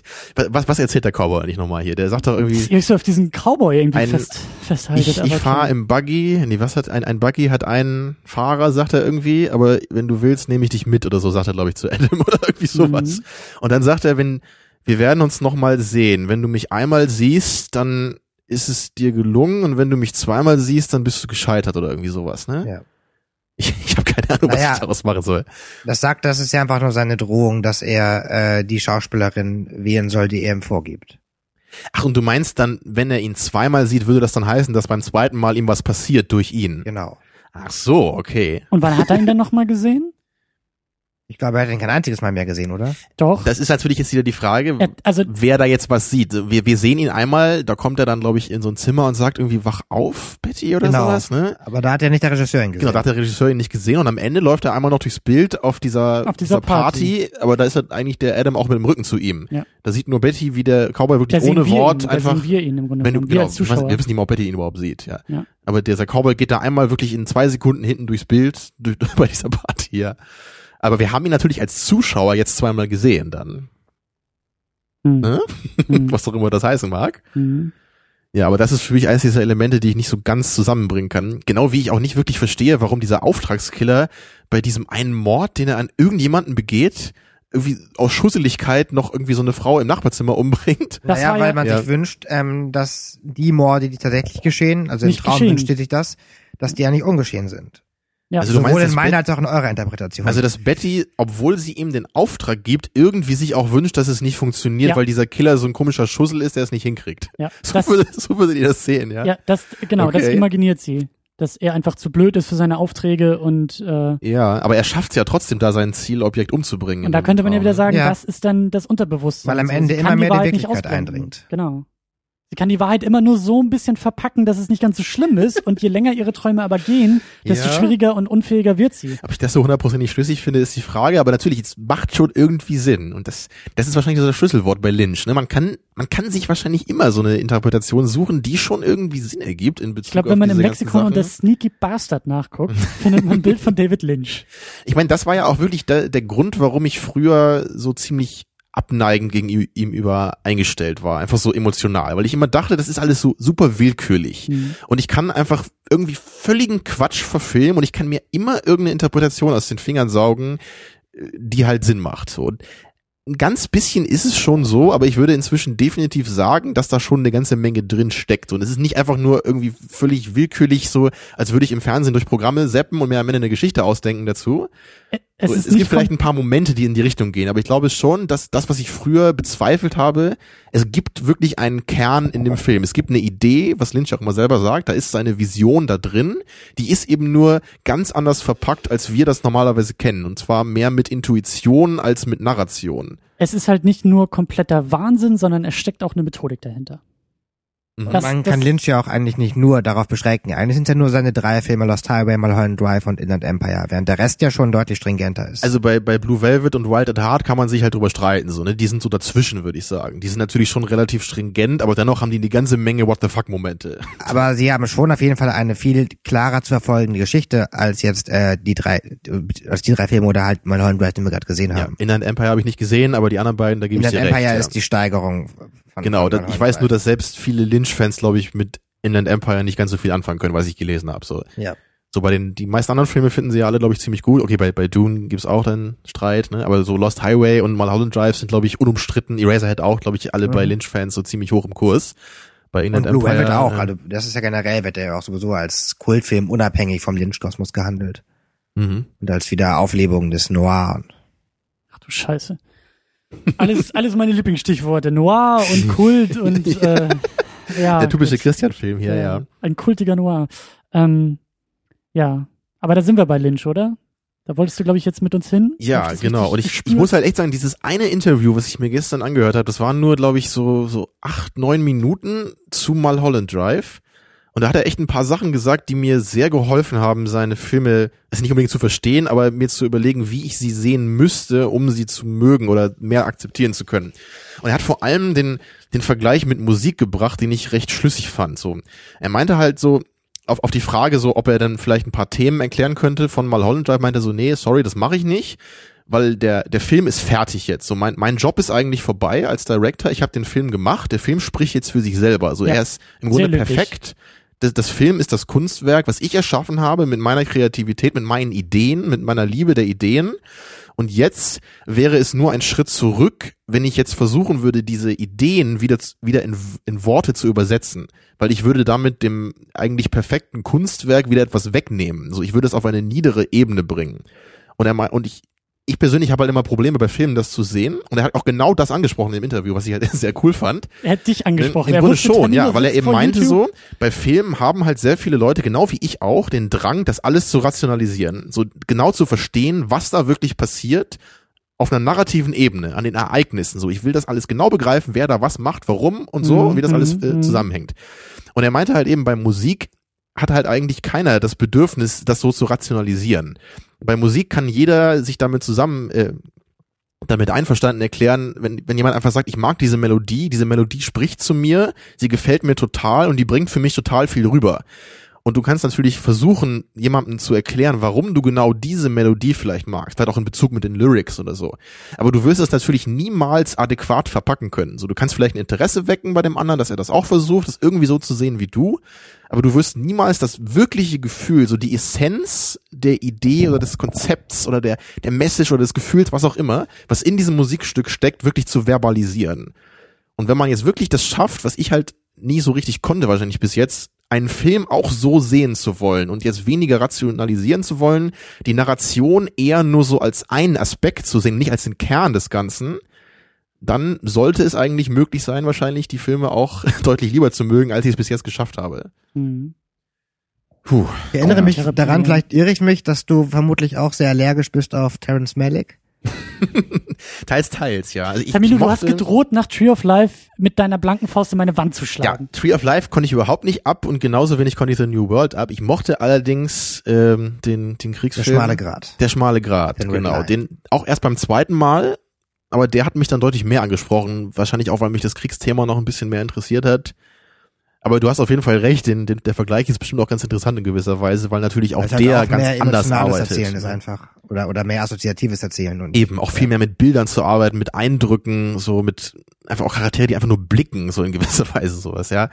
was, was erzählt der Cowboy eigentlich nochmal hier? Der sagt doch irgendwie, euch so auf diesen Cowboy irgendwie Ein- fest, festhaltet. ich, ich fahre im Buggy, nee, was hat ein, ein Buggy hat einen Fahrer, sagt er irgendwie, aber wenn du willst, nehme ich dich mit oder so, sagt er, glaube ich, zu Adam <laughs> oder irgendwie sowas. Mhm. Und dann sagt er, wenn, wir werden uns nochmal sehen. Wenn du mich einmal siehst, dann ist es dir gelungen und wenn du mich zweimal siehst, dann bist du gescheitert oder irgendwie sowas, ne? Ja. <laughs> Ich, ich habe keine Ahnung, was Naja. ich daraus machen soll. Das sagt, das ist ja einfach nur seine Drohung, dass er äh, die Schauspielerin wählen soll, die er ihm vorgibt. Ach, und du meinst dann, wenn er ihn zweimal sieht, würde das dann heißen, dass beim zweiten Mal ihm was passiert durch ihn? Genau. Ach so, okay. Und wann hat er ihn denn nochmal gesehen? Ich glaube, er hat ihn kein einziges Mal mehr gesehen, oder? Doch. Das ist natürlich jetzt wieder die Frage, Er, also, wer da jetzt was sieht. Wir, wir sehen ihn einmal, da kommt er dann, glaube ich, in so ein Zimmer und sagt irgendwie, wach auf, Betty oder Genau. sowas, ne? Aber da hat ja nicht der Regisseur ihn gesehen. Genau, da hat der Regisseur ihn nicht gesehen und am Ende läuft er einmal noch durchs Bild auf dieser, Auf dieser Party, aber da ist halt eigentlich der Adam auch mit dem Rücken zu ihm. Ja. Da sieht nur Betty, wie der Cowboy da wirklich sehen ohne wir Wort ihn, da einfach, sehen wir ihn im Grunde wenn du, genommen, wir genau, als ich weiß, Zuschauer. wir wissen nicht mal, ob Betty ihn überhaupt sieht, ja. Ja. Aber dieser Cowboy geht da einmal wirklich in zwei Sekunden hinten durchs Bild, durch, <laughs> bei dieser Party, ja. Aber wir haben ihn natürlich als Zuschauer jetzt zweimal gesehen dann. Hm. Ne? Hm. <laughs> Was doch immer das heißen mag. Hm. Ja, aber das ist für mich eines dieser Elemente, die ich nicht so ganz zusammenbringen kann. Genau wie ich auch nicht wirklich verstehe, warum dieser Auftragskiller bei diesem einen Mord, den er an irgendjemanden begeht, irgendwie aus Schusseligkeit noch irgendwie so eine Frau im Nachbarzimmer umbringt. Das naja, weil ja- man Ja. sich wünscht, ähm, dass die Morde, die tatsächlich geschehen, also im Nicht Traum geschehen. wünscht sich das, dass die ja nicht ungeschehen sind. Ja. Also Sowohl meinst, in dass meiner als auch in eurer Interpretation. Also dass Betty, obwohl sie ihm den Auftrag gibt, irgendwie sich auch wünscht, dass es nicht funktioniert, Ja. weil dieser Killer so ein komischer Schussel ist, der es nicht hinkriegt. ja. <laughs> So, Das, würde, so würdet ihr das sehen, ja? ja, das, genau, das Okay. imaginiert sie. Dass er einfach zu blöd ist für seine Aufträge und, äh, Ja, aber er schafft es ja trotzdem, da sein Zielobjekt umzubringen. und da könnte man ja wieder sagen, Ja. das ist dann das Unterbewusstsein. Weil am So, Ende sie immer mehr die nicht Wirklichkeit eindringt. Genau. Sie kann die Wahrheit immer nur so ein bisschen verpacken, dass es nicht ganz so schlimm ist und je länger ihre Träume aber gehen, desto Ja. schwieriger und unfähiger wird sie. Ob ich das so hundertprozentig schlüssig finde, ist die Frage, aber natürlich, es macht schon irgendwie Sinn. Und das, das ist wahrscheinlich so das Schlüsselwort bei Lynch. Ne? Man kann, man kann sich wahrscheinlich immer so eine Interpretation suchen, die schon irgendwie Sinn ergibt in Bezug Ich glaube, auf wenn man im Lexikon unter. Sneaky Bastard nachguckt, findet man ein Bild von David Lynch. <laughs> Ich meine, das war ja auch wirklich der, der Grund, warum ich früher so ziemlich abneigend gegen ihm ihm über eingestellt war, einfach so emotional, weil ich immer dachte, das ist alles so super willkürlich Mhm. und ich kann einfach irgendwie völligen Quatsch verfilmen und ich kann mir immer irgendeine Interpretation aus den Fingern saugen, äh, die halt Sinn macht. So. Und ein ganz bisschen ist es schon so, aber ich würde inzwischen definitiv sagen, dass da schon eine ganze Menge drin steckt. Und es ist nicht einfach nur irgendwie völlig willkürlich so, als würde ich im Fernsehen durch Programme zappen und mir am Ende eine Geschichte ausdenken dazu, Es, So, es nicht gibt vielleicht ein paar Momente, die in die Richtung gehen, aber ich glaube schon, dass das, was ich früher bezweifelt habe, es gibt wirklich einen Kern in dem Film. Es gibt eine Idee, was Lynch auch immer selber sagt, da ist seine Vision da drin, die ist eben nur ganz anders verpackt, als wir das normalerweise kennen. Und zwar mehr mit Intuition als mit Narration. es ist halt nicht nur kompletter Wahnsinn, sondern es steckt auch eine Methodik dahinter. Das- Man das- kann Lynch ja auch eigentlich nicht nur darauf beschränken. Eigentlich sind ja nur seine drei Filme Lost Highway, Mulholland Drive und Inland Empire, während der Rest ja schon deutlich stringenter ist. Also bei, bei Blue Velvet und Wild at Heart kann man sich halt drüber streiten, so, ne? Die sind so dazwischen, würde ich sagen. Die sind natürlich schon relativ stringent, aber dennoch haben die eine ganze Menge What the fuck Momente. <laughs> Aber sie haben schon auf jeden Fall eine viel klarer zu verfolgende Geschichte als jetzt äh, die drei, äh, als die drei Filme oder halt Mulholland Drive, den wir gerade gesehen Ja, haben. Inland Empire habe ich nicht gesehen, aber die anderen beiden, da gebe ich Inland dir Empire recht. ja. ist die Steigerung. Von, Genau, das, ich weiß nur, dass selbst viele Lynch-Fans, glaube ich, mit Inland Empire nicht ganz so viel anfangen können, was ich gelesen habe. So, Ja. so bei den die meisten anderen Filme finden sie ja alle, glaube ich, ziemlich gut. Okay, bei bei Dune gibt's auch dann Streit, ne? Aber so Lost Highway und Mulholland Drive sind, glaube ich, unumstritten. Eraserhead auch, glaube ich, alle bei Mhm. Lynch-Fans so ziemlich hoch im Kurs. Bei Inland Und Blue Empire Velvet auch. äh, Also das ist ja generell, wird der ja auch sowieso als Kultfilm unabhängig vom Lynch-Kosmos gehandelt. mhm. Und als Wiederauflebung des Noir. Ach du Scheiße. Alles, alles meine Lieblingsstichworte. Noir und Kult und <laughs> äh, ja. Der typische. Christian-Film hier, ja. Ein kultiger Noir. Ähm, ja, aber da sind wir bei Lynch, oder? Da wolltest du, glaube ich, jetzt mit uns hin. Ja, genau. Und ich, ich muss halt echt sagen, dieses eine Interview, was ich mir gestern angehört habe, das waren nur, glaube ich, so, so acht, neun Minuten zu Mulholland Drive. Und da hat er echt ein paar Sachen gesagt, die mir sehr geholfen haben, seine Filme, es nicht unbedingt zu verstehen, aber mir zu überlegen, wie ich sie sehen müsste, um sie zu mögen oder mehr akzeptieren zu können. Und er hat vor allem den, den Vergleich mit Musik gebracht, den ich recht schlüssig fand. So, er meinte halt so, auf, auf die Frage so, ob er dann vielleicht ein paar Themen erklären könnte von Mulholland Drive, meinte er so, nee, sorry, das mache ich nicht, weil der, der Film ist fertig jetzt. So mein, mein Job ist eigentlich vorbei als Director. Ich habe den Film gemacht. Der Film spricht jetzt für sich selber. So Ja, er ist im Grunde perfekt. Das, das Film ist das Kunstwerk, was ich erschaffen habe mit meiner Kreativität, mit meinen Ideen, mit meiner Liebe der Ideen. Und jetzt wäre es nur ein Schritt zurück, wenn ich jetzt versuchen würde, diese Ideen wieder, wieder in, in Worte zu übersetzen. Weil ich würde damit dem eigentlich perfekten Kunstwerk wieder etwas wegnehmen. So, ich würde es auf eine niedere Ebene bringen. Und er und ich, ich persönlich habe halt immer Probleme bei Filmen, das zu sehen. Und er hat auch genau das angesprochen im Interview, was ich halt <laughs> sehr cool fand. Er hat dich angesprochen. Im er Grunde schon, ja, weil er eben meinte YouTube. so, bei Filmen haben halt sehr viele Leute, genau wie ich auch, den Drang, das alles zu rationalisieren. So genau zu verstehen, was da wirklich passiert auf einer narrativen Ebene, an den Ereignissen. So, ich will das alles genau begreifen, wer da was macht, warum und so, Mhm, und wie das alles äh, mhm. zusammenhängt. Und er meinte halt eben, bei Musik hat halt eigentlich keiner das Bedürfnis, das so zu rationalisieren. Bei Musik kann jeder sich damit zusammen äh, damit einverstanden erklären, wenn, wenn jemand einfach sagt, ich mag diese Melodie, diese Melodie spricht zu mir, sie gefällt mir total und die bringt für mich total viel rüber. Und du kannst natürlich versuchen, jemandem zu erklären, warum du genau diese Melodie vielleicht magst, vielleicht auch in Bezug mit den Lyrics oder so. Aber du wirst es natürlich niemals adäquat verpacken können. So, du kannst vielleicht ein Interesse wecken bei dem anderen, dass er das auch versucht, das irgendwie so zu sehen wie du. Aber du wirst niemals das wirkliche Gefühl, so die Essenz der Idee oder des Konzepts oder der, der Message oder des Gefühls, was auch immer, was in diesem Musikstück steckt, wirklich zu verbalisieren. Und wenn man jetzt wirklich das schafft, was ich halt nie so richtig konnte wahrscheinlich bis jetzt, einen Film auch so sehen zu wollen und jetzt weniger rationalisieren zu wollen, die Narration eher nur so als einen Aspekt zu sehen, nicht als den Kern des Ganzen, dann sollte es eigentlich möglich sein, wahrscheinlich die Filme auch <laughs> deutlich lieber zu mögen, als ich es bis jetzt geschafft habe. Mhm. Puh. Ich erinnere mich daran, vielleicht irre ich mich, dass du vermutlich auch sehr allergisch bist auf Terence Malick. <laughs> Teils, teils, ja. Also ich Tamino, du hast gedroht, nach Tree of Life mit deiner blanken Faust in meine Wand zu Ja, schlagen. Tree of Life konnte ich überhaupt nicht ab und genauso wenig konnte ich The New World ab. Ich mochte allerdings ähm, den, den Der Kriegsfilm. schmale Grat. Der schmale Grat, Den genau. Den auch erst beim zweiten Mal, aber der hat mich dann deutlich mehr angesprochen. Wahrscheinlich auch, weil mich das Kriegsthema noch ein bisschen mehr interessiert hat. Aber du hast auf jeden Fall recht, den, den, der Vergleich ist bestimmt auch ganz interessant in gewisser Weise, weil natürlich auch halt der auch ganz mehr anders arbeitet. Erzählen ist einfach. Oder, oder mehr assoziatives Erzählen. Und Eben, auch viel mehr mit Bildern zu arbeiten, mit Eindrücken, so mit einfach auch Charaktere, die einfach nur blicken, so in gewisser <laughs> Weise sowas, ja.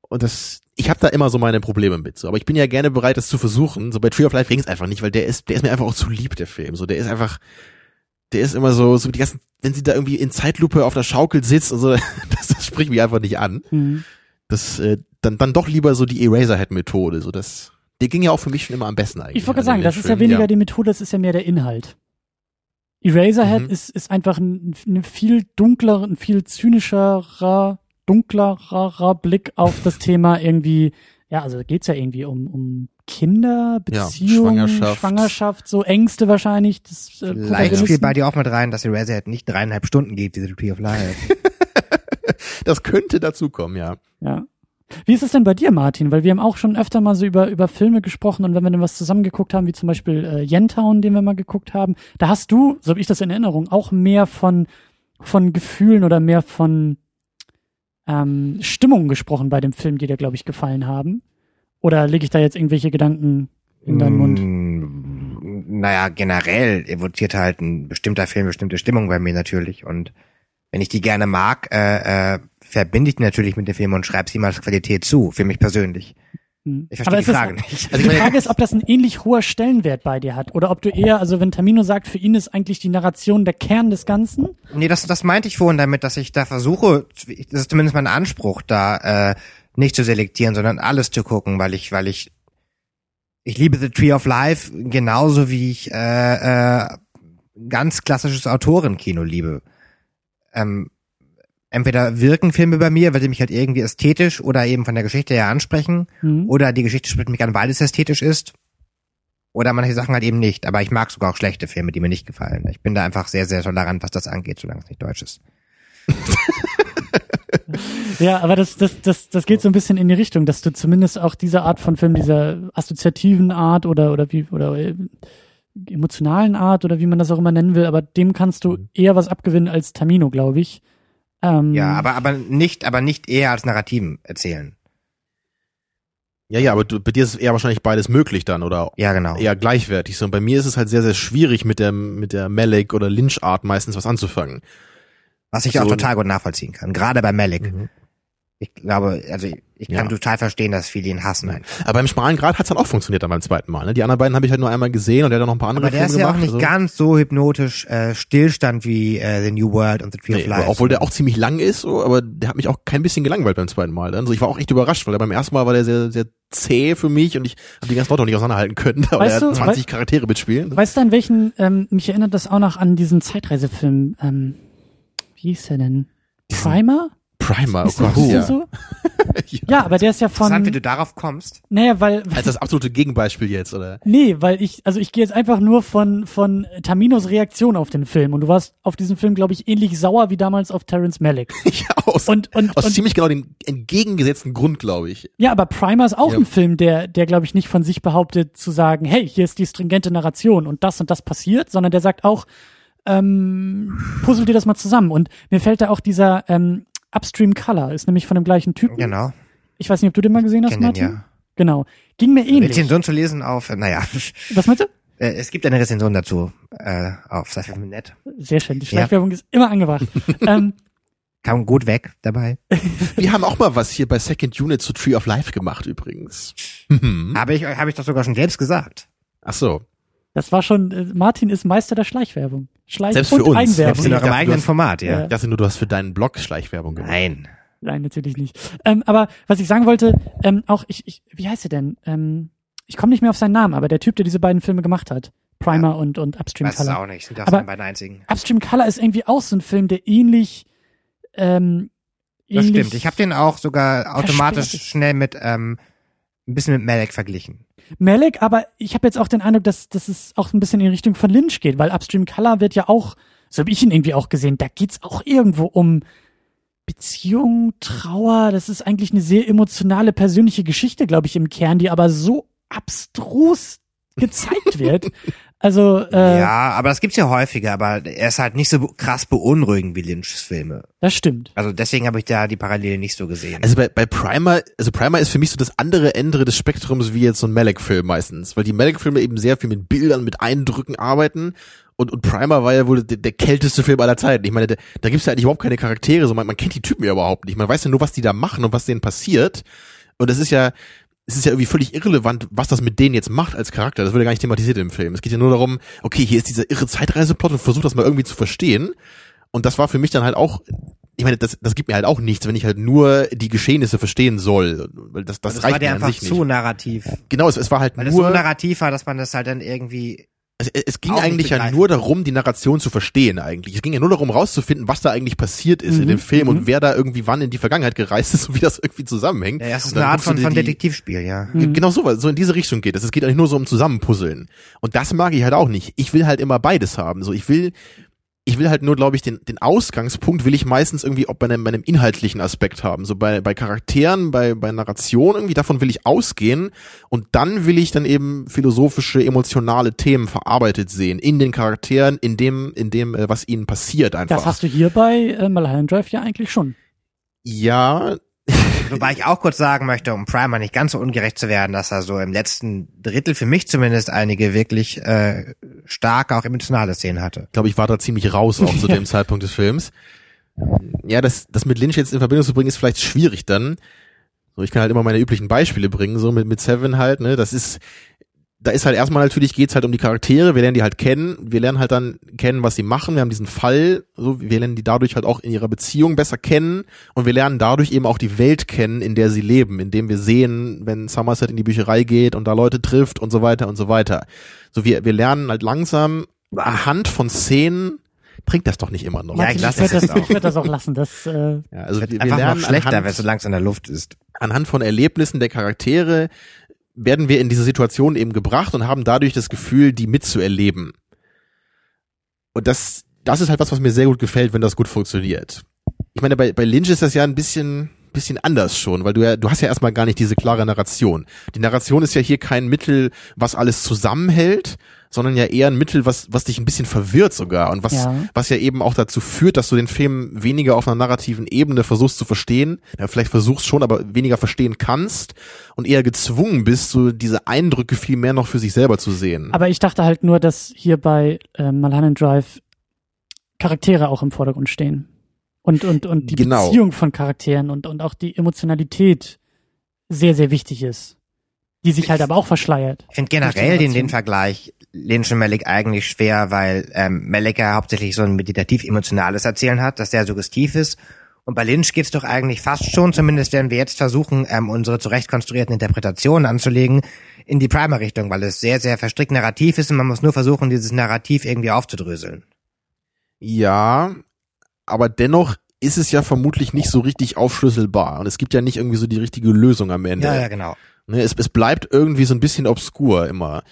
Und das, ich habe da immer so meine Probleme mit, so, aber ich bin ja gerne bereit, das zu versuchen. So bei Tree of Life ging es einfach nicht, weil der ist, der ist mir einfach auch zu lieb, der Film. So, der ist einfach, der ist immer so, so die ganzen, wenn sie da irgendwie in Zeitlupe auf der Schaukel sitzt und so, <laughs> das, das spricht mich einfach nicht an. Mhm. Das, äh, dann, dann doch lieber so die Eraserhead-Methode, so das, Der ging ja auch für mich schon immer am besten eigentlich. Ich wollte an sagen, das ist ja weniger die Methode, das ist ja mehr der Inhalt. Eraserhead Mhm. ist, ist einfach ein, ein viel dunkler, ein viel zynischerer, dunklerer Blick auf das Thema irgendwie, ja, also geht's ja irgendwie um, um Kinder, Ja, Beziehungen, Schwangerschaft. Schwangerschaft, so Ängste wahrscheinlich. Das, äh, Vielleicht spielt bei dir auch mit rein, dass Eraserhead nicht dreieinhalb Stunden geht, diese Tree of Life. <laughs> <laughs> Das könnte dazu kommen, ja. Ja. Wie ist es denn bei dir, Martin? Weil wir haben auch schon öfter mal so über, über Filme gesprochen und wenn wir dann was zusammengeguckt haben, wie zum Beispiel äh, Yentown, den wir mal geguckt haben, da hast du, so habe ich das in Erinnerung, auch mehr von, von Gefühlen oder mehr von ähm, Stimmungen gesprochen bei dem Film, die dir, glaube ich, gefallen haben. Oder lege ich da jetzt irgendwelche Gedanken in deinen Mund? Mm, Naja, generell evoziert halt ein bestimmter Film bestimmte Stimmung bei mir natürlich. Und wenn ich die gerne mag, äh, äh, verbinde ich die natürlich mit dem Film und schreibe sie mal als Qualität zu, für mich persönlich. Hm. Ich verstehe Aber die es ist- Frage nicht. Also die Frage ist, ob das ein ähnlich hoher Stellenwert bei dir hat. Oder ob du eher, also wenn Tamino sagt, für ihn ist eigentlich die Narration der Kern des Ganzen. Nee, das, das meinte ich vorhin damit, dass ich da versuche, das ist zumindest mein Anspruch, da äh, nicht zu selektieren, sondern alles zu gucken, weil ich, weil ich, ich liebe The Tree of Life genauso wie ich äh, äh, ganz klassisches Autorenkino liebe. Ähm, entweder wirken Filme bei mir, weil sie mich halt irgendwie ästhetisch oder eben von der Geschichte her ansprechen, Hm. oder die Geschichte spricht mich an, weil es ästhetisch ist. Oder manche Sachen halt eben nicht. Aber ich mag sogar auch schlechte Filme, die mir nicht gefallen. Ich bin da einfach sehr, sehr tolerant, was das angeht, solange es nicht deutsch ist. <laughs> Ja, aber das, das, das, das geht so ein bisschen in die Richtung, dass du zumindest auch diese Art von Film, dieser assoziativen Art oder, oder wie, oder äh, emotionalen Art oder wie man das auch immer nennen will, aber dem kannst du eher was abgewinnen als Tamino, glaube ich. Ähm, Ja, aber, aber nicht, aber nicht eher als Narrativen erzählen. Ja, ja, aber du, bei dir ist eher wahrscheinlich beides möglich dann oder Ja, genau. eher gleichwertig. So, und bei mir ist es halt sehr, sehr schwierig mit der, mit der Malik oder Lynch-Art meistens was anzufangen. Was ich auch so- total gut nachvollziehen kann. Gerade bei Malik. Mhm. Ich glaube, also ich, kann Ja. total verstehen, dass viele ihn hassen. einfach. Aber beim schmalen Grad hat's dann auch funktioniert dann beim zweiten Mal. Ne? Die anderen beiden habe ich halt nur einmal gesehen und der hat auch noch ein paar andere Aber der Filme ist ja auch gemacht. nicht also- ganz so hypnotisch äh, Stillstand wie äh, The New World und The Tree Nee, of Life. obwohl der auch ziemlich lang ist, so, aber der hat mich auch kein bisschen gelangweilt beim zweiten Mal. Dann. Also ich war auch echt überrascht, weil der beim ersten Mal war der sehr, sehr zäh für mich und ich habe die ganzen Leute auch nicht auseinanderhalten können, <laughs> aber Weißt er hat du, 20 wei- Charaktere mitspielen. Weißt du, an welchen, ähm, mich erinnert das auch noch an diesen Zeitreisefilm, ähm, wie hieß der denn? Primer? Primer, oh Ist der, Gott, ja. so? <laughs> Ja, aber der ist ja Interessant, wie von, du darauf kommst. naja, weil, Als das absolute Gegenbeispiel jetzt, oder? Nee, weil ich, also ich gehe jetzt einfach nur von, von Taminos Reaktion auf den Film. Und du warst auf diesen Film, glaube ich, ähnlich sauer wie damals auf Terrence Malick. <laughs> ja, aus, Und, und, aus und ziemlich genau dem entgegengesetzten Grund, glaube ich. ja, aber Primer ist auch Ja. ein Film, der, der, glaube ich, nicht von sich behauptet zu sagen, hey, hier ist die stringente Narration und das und das passiert, sondern der sagt auch, ähm, puzzle dir das mal zusammen. Und mir fällt da auch dieser ähm, Upstream Color, ist nämlich von dem gleichen Typen. Genau. Ich weiß nicht, ob du den mal gesehen hast, Kenn den, Martin. ja. Genau. Ging mir ähnlich. Rezension zu lesen auf, naja, Was meinst du? äh, es gibt eine Rezension dazu äh, auf Sci-Fi.net. Sehr schön. Die Ja. Schleichwerbung ist immer angebracht. <laughs> ähm, Kam gut weg dabei. Wir haben auch mal was hier bei Second Unit zu Tree of Life gemacht, übrigens. Mhm. Habe ich, habe ich doch sogar schon selbst gesagt. Ach so. Das war schon, äh, Martin ist Meister der Schleichwerbung. Schleich Selbst und für uns. Eigenwerbung. Selbst in eurem eigenen Format, ja. Ja. Ich dachte nur, du hast für deinen Blog Schleichwerbung gemacht. Nein. Nein, natürlich nicht. Ähm, aber was ich sagen wollte, ähm, auch ich, ich wie heißt er denn? Ähm, ich komme nicht mehr auf seinen Namen, aber der Typ, der diese beiden Filme gemacht hat, Primer und und Upstream Weiß es Color. auch nicht. Sind das Aber- die beiden einzigen. Upstream Color ist irgendwie auch so ein Film, der ähnlich ähm, Das ähnlich stimmt. Ich habe den auch sogar automatisch schnell mit ähm, ein bisschen mit Malek verglichen. Malek, aber ich habe jetzt auch den Eindruck, dass, dass es auch ein bisschen in Richtung von Lynch geht, weil Upstream Color wird ja auch, so habe ich ihn irgendwie auch gesehen, da geht's auch irgendwo um Beziehung, Trauer, das ist eigentlich eine sehr emotionale, persönliche Geschichte, glaube ich, im Kern, die aber so abstrus <laughs> gezeigt wird. Also, äh, ja, aber das gibt's ja häufiger, aber er ist halt nicht so krass beunruhigend wie Lynchs Filme. das stimmt. Also deswegen habe ich da die Parallelen nicht so gesehen. Also bei, bei Primer, also Primer ist für mich so das andere Ende des Spektrums wie jetzt so ein Malek-Film meistens, weil die Malek-Filme eben sehr viel mit Bildern, mit Eindrücken arbeiten und, und Primer war ja wohl der, der kälteste Film aller Zeiten. Ich meine, der, da gibt's ja eigentlich überhaupt keine Charaktere, so man, man kennt die Typen ja überhaupt nicht. Man weiß ja nur, was die da machen und was denen passiert. Und das ist ja, es ist ja irgendwie völlig irrelevant, was das mit denen jetzt macht als Charakter. Das wird ja gar nicht thematisiert im Film. Es geht ja nur darum, okay, hier ist dieser irre Zeitreiseplot und versucht das mal irgendwie zu verstehen. Und das war für mich dann halt auch ich meine, das, das gibt mir halt auch nichts, wenn ich halt nur die Geschehnisse verstehen soll. Weil das, das, das reicht war dir einfach zu nicht. narrativ. Genau, es, es war halt Weil es so nur. narrativ war, dass man das halt dann irgendwie Es, es ging eigentlich ja nur darum, die Narration zu verstehen eigentlich. Es ging ja nur darum, rauszufinden, was da eigentlich passiert ist in Mhm, dem Film mhm. und wer da irgendwie wann in die Vergangenheit gereist ist <laughs> und wie das irgendwie zusammenhängt. Ja, das ist eine Art von, von die- Detektivspiel, ja. Mhm. Genau so, so in diese Richtung geht es. Es geht eigentlich nur so um Zusammenpuzzeln. Und das mag ich halt auch nicht. Ich will halt immer beides haben. So, ich will, ich will halt nur, glaube ich, den, den Ausgangspunkt will ich meistens irgendwie auch bei einem, bei einem inhaltlichen Aspekt haben. So bei, bei Charakteren, bei, bei Narration irgendwie, davon will ich ausgehen. Und dann will ich dann eben philosophische, emotionale Themen verarbeitet sehen. In den Charakteren, in dem, in dem, äh, was ihnen passiert einfach. Das hast du hier bei äh, Mulholland Drive ja eigentlich schon. ja, <laughs> Wobei ich auch kurz sagen möchte, um Primer nicht ganz so ungerecht zu werden, dass er so im letzten Drittel für mich zumindest einige wirklich äh, starke, auch emotionale Szenen hatte. glaube ich, war da ziemlich raus auch zu <laughs> dem Zeitpunkt des Films. Ja, das, das mit Lynch jetzt in Verbindung zu bringen, ist vielleicht schwierig dann. So, ich kann halt immer meine üblichen Beispiele bringen, so mit, mit Seven halt, ne, das ist, da ist halt erstmal natürlich geht's halt um die Charaktere, wir lernen die halt kennen, wir lernen halt dann kennen, was sie machen, wir haben diesen Fall, so, wir lernen die dadurch halt auch in ihrer Beziehung besser kennen und wir lernen dadurch eben auch die Welt kennen, in der sie leben, indem wir sehen, wenn Somerset in die Bücherei geht und da Leute trifft und so weiter und so weiter. So, wir, wir lernen halt langsam anhand von Szenen, bringt das doch nicht immer noch. Ja, ich lasse werd das das, auch. ich werde das auch lassen. Das, äh, Ja, also wir, wir Einfach noch lernen schlechter, wenn es so langsam in der Luft ist. anhand von Erlebnissen der Charaktere werden wir in diese Situation eben gebracht und haben dadurch das Gefühl, die mitzuerleben. Und das, das ist halt was, was mir sehr gut gefällt, wenn das gut funktioniert. Ich meine, bei, bei Lynch ist das ja ein bisschen, bisschen anders schon, weil du ja, du hast ja erstmal gar nicht diese klare Narration. Die Narration ist ja hier kein Mittel, was alles zusammenhält, sondern ja eher ein Mittel, was, was dich ein bisschen verwirrt sogar und was, Ja. was ja eben auch dazu führt, dass du den Film weniger auf einer narrativen Ebene versuchst zu verstehen, ja, vielleicht versuchst schon, aber weniger verstehen kannst und eher gezwungen bist, so diese Eindrücke viel mehr noch für sich selber zu sehen. aber ich dachte halt nur, dass hier bei äh, Mulholland Drive Charaktere auch im Vordergrund stehen. Und, und, und die Genau. Beziehung von Charakteren und, und auch die Emotionalität sehr, sehr wichtig ist. Die sich halt aber auch verschleiert. Ich finde generell den, den. Vergleich Lynch und Malik eigentlich schwer, weil ähm, Malik ja hauptsächlich so ein meditativ-emotionales Erzählen hat, das sehr suggestiv ist. Und bei Lynch geht's doch eigentlich fast schon, zumindest wenn wir jetzt versuchen, ähm, unsere zurecht konstruierten Interpretationen anzulegen, in die Primer-Richtung, weil es sehr, sehr verstrickt narrativ ist und man muss nur versuchen, dieses Narrativ irgendwie aufzudröseln. Ja, aber dennoch ist es ja vermutlich nicht so richtig aufschlüsselbar und es gibt ja nicht irgendwie so die richtige Lösung am Ende. Ja, ja, genau. Ne, es, es bleibt irgendwie so ein bisschen obskur immer.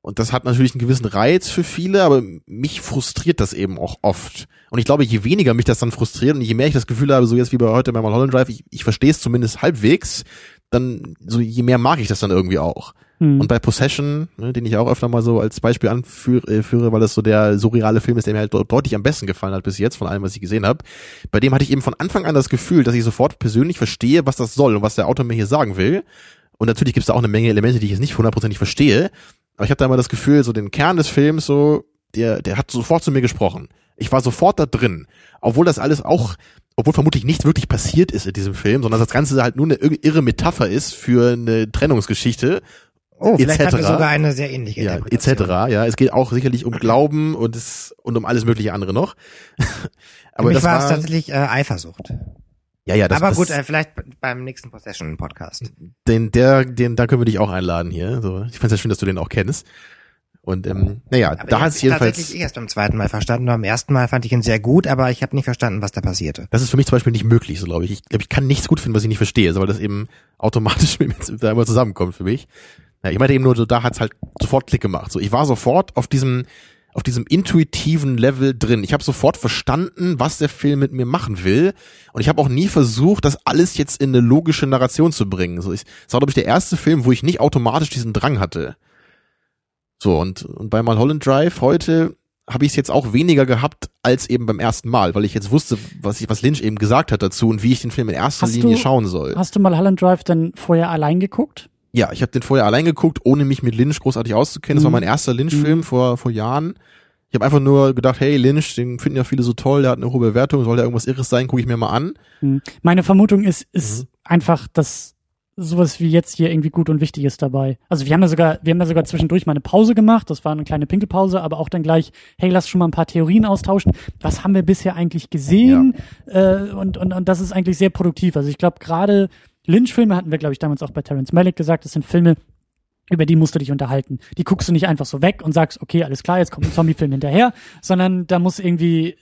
Und das hat natürlich einen gewissen Reiz für viele, aber mich frustriert das eben auch oft. Und ich glaube, je weniger mich das dann frustriert und je mehr ich das Gefühl habe, so jetzt wie bei heute bei Mulholland Drive, ich, ich verstehe es zumindest halbwegs, dann so je mehr mag ich das dann irgendwie auch. Hm. Und bei Possession, ne, den ich auch öfter mal so als Beispiel anführe, äh, führe, weil das so der surreale Film ist, der mir halt de- deutlich am besten gefallen hat bis jetzt, von allem, was ich gesehen habe. Bei dem hatte ich eben von Anfang an das Gefühl, dass ich sofort persönlich verstehe, was das soll und was der Autor mir hier sagen will. Und natürlich gibt es da auch eine Menge Elemente, die ich jetzt nicht hundertprozentig verstehe. Aber ich habe da immer das Gefühl, so den Kern des Films, so, der, der hat sofort zu mir gesprochen. Ich war sofort da drin. Obwohl das alles auch, obwohl vermutlich nichts wirklich passiert ist in diesem Film, sondern das Ganze halt nur eine irre- Metapher ist für eine Trennungsgeschichte Oh, vielleicht hat er sogar eine sehr ähnliche ja, etc. Ja, es geht auch sicherlich um Glauben und es und um alles mögliche andere noch. <laughs> Für Aber mich das war es tatsächlich äh, Eifersucht. Ja, ja, das, Aber das, gut, äh, vielleicht beim nächsten Possession-Podcast. den, der, den, da können wir dich auch einladen hier. So, ich find's ja schön, dass du den auch kennst. Und ähm, naja, Aber da hat es jedenfalls. tatsächlich erst beim zweiten Mal verstanden. Beim ersten Mal fand ich ihn sehr gut, aber ich habe nicht verstanden, was da passierte. Das ist für mich zum Beispiel nicht möglich, so glaube ich. Ich glaube, ich kann nichts gut finden, was ich nicht verstehe, so, weil das eben automatisch <laughs> mit mir da immer zusammenkommt für mich. Ja, ich meinte eben nur, so, da hat's halt sofort Klick gemacht. So, ich war sofort auf diesem auf diesem intuitiven Level drin. Ich habe sofort verstanden, was der Film mit mir machen will. Und ich habe auch nie versucht, das alles jetzt in eine logische Narration zu bringen. So, ich, das war, glaube ich, der erste Film, wo ich nicht automatisch diesen Drang hatte. So, und, und bei Mulholland Drive heute habe ich es jetzt auch weniger gehabt als eben beim ersten Mal, weil ich jetzt wusste, was, ich, was Lynch eben gesagt hat dazu und wie ich den Film in erster Hast Linie du- schauen soll. Hast du Mulholland Drive denn vorher allein geguckt? Ja, ich habe den vorher allein geguckt, ohne mich mit Lynch großartig auszukennen. Das war Mhm. mein erster Lynch-Film vor, vor Jahren. Ich habe einfach nur gedacht, hey, Lynch, den finden ja viele so toll, der hat eine hohe Bewertung, soll der irgendwas Irres sein, gucke ich mir mal an. Hm. Meine Vermutung ist, ist Mhm. einfach, dass sowas wie jetzt hier irgendwie gut und wichtig ist dabei. Also wir haben ja sogar, wir haben ja sogar zwischendurch mal eine Pause gemacht, das war eine kleine Pinkelpause, aber auch dann gleich, hey, lass schon mal ein paar Theorien austauschen. Was haben wir bisher eigentlich gesehen? Äh, und, und, und das ist eigentlich sehr produktiv. Also ich glaube, gerade Lynch-Filme hatten wir, glaube ich, damals auch bei Terence Malick gesagt, das sind Filme, über die musst du dich unterhalten. Die guckst du nicht einfach so weg und sagst, okay, alles klar, jetzt kommt ein Zombie-Film hinterher, sondern da muss irgendwie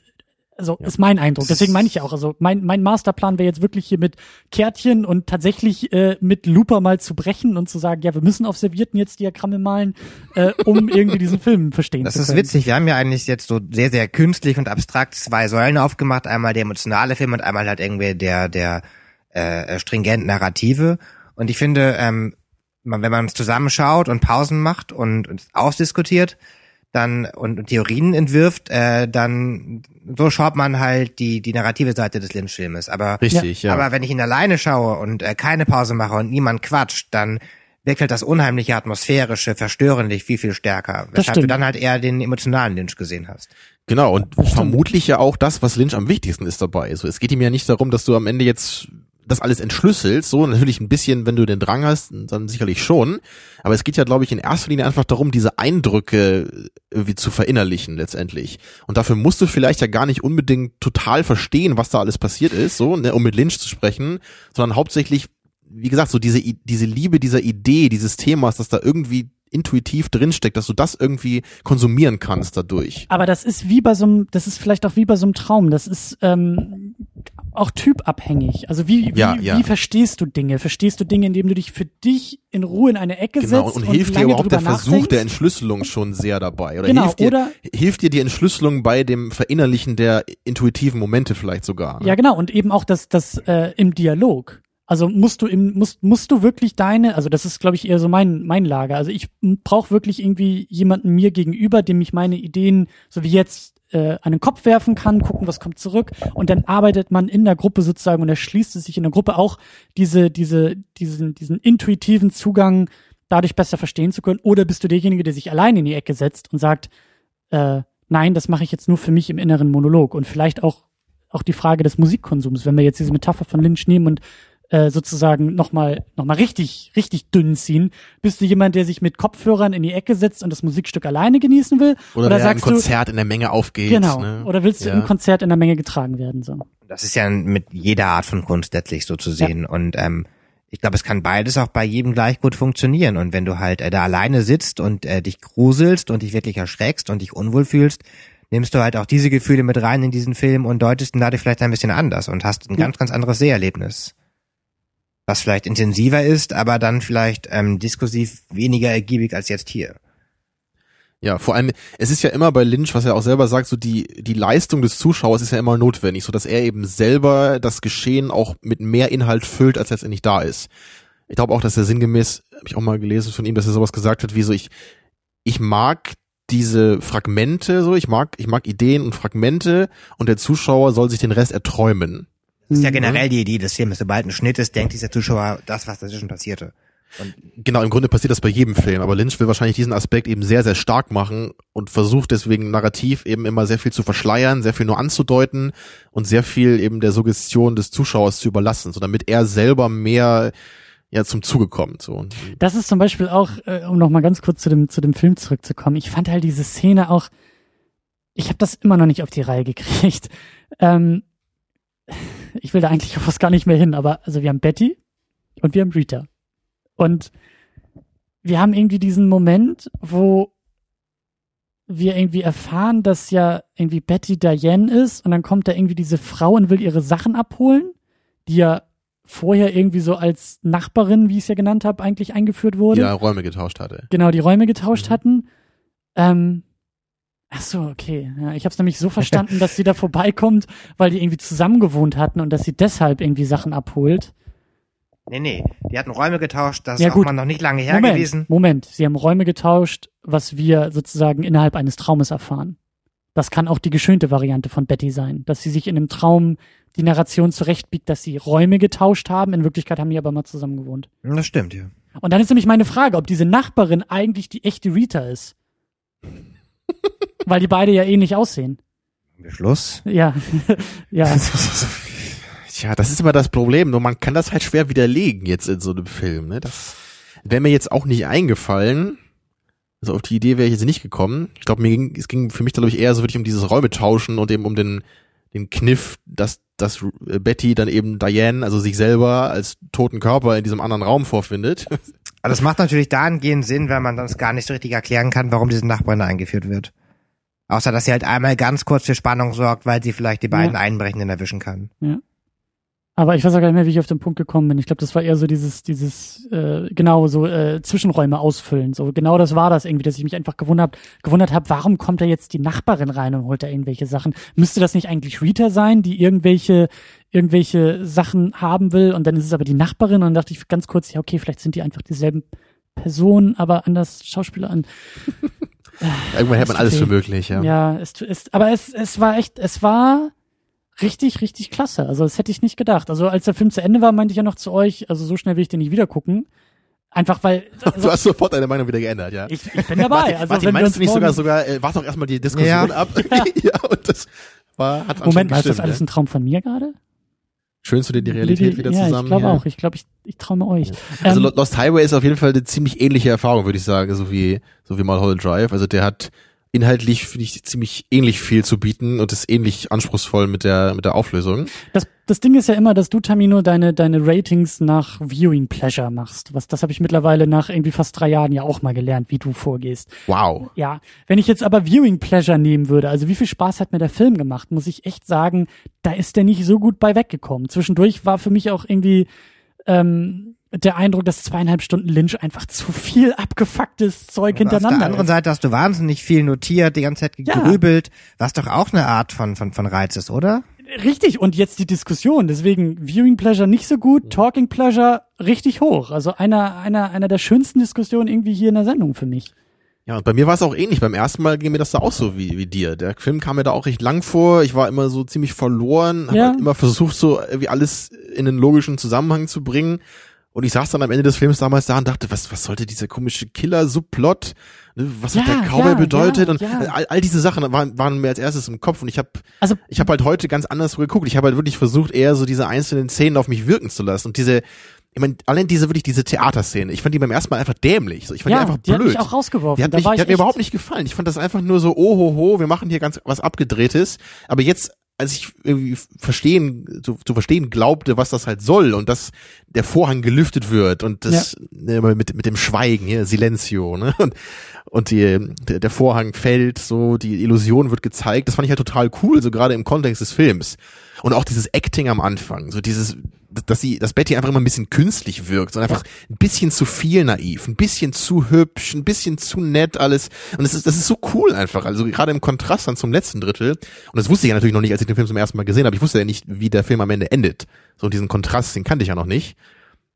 also ja. ist mein Eindruck. Deswegen meine ich ja auch, also mein, mein Masterplan wäre jetzt wirklich hier mit Kärtchen und tatsächlich äh, mit Looper mal zu brechen und zu sagen, ja, wir müssen auf Servierten jetzt Diagramme malen, äh, um irgendwie diesen Film verstehen das zu können. Das ist witzig. Wir haben ja eigentlich jetzt so sehr, sehr künstlich und abstrakt zwei Säulen aufgemacht. Einmal der emotionale Film und einmal halt irgendwie der, der äh, stringent narrative. Und ich finde, ähm, wenn man es zusammenschaut und Pausen macht und, und ausdiskutiert, dann und, und Theorien entwirft, äh, dann so schaut man halt die die narrative Seite des Lynch-Filmes. Aber richtig, ja. Aber wenn ich ihn alleine schaue und äh, keine Pause mache und niemand quatscht, dann wirkt halt das unheimliche atmosphärische, verstörendlich viel viel stärker, weshalb du dann halt eher den emotionalen Lynch gesehen hast. Genau und vermutlich ja auch das, was Lynch am wichtigsten ist dabei. Also es geht ihm ja nicht darum, dass du am Ende jetzt das alles entschlüsselst, so natürlich ein bisschen, wenn du den Drang hast, dann sicherlich schon. Aber es geht ja, glaube ich, in erster Linie einfach darum, diese Eindrücke irgendwie zu verinnerlichen letztendlich. Und dafür musst du vielleicht ja gar nicht unbedingt total verstehen, was da alles passiert ist, so, ne, um mit Lynch zu sprechen, sondern hauptsächlich, wie gesagt, so diese, diese Liebe dieser Idee, dieses Themas, dass da irgendwie intuitiv drinsteckt, dass du das irgendwie konsumieren kannst dadurch. Aber das ist wie bei so einem, das ist vielleicht auch wie bei so einem Traum. Das ist ähm, auch typabhängig. Also wie, wie, ja, ja. wie verstehst du Dinge? Verstehst du Dinge, indem du dich für dich in Ruhe in eine Ecke genau, setzt und, und hilft dir überhaupt der Versuch der Entschlüsselung schon sehr dabei? Oder, genau, hilft, dir, oder hilft dir die Entschlüsselung bei dem Verinnerlichen der intuitiven Momente vielleicht sogar? Ne? Ja, genau. Und eben auch das, das äh, im Dialog. Also musst du im, musst, musst du wirklich deine, also das ist, glaube ich, eher so mein, mein Lager. Also ich brauche wirklich irgendwie jemanden mir gegenüber, dem ich meine Ideen, so wie jetzt, äh, an den Kopf werfen kann, gucken, was kommt zurück. Und dann arbeitet man in der Gruppe sozusagen und erschließt es sich in der Gruppe auch diese, diese, diesen, diesen intuitiven Zugang dadurch besser verstehen zu können. Oder bist du derjenige, der sich allein in die Ecke setzt und sagt, äh, nein, das mache ich jetzt nur für mich im inneren Monolog. Und vielleicht auch auch die Frage des Musikkonsums, wenn wir jetzt diese Metapher von Lynch nehmen und äh, sozusagen nochmal noch mal richtig, richtig dünn ziehen? Bist du jemand, der sich mit Kopfhörern in die Ecke setzt und das Musikstück alleine genießen will? Oder, oder sagst im Konzert du, in der Menge aufgeht. Genau. Ne? Oder willst du ja. im Konzert in der Menge getragen werden? So. Das ist ja mit jeder Art von Kunst letztlich so zu sehen. Ja. Und ähm, ich glaube, es kann beides auch bei jedem gleich gut funktionieren. Und wenn du halt äh, da alleine sitzt und äh, dich gruselst und dich wirklich erschreckst und dich unwohl fühlst, nimmst du halt auch diese Gefühle mit rein in diesen Film und deutest ihn dadurch vielleicht ein bisschen anders und hast ein ja. ganz, ganz anderes Seherlebnis was vielleicht intensiver ist, aber dann vielleicht ähm, diskursiv weniger ergiebig als jetzt hier. Ja, vor allem, es ist ja immer bei Lynch, was er auch selber sagt, so die, die Leistung des Zuschauers ist ja immer notwendig, so dass er eben selber das Geschehen auch mit mehr Inhalt füllt, als letztendlich da ist. Ich glaube auch, dass er sinngemäß, habe ich auch mal gelesen von ihm, dass er sowas gesagt hat, wie so, ich, ich mag diese Fragmente, so, ich mag, ich mag Ideen und Fragmente und der Zuschauer soll sich den Rest erträumen. Das ist ja mhm. generell die Idee des Films. Sobald ein Schnitt ist, denkt dieser Zuschauer das, was dazwischen passierte. Und genau, im Grunde passiert das bei jedem Film, aber Lynch will wahrscheinlich diesen Aspekt eben sehr, sehr stark machen und versucht deswegen narrativ eben immer sehr viel zu verschleiern, sehr viel nur anzudeuten und sehr viel eben der Suggestion des Zuschauers zu überlassen, so damit er selber mehr ja zum Zuge kommt. So. Das ist zum Beispiel auch, äh, um nochmal ganz kurz zu dem, zu dem Film zurückzukommen, ich fand halt diese Szene auch, ich habe das immer noch nicht auf die Reihe gekriegt. Ähm, ich will da eigentlich fast gar nicht mehr hin, aber also wir haben Betty und wir haben Rita. Und wir haben irgendwie diesen Moment, wo wir irgendwie erfahren, dass ja irgendwie Betty Diane ist und dann kommt da irgendwie diese Frau und will ihre Sachen abholen, die ja vorher irgendwie so als Nachbarin, wie ich es ja genannt habe, eigentlich eingeführt wurde. Ja, Räume getauscht hatte. Genau, die Räume getauscht mhm. hatten. Ähm, Ach so, okay. Ja, ich habe es nämlich so verstanden, dass sie da vorbeikommt, weil die irgendwie zusammen gewohnt hatten und dass sie deshalb irgendwie Sachen abholt. Nee, nee, die hatten Räume getauscht, das ja, ist auch mal noch nicht lange her Moment, gewesen. Moment, sie haben Räume getauscht, was wir sozusagen innerhalb eines Traumes erfahren. Das kann auch die geschönte Variante von Betty sein, dass sie sich in einem Traum die Narration zurechtbiegt, dass sie Räume getauscht haben, in Wirklichkeit haben die aber mal zusammen gewohnt. Das stimmt, ja. Und dann ist nämlich meine Frage, ob diese Nachbarin eigentlich die echte Rita ist. Weil die beide ja ähnlich aussehen. Schluss? Ja. <laughs> ja. <laughs> Tja, das ist immer das Problem. Nur man kann das halt schwer widerlegen jetzt in so einem Film. Ne? Das wäre mir jetzt auch nicht eingefallen. Also auf die Idee wäre ich jetzt nicht gekommen. Ich glaube, mir ging, es ging für mich, glaube ich, eher so wirklich um dieses Räume tauschen und eben um den, den Kniff, dass, dass Betty dann eben Diane, also sich selber als toten Körper in diesem anderen Raum vorfindet. <laughs> Aber das macht natürlich dahingehend Sinn, wenn man das gar nicht so richtig erklären kann, warum diese Nachbarin eingeführt wird. Außer, dass sie halt einmal ganz kurz für Spannung sorgt, weil sie vielleicht die beiden Ja. Einbrechenden erwischen kann. Aber ich weiß auch gar nicht mehr, wie ich auf den Punkt gekommen bin. Ich glaube, das war eher so dieses, dieses, äh, genau, so äh, Zwischenräume ausfüllen. So genau das war das irgendwie, dass ich mich einfach gewundert, gewundert habe, warum kommt da jetzt die Nachbarin rein und holt da irgendwelche Sachen? Müsste das nicht eigentlich Rita sein, die irgendwelche, irgendwelche Sachen haben will und dann ist es aber die Nachbarin und dann dachte ich ganz kurz, ja, okay, vielleicht sind die einfach dieselben Personen, aber anders Schauspieler an. <laughs> Irgendwann hält man Es alles für möglich, ja. Ja, es, es, aber es, es war echt, es war richtig, richtig klasse. Also das hätte ich nicht gedacht. Also als der Film zu Ende war, meinte ich ja noch zu euch, also so schnell will ich den nicht wieder gucken. Einfach weil <laughs> also, Du hast sofort deine Meinung wieder geändert, ja. ich, ich bin dabei. <laughs> Martin, also Martin wenn meinst du nicht sogar sogar, äh, warte doch erstmal die Diskussion Ja. ab. ja, und das war, hat Moment ist das alles ein Traum von mir gerade? Schönst du dir die Realität Die- wieder ja, zusammen? ich glaube auch. Ich glaube, ich, ich traume euch. Also Ähm, Lo- Lost Highway ist auf jeden Fall eine ziemlich ähnliche Erfahrung, würde ich sagen, so wie, so wie Mulholland Drive. Also der hat inhaltlich, finde ich, ziemlich ähnlich viel zu bieten und ist ähnlich anspruchsvoll mit der, mit der Auflösung. Das, das Ding ist ja immer, dass du, Tamino, deine, deine Ratings nach Viewing Pleasure machst. Was, das habe ich mittlerweile nach irgendwie fast drei Jahren ja auch mal gelernt, wie du vorgehst. Wow. Ja, wenn ich jetzt aber Viewing Pleasure nehmen würde, also wie viel Spaß hat mir der Film gemacht, muss ich echt sagen, da ist der nicht so gut bei weggekommen. Zwischendurch war für mich auch irgendwie ähm, der Eindruck, dass zweieinhalb Stunden Lynch einfach zu viel abgefucktes Zeug Aber Auf hintereinander der anderen ist. Seite hast du wahnsinnig viel notiert, die ganze Zeit Ja. gegrübelt, was doch auch eine Art von, von, von Reiz ist, oder? Richtig, und jetzt die Diskussion. Deswegen Viewing Pleasure nicht so gut, Talking Pleasure richtig hoch. Also einer, einer, einer der schönsten Diskussionen irgendwie hier in der Sendung für mich. Ja, und bei mir war es auch ähnlich. Beim ersten Mal ging mir das da auch so wie, wie dir. Der Film kam mir da auch recht lang vor. Ich war immer so ziemlich verloren, habe Ja. halt immer versucht, so irgendwie alles in einen logischen Zusammenhang zu bringen. Und ich saß dann am Ende des Films damals da und dachte, was, was sollte dieser komische Killer-Subplot? Ne, Was hat Ja, der Cowboy ja, bedeutet? ja, und. All, all diese Sachen waren, waren mir als erstes im Kopf und ich habe Also ich habe halt heute ganz anders geguckt. Ich habe halt wirklich versucht, eher so diese einzelnen Szenen auf mich wirken zu lassen. Und diese, ich meine, allein diese wirklich diese Theaterszene, ich fand die beim ersten Mal einfach dämlich. So, ich fand ja, die einfach die hat blöd. mich auch rausgeworfen. Die hat, mich, die ich hat mir überhaupt nicht gefallen. Ich fand das einfach nur so, oh ho, ho, wir machen hier ganz was abgedrehtes. Aber jetzt, als ich irgendwie verstehen, zu, zu verstehen glaubte, was das halt soll und dass der Vorhang gelüftet wird und das ne, mit, mit dem Schweigen, hier, Silencio, ne? Und, und die, der, der Vorhang fällt, so, die Illusion wird gezeigt. Das fand ich halt total cool, so gerade im Kontext des Films. Und auch dieses Acting am Anfang, so dieses, dass sie, dass Betty einfach immer ein bisschen künstlich wirkt, so einfach ein bisschen zu viel naiv, ein bisschen zu hübsch, ein bisschen zu nett alles. Und das ist, das ist so cool einfach. Also gerade im Kontrast dann zum letzten Drittel. Und das wusste ich ja natürlich noch nicht, als ich den Film zum ersten Mal gesehen habe. Ich wusste ja nicht, wie der Film am Ende endet. So diesen Kontrast, den kannte ich ja noch nicht.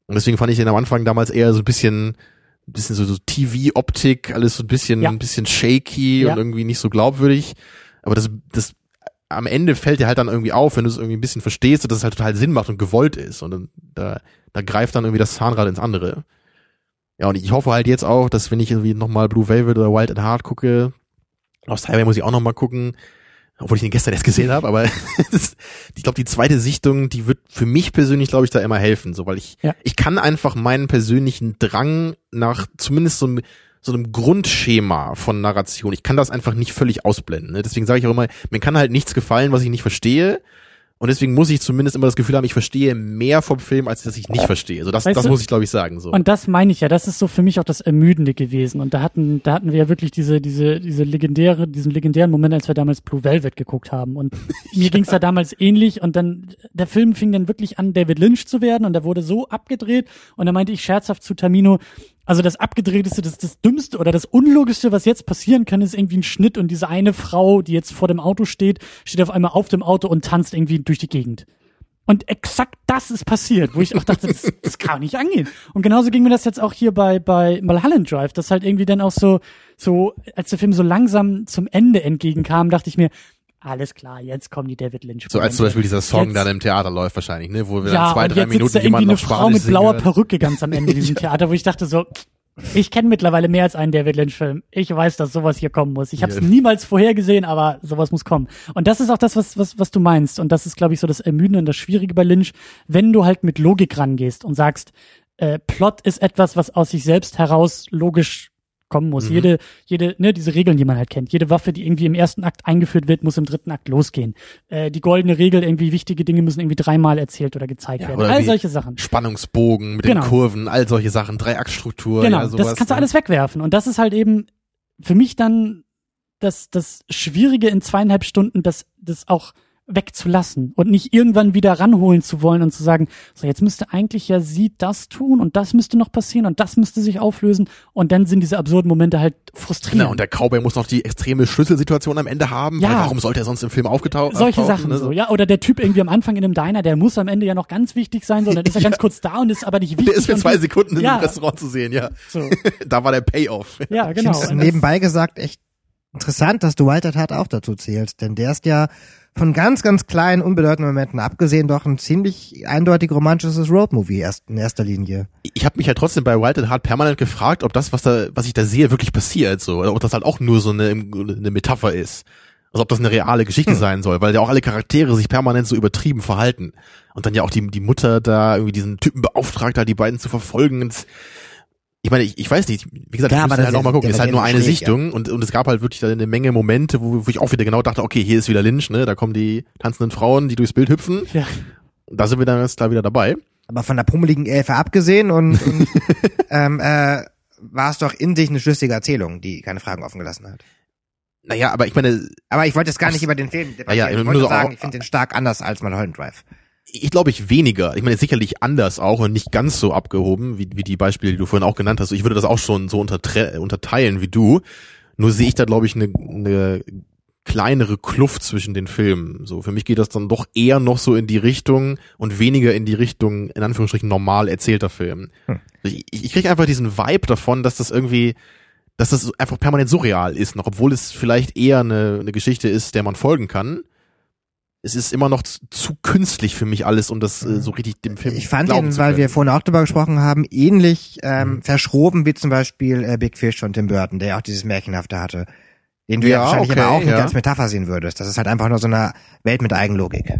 Und deswegen fand ich den am Anfang damals eher so ein bisschen, ein bisschen so, so TV-Optik, alles so ein bisschen, Ja. ein bisschen shaky Ja. und irgendwie nicht so glaubwürdig. Aber das, das am Ende fällt dir halt dann irgendwie auf, wenn du es irgendwie ein bisschen verstehst dass es halt total Sinn macht und gewollt ist. Und dann, da, da greift dann irgendwie das Zahnrad ins andere. Ja, und ich hoffe halt jetzt auch, dass wenn ich irgendwie nochmal Blue Velvet oder Wild at Heart gucke, Lost Highway muss ich auch nochmal gucken, obwohl ich den gestern erst gesehen habe, aber <laughs> das, ich glaube, die zweite Sichtung, die wird für mich persönlich, glaube ich, da immer helfen, so weil ich, Ja. ich kann einfach meinen persönlichen Drang nach zumindest so einem, so einem Grundschema von Narration, ich kann das einfach nicht völlig ausblenden. Ne? Deswegen sage ich auch immer, mir kann halt nichts gefallen, was ich nicht verstehe. Und deswegen muss ich zumindest immer das Gefühl haben, ich verstehe mehr vom Film, als dass ich nicht verstehe. So das, Weißt das du- muss ich, glaube ich, sagen. So. Und das meine ich ja, das ist so für mich auch das Ermüdende gewesen. Und da hatten, da hatten wir ja wirklich diese, diese, diese legendäre, diesen legendären Moment, als wir damals Blue Velvet geguckt haben. Und <laughs> mir ging's da damals ähnlich. Und dann, der Film fing dann wirklich an, David Lynch zu werden. Und der wurde so abgedreht. Und da meinte ich scherzhaft zu Tamino, also das abgedrehteste, das, das dümmste oder das unlogischste, was jetzt passieren kann, ist irgendwie ein Schnitt und diese eine Frau, die jetzt vor dem Auto steht, steht auf einmal auf dem Auto und tanzt irgendwie durch die Gegend. Und exakt das ist passiert, wo ich auch dachte, das, das kann nicht angehen. Und genauso ging mir das jetzt auch hier bei, bei Mulholland Drive, das halt irgendwie dann auch so, so, als der Film so langsam zum Ende entgegenkam, dachte ich mir, alles klar, jetzt kommen die David Lynch. So als zum Beispiel dieser Song Jetzt- dann im Theater läuft wahrscheinlich, ne, wo wir ja, dann zwei, und drei jetzt Minuten sitzt da irgendwie jemanden eine auf Frau Spanisch mit singen blauer hört. Perücke ganz am Ende in <laughs> diesem Theater, wo ich dachte so, Ich kenne mittlerweile mehr als einen David Lynch-Film. Ich weiß, dass sowas hier kommen muss. Ich habe es niemals vorhergesehen, aber sowas muss kommen. Und das ist auch das, was, was, was du meinst. Und das ist, glaube ich, so das Ermüdende und das Schwierige bei Lynch, wenn du halt mit Logik rangehst und sagst, äh, Plot ist etwas, was aus sich selbst heraus logisch kommen muss. Mhm. Jede, jede, ne, diese Regeln, die man halt kennt. Jede Waffe, die irgendwie im ersten Akt eingeführt wird, muss im dritten Akt losgehen. Äh, die goldene Regel, irgendwie wichtige Dinge müssen irgendwie dreimal erzählt oder gezeigt Ja, werden. oder All solche Sachen. Spannungsbogen mit Genau. den Kurven, all solche Sachen, Dreiaktstruktur. Genau, ja, sowas, das kannst du ne? alles wegwerfen. Und das ist halt eben für mich dann das, das Schwierige in zweieinhalb Stunden, das, das auch wegzulassen und nicht irgendwann wieder ranholen zu wollen und zu sagen, so jetzt müsste eigentlich ja sie das tun und das müsste noch passieren und das müsste sich auflösen und dann sind diese absurden Momente halt frustrierend. Genau, und der Cowboy muss noch die extreme Schlüsselsituation am Ende haben, Ja. weil warum sollte er sonst im Film aufgetaucht solche Sachen ne? so, ja. Oder der Typ irgendwie am Anfang in einem Diner, der muss am Ende ja noch ganz wichtig sein, sondern ist er <laughs> ganz kurz da und ist aber nicht wichtig. Der ist für zwei Sekunden ja, im Restaurant zu sehen, ja. So. <laughs> da war der Payoff. Ja, genau. das- nebenbei gesagt echt interessant, dass du Walter Tat auch dazu zählst, denn der ist ja von ganz, ganz kleinen, unbedeutenden Momenten abgesehen doch ein ziemlich eindeutig romantisches Roadmovie erst in erster Linie. Ich habe mich halt trotzdem bei Wild and Hard permanent gefragt, ob das, was da, was ich da sehe, wirklich passiert, so, oder ob das halt auch nur so eine, eine Metapher ist. Also ob das eine reale Geschichte sein soll, weil ja auch alle Charaktere sich permanent so übertrieben verhalten. Und dann ja auch die, die Mutter da irgendwie diesen Typen beauftragt hat, die beiden zu verfolgen. Und ich meine, ich, ich weiß nicht, wie gesagt, Klar, ich müsste das halt auch mal ist- gucken. der ist halt nur ja eine Sichtung und, und es gab halt wirklich da eine Menge Momente, wo, wo ich auch wieder genau dachte, okay, hier ist wieder Lynch, ne? Da kommen die tanzenden Frauen, die durchs Bild hüpfen. Ja. Da sind wir dann jetzt da wieder dabei. Aber von der pummeligen Elfe abgesehen und, und <laughs> ähm, äh, war es doch in sich eine schlüssige Erzählung, die keine Fragen offen gelassen hat. Naja, aber ich meine, Aber ich wollte jetzt gar nicht über den Film debattieren. ja, ich nur wollte so sagen, auch- ich finde den stark anders als Mulholland Drive. Ich glaube ich weniger. Ich meine sicherlich anders auch und nicht ganz so abgehoben wie, wie die Beispiele, die du vorhin auch genannt hast. Ich würde das auch schon so unterteilen wie du. Nur sehe ich da glaube ich eine, eine kleinere Kluft zwischen den Filmen. So für mich geht das dann doch eher noch so in die Richtung und weniger in die Richtung in Anführungsstrichen normal erzählter Film. Hm. Ich, ich kriege einfach diesen Vibe davon, dass das irgendwie dass das einfach permanent surreal ist, noch obwohl es vielleicht eher eine, eine Geschichte ist, der man folgen kann es ist immer noch zu, künstlich für mich alles, um das äh, so richtig dem Film Ich fand ihn, weil wir vorhin auch drüber gesprochen haben, ähnlich ähm, verschroben wie zum Beispiel äh, Big Fish von Tim Burton, der ja auch dieses Märchenhafte hatte. Den du ja, Ja, wahrscheinlich okay, aber auch nicht ja. als Metapher sehen würdest. Das ist halt einfach nur so eine Welt mit Eigenlogik.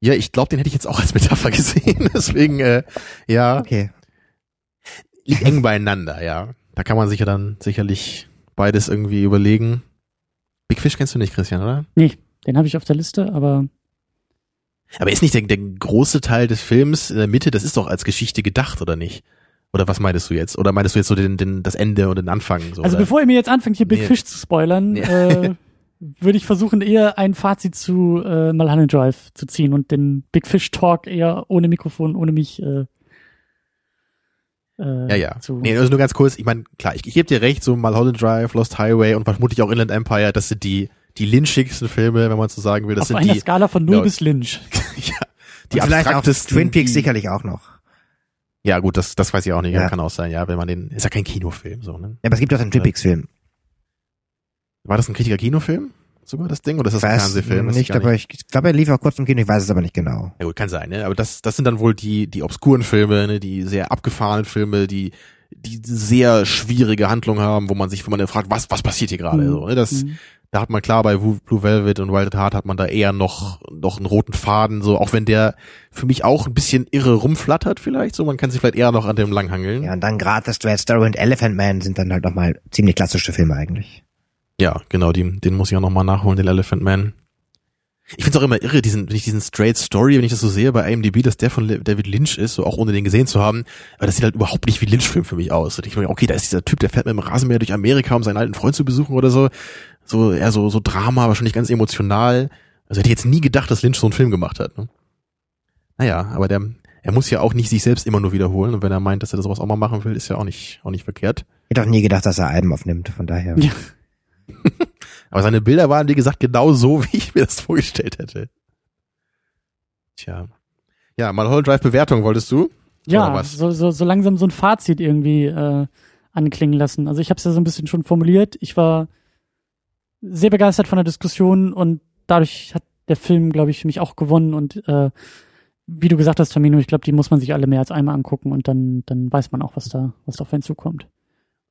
ja, ich glaube, den hätte ich jetzt auch als Metapher <laughs> gesehen. Deswegen, äh, ja, Okay. liegt eng beieinander, ja. Da kann man sich ja dann sicherlich beides irgendwie überlegen. Big Fish kennst du nicht, Christian, oder? Nee, den habe ich auf der Liste, aber Aber ist nicht der, der große Teil des Films in der Mitte, das ist doch als Geschichte gedacht, oder nicht? Oder was meinst du jetzt? Oder meinst du jetzt so den, den, das Ende und den Anfang? So, also oder? bevor ihr mir jetzt anfängt, hier Big Nee. Fish zu spoilern, Ja. äh, <laughs> würde ich versuchen, eher ein Fazit zu äh, Mulholland Drive zu ziehen und den Big Fish Talk eher ohne Mikrofon, ohne mich äh, äh, Ja, ja. zu. Nee, also nur ganz kurz, ich meine, klar, ich, ich gebe dir recht, so Mulholland Drive, Lost Highway und vermutlich auch Inland Empire, das sind die, die lynchigsten Filme, wenn man so sagen will. Das auf sind einer die, Skala von 0 ja. bis Lynch. <laughs> ja, die Und vielleicht auch. Twin Peaks die, sicherlich auch noch. Ja, gut, das, das weiß ich auch nicht, Ja. kann auch sein, ja, wenn man den, ist ja kein Kinofilm, so, ne? Ja, aber es gibt doch den Twin Peaks Film. War das ein Kritiker-Kinofilm? Sogar das Ding? Oder ist das ein Fernsehfilm? Nicht, gar aber ich, ich glaube, er lief auch kurz im Kino, ich weiß es aber nicht genau. Ja gut, kann sein, ne? Aber das, das sind dann wohl die, die obskuren Filme, ne? die sehr abgefahrenen Filme, die, die sehr schwierige Handlung haben, wo man sich, wo man dann fragt, was, was passiert hier gerade? Mhm. So, ne? Das, Mhm. Da hat man klar bei Blue Velvet und Wild at Heart hat man da eher noch, noch einen roten Faden, so, auch wenn der für mich auch ein bisschen irre rumflattert vielleicht, so, man kann sich vielleicht eher noch an dem langhangeln. Ja, und dann gerade The Straight Story und Elephant Man sind dann halt nochmal ziemlich klassische Filme eigentlich. Ja, genau, den, den muss ich auch nochmal nachholen, den Elephant Man. Ich find's auch immer irre, diesen, wenn ich diesen Straight Story, wenn ich das so sehe bei IMDb, dass der von David Lynch ist, so auch ohne den gesehen zu haben, aber das sieht halt überhaupt nicht wie Lynch-Film für mich aus. Und ich meine, okay, da ist dieser Typ, der fährt mit dem Rasenmäher durch Amerika, um seinen alten Freund zu besuchen oder so. So, eher so, so Drama, wahrscheinlich ganz emotional. Also hätte ich jetzt nie gedacht, dass Lynch so einen Film gemacht hat. Ne? Naja, aber der, er muss ja auch nicht sich selbst immer nur wiederholen. Und wenn er meint, dass er sowas auch mal machen will, ist ja auch nicht, auch nicht verkehrt. Ich hätte auch nie gedacht, dass er Alben aufnimmt, von daher. Ja. <laughs> Aber seine Bilder waren, wie gesagt, genau so, <laughs> wie ich mir das vorgestellt hätte. Tja. Ja, Mulholland Drive Bewertung wolltest du? Oder Ja, was? so, so, so langsam so ein Fazit irgendwie äh, anklingen lassen. Also ich habe es ja so ein bisschen schon formuliert. Ich war sehr begeistert von der Diskussion und dadurch hat der Film, glaube ich, für mich auch gewonnen und äh, wie du gesagt hast, Tamino, ich glaube, die muss man sich alle mehr als einmal angucken und dann, dann weiß man auch, was da, was da auf einen zukommt.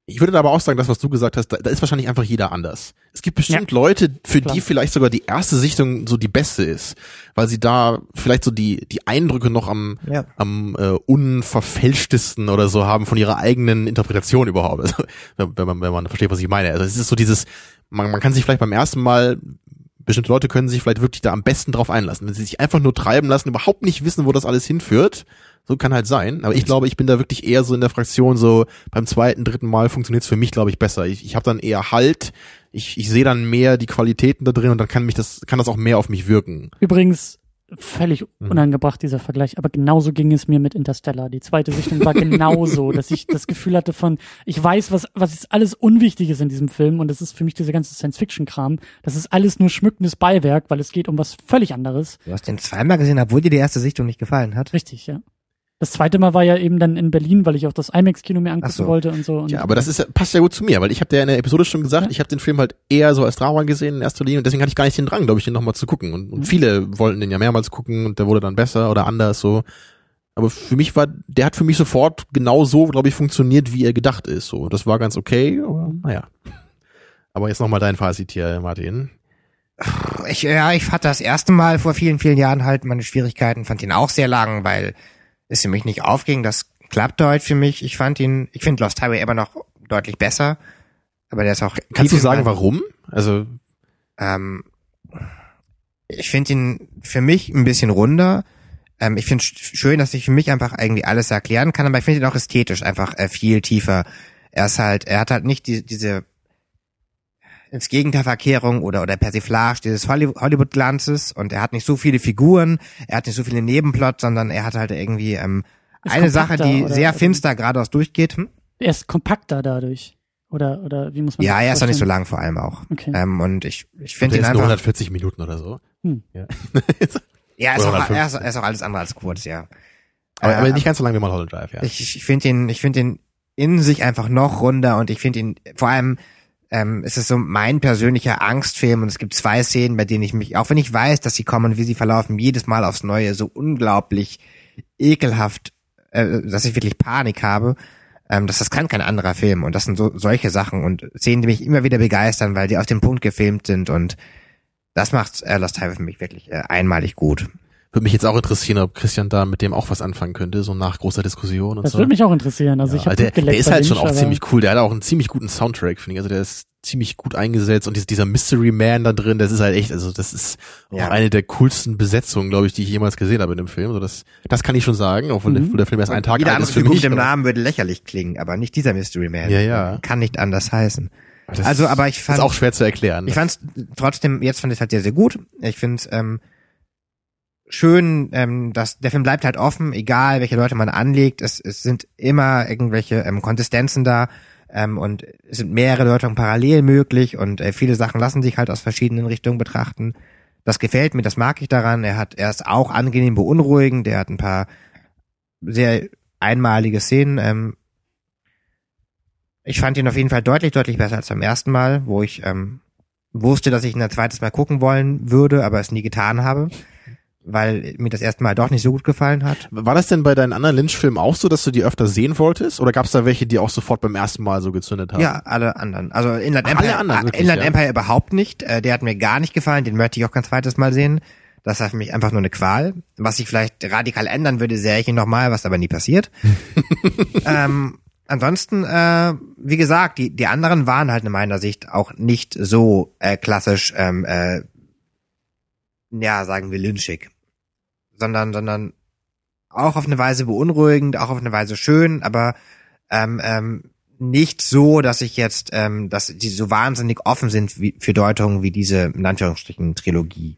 Ich würde aber auch sagen, das, was du gesagt hast, da, da ist wahrscheinlich einfach jeder anders. Es gibt bestimmt Ja. Leute, für Klar. die vielleicht sogar die erste Sichtung so die beste ist, weil sie da vielleicht so die, die Eindrücke noch am, Ja. am äh, unverfälschtesten oder so haben von ihrer eigenen Interpretation überhaupt. Also, wenn man, wenn man versteht, was ich meine. Also es ist so dieses, man, man kann sich vielleicht beim ersten Mal, bestimmte Leute können sich vielleicht wirklich da am besten drauf einlassen. Wenn sie sich einfach nur treiben lassen, überhaupt nicht wissen, wo das alles hinführt, so kann halt sein. Aber ich glaube, ich bin da wirklich eher so in der Fraktion, so beim zweiten, dritten Mal funktioniert es für mich, glaube ich, besser. Ich, ich habe dann eher Halt, ich, ich sehe dann mehr die Qualitäten da drin und dann kann mich das, kann das auch mehr auf mich wirken. Übrigens, völlig Mhm. unangebracht, dieser Vergleich, aber genauso ging es mir mit Interstellar. Die zweite Sichtung war <laughs> genauso, dass ich das Gefühl hatte von, ich weiß, was, was ist alles Unwichtiges in diesem Film und das ist für mich dieser ganze Science-Fiction-Kram. Das ist alles nur schmückendes Beiwerk, weil es geht um was völlig anderes. Du hast den zweimal gesehen, obwohl dir die erste Sichtung nicht gefallen hat. Richtig, ja. Das zweite Mal war ja eben dann in Berlin, weil ich auch das IMAX-Kino mir angucken so. wollte und so. Und Ja, aber das ist ja, passt ja gut zu mir, weil ich habe ja in der Episode schon gesagt, Ja. ich habe den Film halt eher so als Drama gesehen in erster Linie und deswegen hatte ich gar nicht den Drang, glaube ich, den nochmal zu gucken. Und, und Mhm. viele wollten den ja mehrmals gucken und der wurde dann besser oder anders so. Aber für mich war, der hat für mich sofort genau so, glaube ich, funktioniert, wie er gedacht ist. So, das war ganz okay, aber naja. Aber jetzt nochmal dein Fazit hier, Martin. Ich, ja, ich hatte das erste Mal vor vielen, vielen Jahren halt meine Schwierigkeiten, fand ihn auch sehr lang, weil es für mich nicht aufging. Das klappt heute für mich. Ich fand ihn, ich finde Lost Highway immer noch deutlich besser. Aber der ist auch. Kannst du sagen, warum? Also, Ähm, ich finde ihn für mich ein bisschen runder. Ähm, ich finde sch- schön, dass ich für mich einfach irgendwie alles erklären kann, aber ich finde ihn auch ästhetisch einfach äh, viel tiefer. Er ist halt, er hat halt nicht die, diese ins Gegenteil Verkehrung oder oder Persiflage dieses Holly- Hollywood-Glanzes und er hat nicht so viele Figuren, er hat nicht so viele Nebenplots, sondern er hat halt irgendwie ähm, Ist eine Sache, die oder- sehr finster geradeaus durchgeht. Hm? er ist kompakter dadurch. Oder, oder wie muss man Ja, er ist doch nicht so lang vor allem auch. Okay. Ähm, und ich, ich finde ihn ist nur einfach. 140 Minuten oder so. Hm. Ja. <laughs> <laughs> Ja, er ist, auch, er, ist, 150. er ist auch alles andere als kurz, ja. aber, Äh, aber nicht ganz so lange wie Mulholland Drive, ja. Ich, ich finde ihn, ich finde ihn in sich einfach noch runder und ich finde ihn, vor allem, ähm, es ist so mein persönlicher Angstfilm und es gibt zwei Szenen, bei denen ich mich, auch wenn ich weiß, dass sie kommen und wie sie verlaufen, jedes Mal aufs Neue so unglaublich ekelhaft, äh, dass ich wirklich Panik habe. Ähm, das, das kann kein anderer Film und das sind so solche Sachen und Szenen, die mich immer wieder begeistern, weil die auf den Punkt gefilmt sind und das macht äh, Lost Highway für mich wirklich äh, einmalig gut. Würde mich jetzt auch interessieren, ob Christian da mit dem auch was anfangen könnte, so nach großer Diskussion und Das so. würde mich auch interessieren. Also ich Ja, habe der, der ist halt schon auch ziemlich cool. Der hat auch einen ziemlich guten Soundtrack, finde ich. Also der ist ziemlich gut eingesetzt und dieser, Mystery Man da drin, das ist halt echt, also das ist Ja. auch eine der coolsten Besetzungen, glaube ich, die ich jemals gesehen habe in dem Film. Also das, das kann ich schon sagen, auch wenn, Mhm. der, der Film erst einen Tag Jeder alt andere ist für mich. mit dem Namen würde lächerlich klingen, aber nicht dieser Mystery Man. Ja, ja. Kann nicht anders heißen. Das also, aber ich fand, ist auch schwer zu erklären. ich fand's trotzdem, jetzt fand ich halt sehr, sehr gut. Ich finde ähm, schön, ähm, dass der Film bleibt halt offen, egal welche Leute man anlegt. Es, es sind immer irgendwelche ähm, Konsistenzen da ähm, und es sind mehrere Deutungen parallel möglich und äh, viele Sachen lassen sich halt aus verschiedenen Richtungen betrachten. Das gefällt mir, das mag ich daran. Er hat, er ist auch angenehm beunruhigend. Er hat ein paar sehr einmalige Szenen. Ähm, ich fand ihn auf jeden Fall deutlich, deutlich besser als beim ersten Mal, wo ich ähm, wusste, dass ich ihn ein zweites Mal gucken wollen würde, aber es nie getan habe, weil mir das erste Mal doch nicht so gut gefallen hat. War das denn bei deinen anderen Lynch-Filmen auch so, dass du die öfter sehen wolltest? Oder gab es da welche, die auch sofort beim ersten Mal so gezündet haben? Ja, alle anderen. Also Inland Empire, alle anderen, wirklich, Inland ja? Empire überhaupt nicht. Äh, Der hat mir gar nicht gefallen. Den möchte ich auch kein zweites Mal sehen. Das war für mich einfach nur eine Qual. Was ich vielleicht radikal ändern würde, sähe ich ihn nochmal, was aber nie passiert. <laughs> ähm, ansonsten, äh, wie gesagt, die, die anderen waren halt in meiner Sicht auch nicht so äh, klassisch, ähm, äh, ja, sagen wir lynchig. Sondern, sondern auch auf eine Weise beunruhigend, auch auf eine Weise schön, aber ähm, ähm, nicht so, dass ich jetzt, ähm, dass die so wahnsinnig offen sind wie, für Deutungen wie diese, in Anführungsstrichen, Trilogie.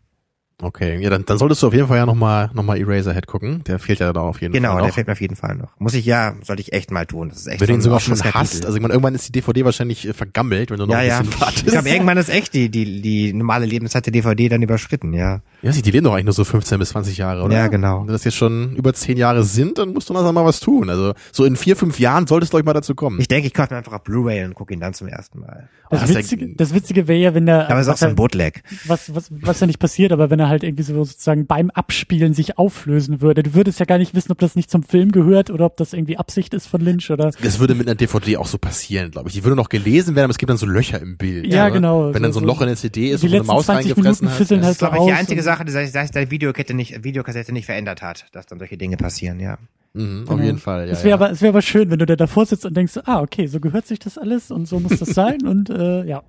Okay, ja, dann, dann solltest du auf jeden Fall ja nochmal noch mal Eraserhead gucken. Der fehlt ja da auf jeden Genau, Fall der noch. fehlt mir auf jeden Fall noch. Muss ich ja, sollte ich echt mal tun. Das ist echt Wenn du ihn sogar schon hast, also ich meine, irgendwann ist die DVD wahrscheinlich äh, vergammelt, wenn du noch ja, ein ja. bisschen wartest. Ich glaube, irgendwann ist echt die, die, die normale Lebenszeit der DVD dann überschritten, ja. Ja, die leben doch eigentlich nur so 15 bis 20 Jahre, oder? Ja, genau. Wenn das jetzt schon über 10 Jahre sind, dann musst du langsam mal was tun. Also so in vier, fünf Jahren solltest du euch mal dazu kommen. Ich denke, ich kaufe mir einfach auf Blu-ray und gucke ihn dann zum ersten Mal. Das, das ist ja- Witzige, das Witzige wäre ja, wenn der, Aber es ist auch was, so ein ja- Bootleg. was, was, was ja nicht passiert, aber wenn er Szene halt irgendwie so sozusagen beim Abspielen sich auflösen würde. Du würdest ja gar nicht wissen, ob das nicht zum Film gehört oder ob das irgendwie Absicht ist von Lynch oder. Das würde mit einer DVD auch so passieren, glaube ich. Die würde noch gelesen werden, aber es gibt dann so Löcher im Bild. Ja, ne? genau. Wenn dann so ein Loch in der CD ist die und so eine letzten Maus 20 reingefressen Minuten hat. halt Das ist, glaube ich, die einzige Sache, die sich der Videokette nicht, Videokassette nicht verändert hat, dass dann solche Dinge passieren, ja. Mhm, auf Genau. jeden Fall, ja. es wäre ja. aber, es wäre aber schön, wenn du da davor sitzt und denkst, ah, okay, so gehört sich das alles und so muss das <laughs> sein und äh, ja.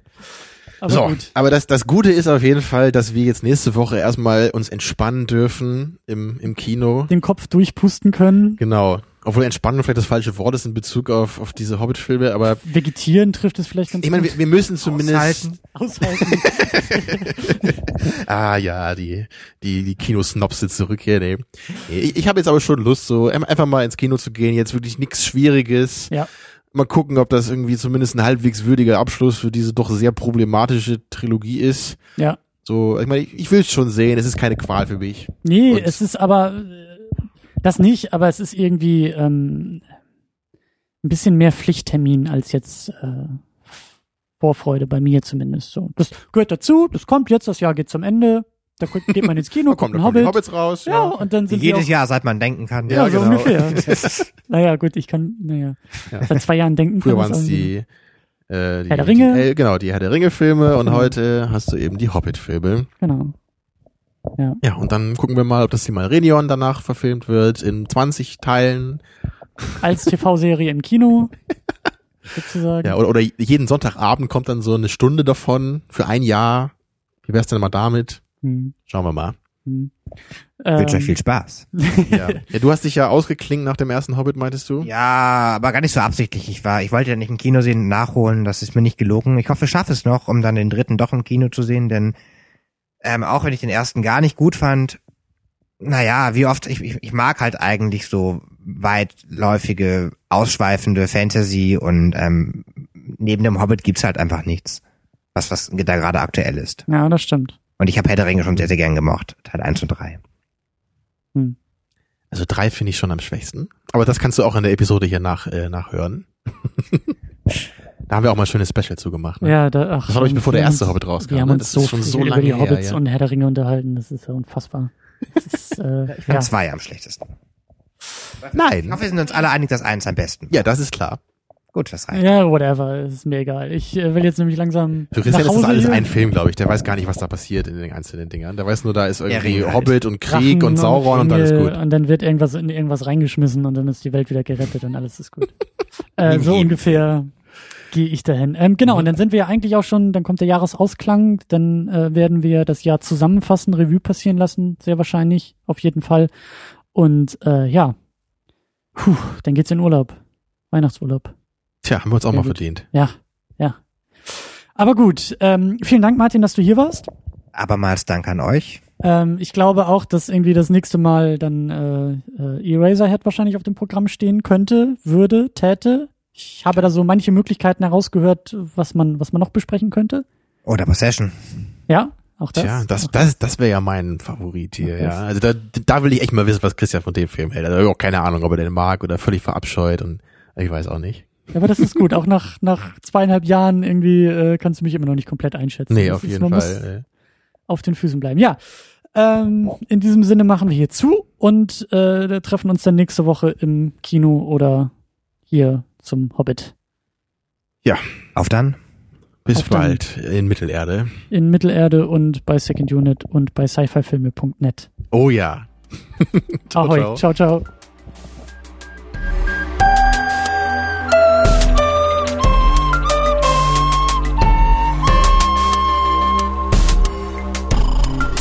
Aber so, gut. aber das, das Gute ist auf jeden Fall, dass wir jetzt nächste Woche erstmal uns entspannen dürfen im, im Kino. Den Kopf durchpusten können. Genau. Obwohl Entspannung vielleicht das falsche Wort ist in Bezug auf, auf diese Hobbit-Filme, aber Vegetieren trifft es vielleicht ganz ich meine, wir, wir müssen zumindest. Aushalten. Aushalten. <laughs> Ah ja, die, die, die Kinosnobs sind zurück hier. Nee. Ich, ich habe jetzt aber schon Lust, so einfach mal ins Kino zu gehen. Jetzt wirklich nichts Schwieriges. ja. Mal gucken, ob das irgendwie zumindest ein halbwegs würdiger Abschluss für diese doch sehr problematische Trilogie ist. Ja. So, ich meine, ich, ich will es schon sehen. Es ist keine Qual für mich. Nee, Und- es ist aber äh, das nicht, aber es ist irgendwie ähm, ein bisschen mehr Pflichttermin als jetzt äh, Vorfreude bei mir zumindest so. Das gehört dazu, das kommt jetzt, das Jahr geht zum Ende, da geht man ins Kino, <laughs> Da kommt, ein kommen die Hobbit. Hobbits raus. ja, und dann sind Jedes Jahr, seit man denken kann. Ja, so genau. ungefähr. <laughs> Naja, gut, ich kann, naja, Ja. seit zwei Jahren denken. Früher kann waren es die, äh, die, Herr der Ringe. Die, äh, genau, die Herr der Ringe-Filme und Genau. heute hast du eben die Hobbit-Filme. Genau. Ja, und dann gucken wir mal, ob das Silmarillion danach verfilmt wird in 20 Teilen. Als TV-Serie im Kino, <laughs> sozusagen. Ja, oder, oder jeden Sonntagabend kommt dann so eine Stunde davon für ein Jahr. Wie wär's denn mal damit? Hm, Schauen wir mal. hm. Wünsche euch Ähm, viel Spaß. Ja. ja, du hast dich ja ausgeklingt nach dem ersten Hobbit, meintest du? Ja, aber gar nicht so absichtlich. Ich war, ich wollte ja nicht im Kino sehen, nachholen. Das ist mir nicht gelogen. Ich hoffe, ich schaffe es noch, um dann den dritten doch im Kino zu sehen, denn ähm, auch wenn ich den ersten gar nicht gut fand, naja, wie oft, ich, ich, ich mag halt eigentlich so weitläufige, ausschweifende Fantasy und ähm, neben dem Hobbit gibt's halt einfach nichts, was, was da gerade aktuell ist. Ja, das stimmt. Und ich habe Herr der Ringe schon sehr, sehr gern gemocht. Teil 1 und 3. Also drei finde ich schon am schwächsten. Aber das kannst du auch in der Episode hier nach, äh, nachhören. <laughs> da haben wir auch mal ein schönes Special zu gemacht. Ne? Ja, da, ach, Das war, glaube ich, bevor der erste Hobbit rauskam. Wir haben ne? uns Das so schon viel so über lange die her. Hobbits ja. und Herr der Ringe unterhalten. Das ist ja unfassbar. Das ist, äh, Ich <laughs> fand ja. zwei am schlechtesten. Nein. Ich hoffe, wir sind uns alle einig, dass eins am besten. Ja, das ist klar. Gut, das reicht. ja, whatever. ist mir egal. Ich äh, will jetzt nämlich langsam Für Christian nach ist das Hause alles hier. ein Film, glaube ich. Der weiß gar nicht, was da passiert in den einzelnen Dingern. Der weiß nur, da ist irgendwie halt. Hobbit und Krieg Drachen und Sauron und alles Ringe gut. Und dann wird irgendwas in irgendwas reingeschmissen und dann ist die Welt wieder gerettet und alles ist gut. <laughs> äh, so ungefähr gehe ich dahin. Ähm, genau, und dann sind wir ja eigentlich auch schon, dann kommt der Jahresausklang, dann äh, werden wir das Jahr zusammenfassen, Revue passieren lassen, sehr wahrscheinlich, auf jeden Fall. Und äh, ja, Puh, dann geht's in Urlaub. Weihnachtsurlaub. Tja, haben wir uns auch Ja, mal gut. verdient. Ja, ja. Aber gut, ähm, vielen Dank, Martin, dass du hier warst. Abermals Dank an euch. Ähm, ich glaube auch, dass irgendwie das nächste Mal dann äh, äh, Eraserhead wahrscheinlich auf dem Programm stehen könnte, würde, täte. Ich habe da so manche Möglichkeiten herausgehört, was man, was man noch besprechen könnte. Oder Possession. Ja, auch das. Tja, das, das, das wäre ja mein Favorit hier, Okay. ja. Also da, da will ich echt mal wissen, was Christian von dem Film hält. Also ich habe auch keine Ahnung, ob er den mag oder völlig verabscheut und ich weiß auch nicht. Ja, aber das ist gut. Auch nach, nach zweieinhalb Jahren irgendwie äh, kannst du mich immer noch nicht komplett einschätzen. Nee, Das auf ist, jeden muss Fall. äh. auf den Füßen bleiben. Ja, ähm, in diesem Sinne machen wir hier zu und äh, treffen uns dann nächste Woche im Kino oder hier zum Hobbit Auf dann. Bis Auf dann. bald in Mittelerde. in Mittelerde und bei Second Unit und bei sci-fi-filme.net. Oh ja. <laughs> Ciao, Ahoi, ciao, ciao.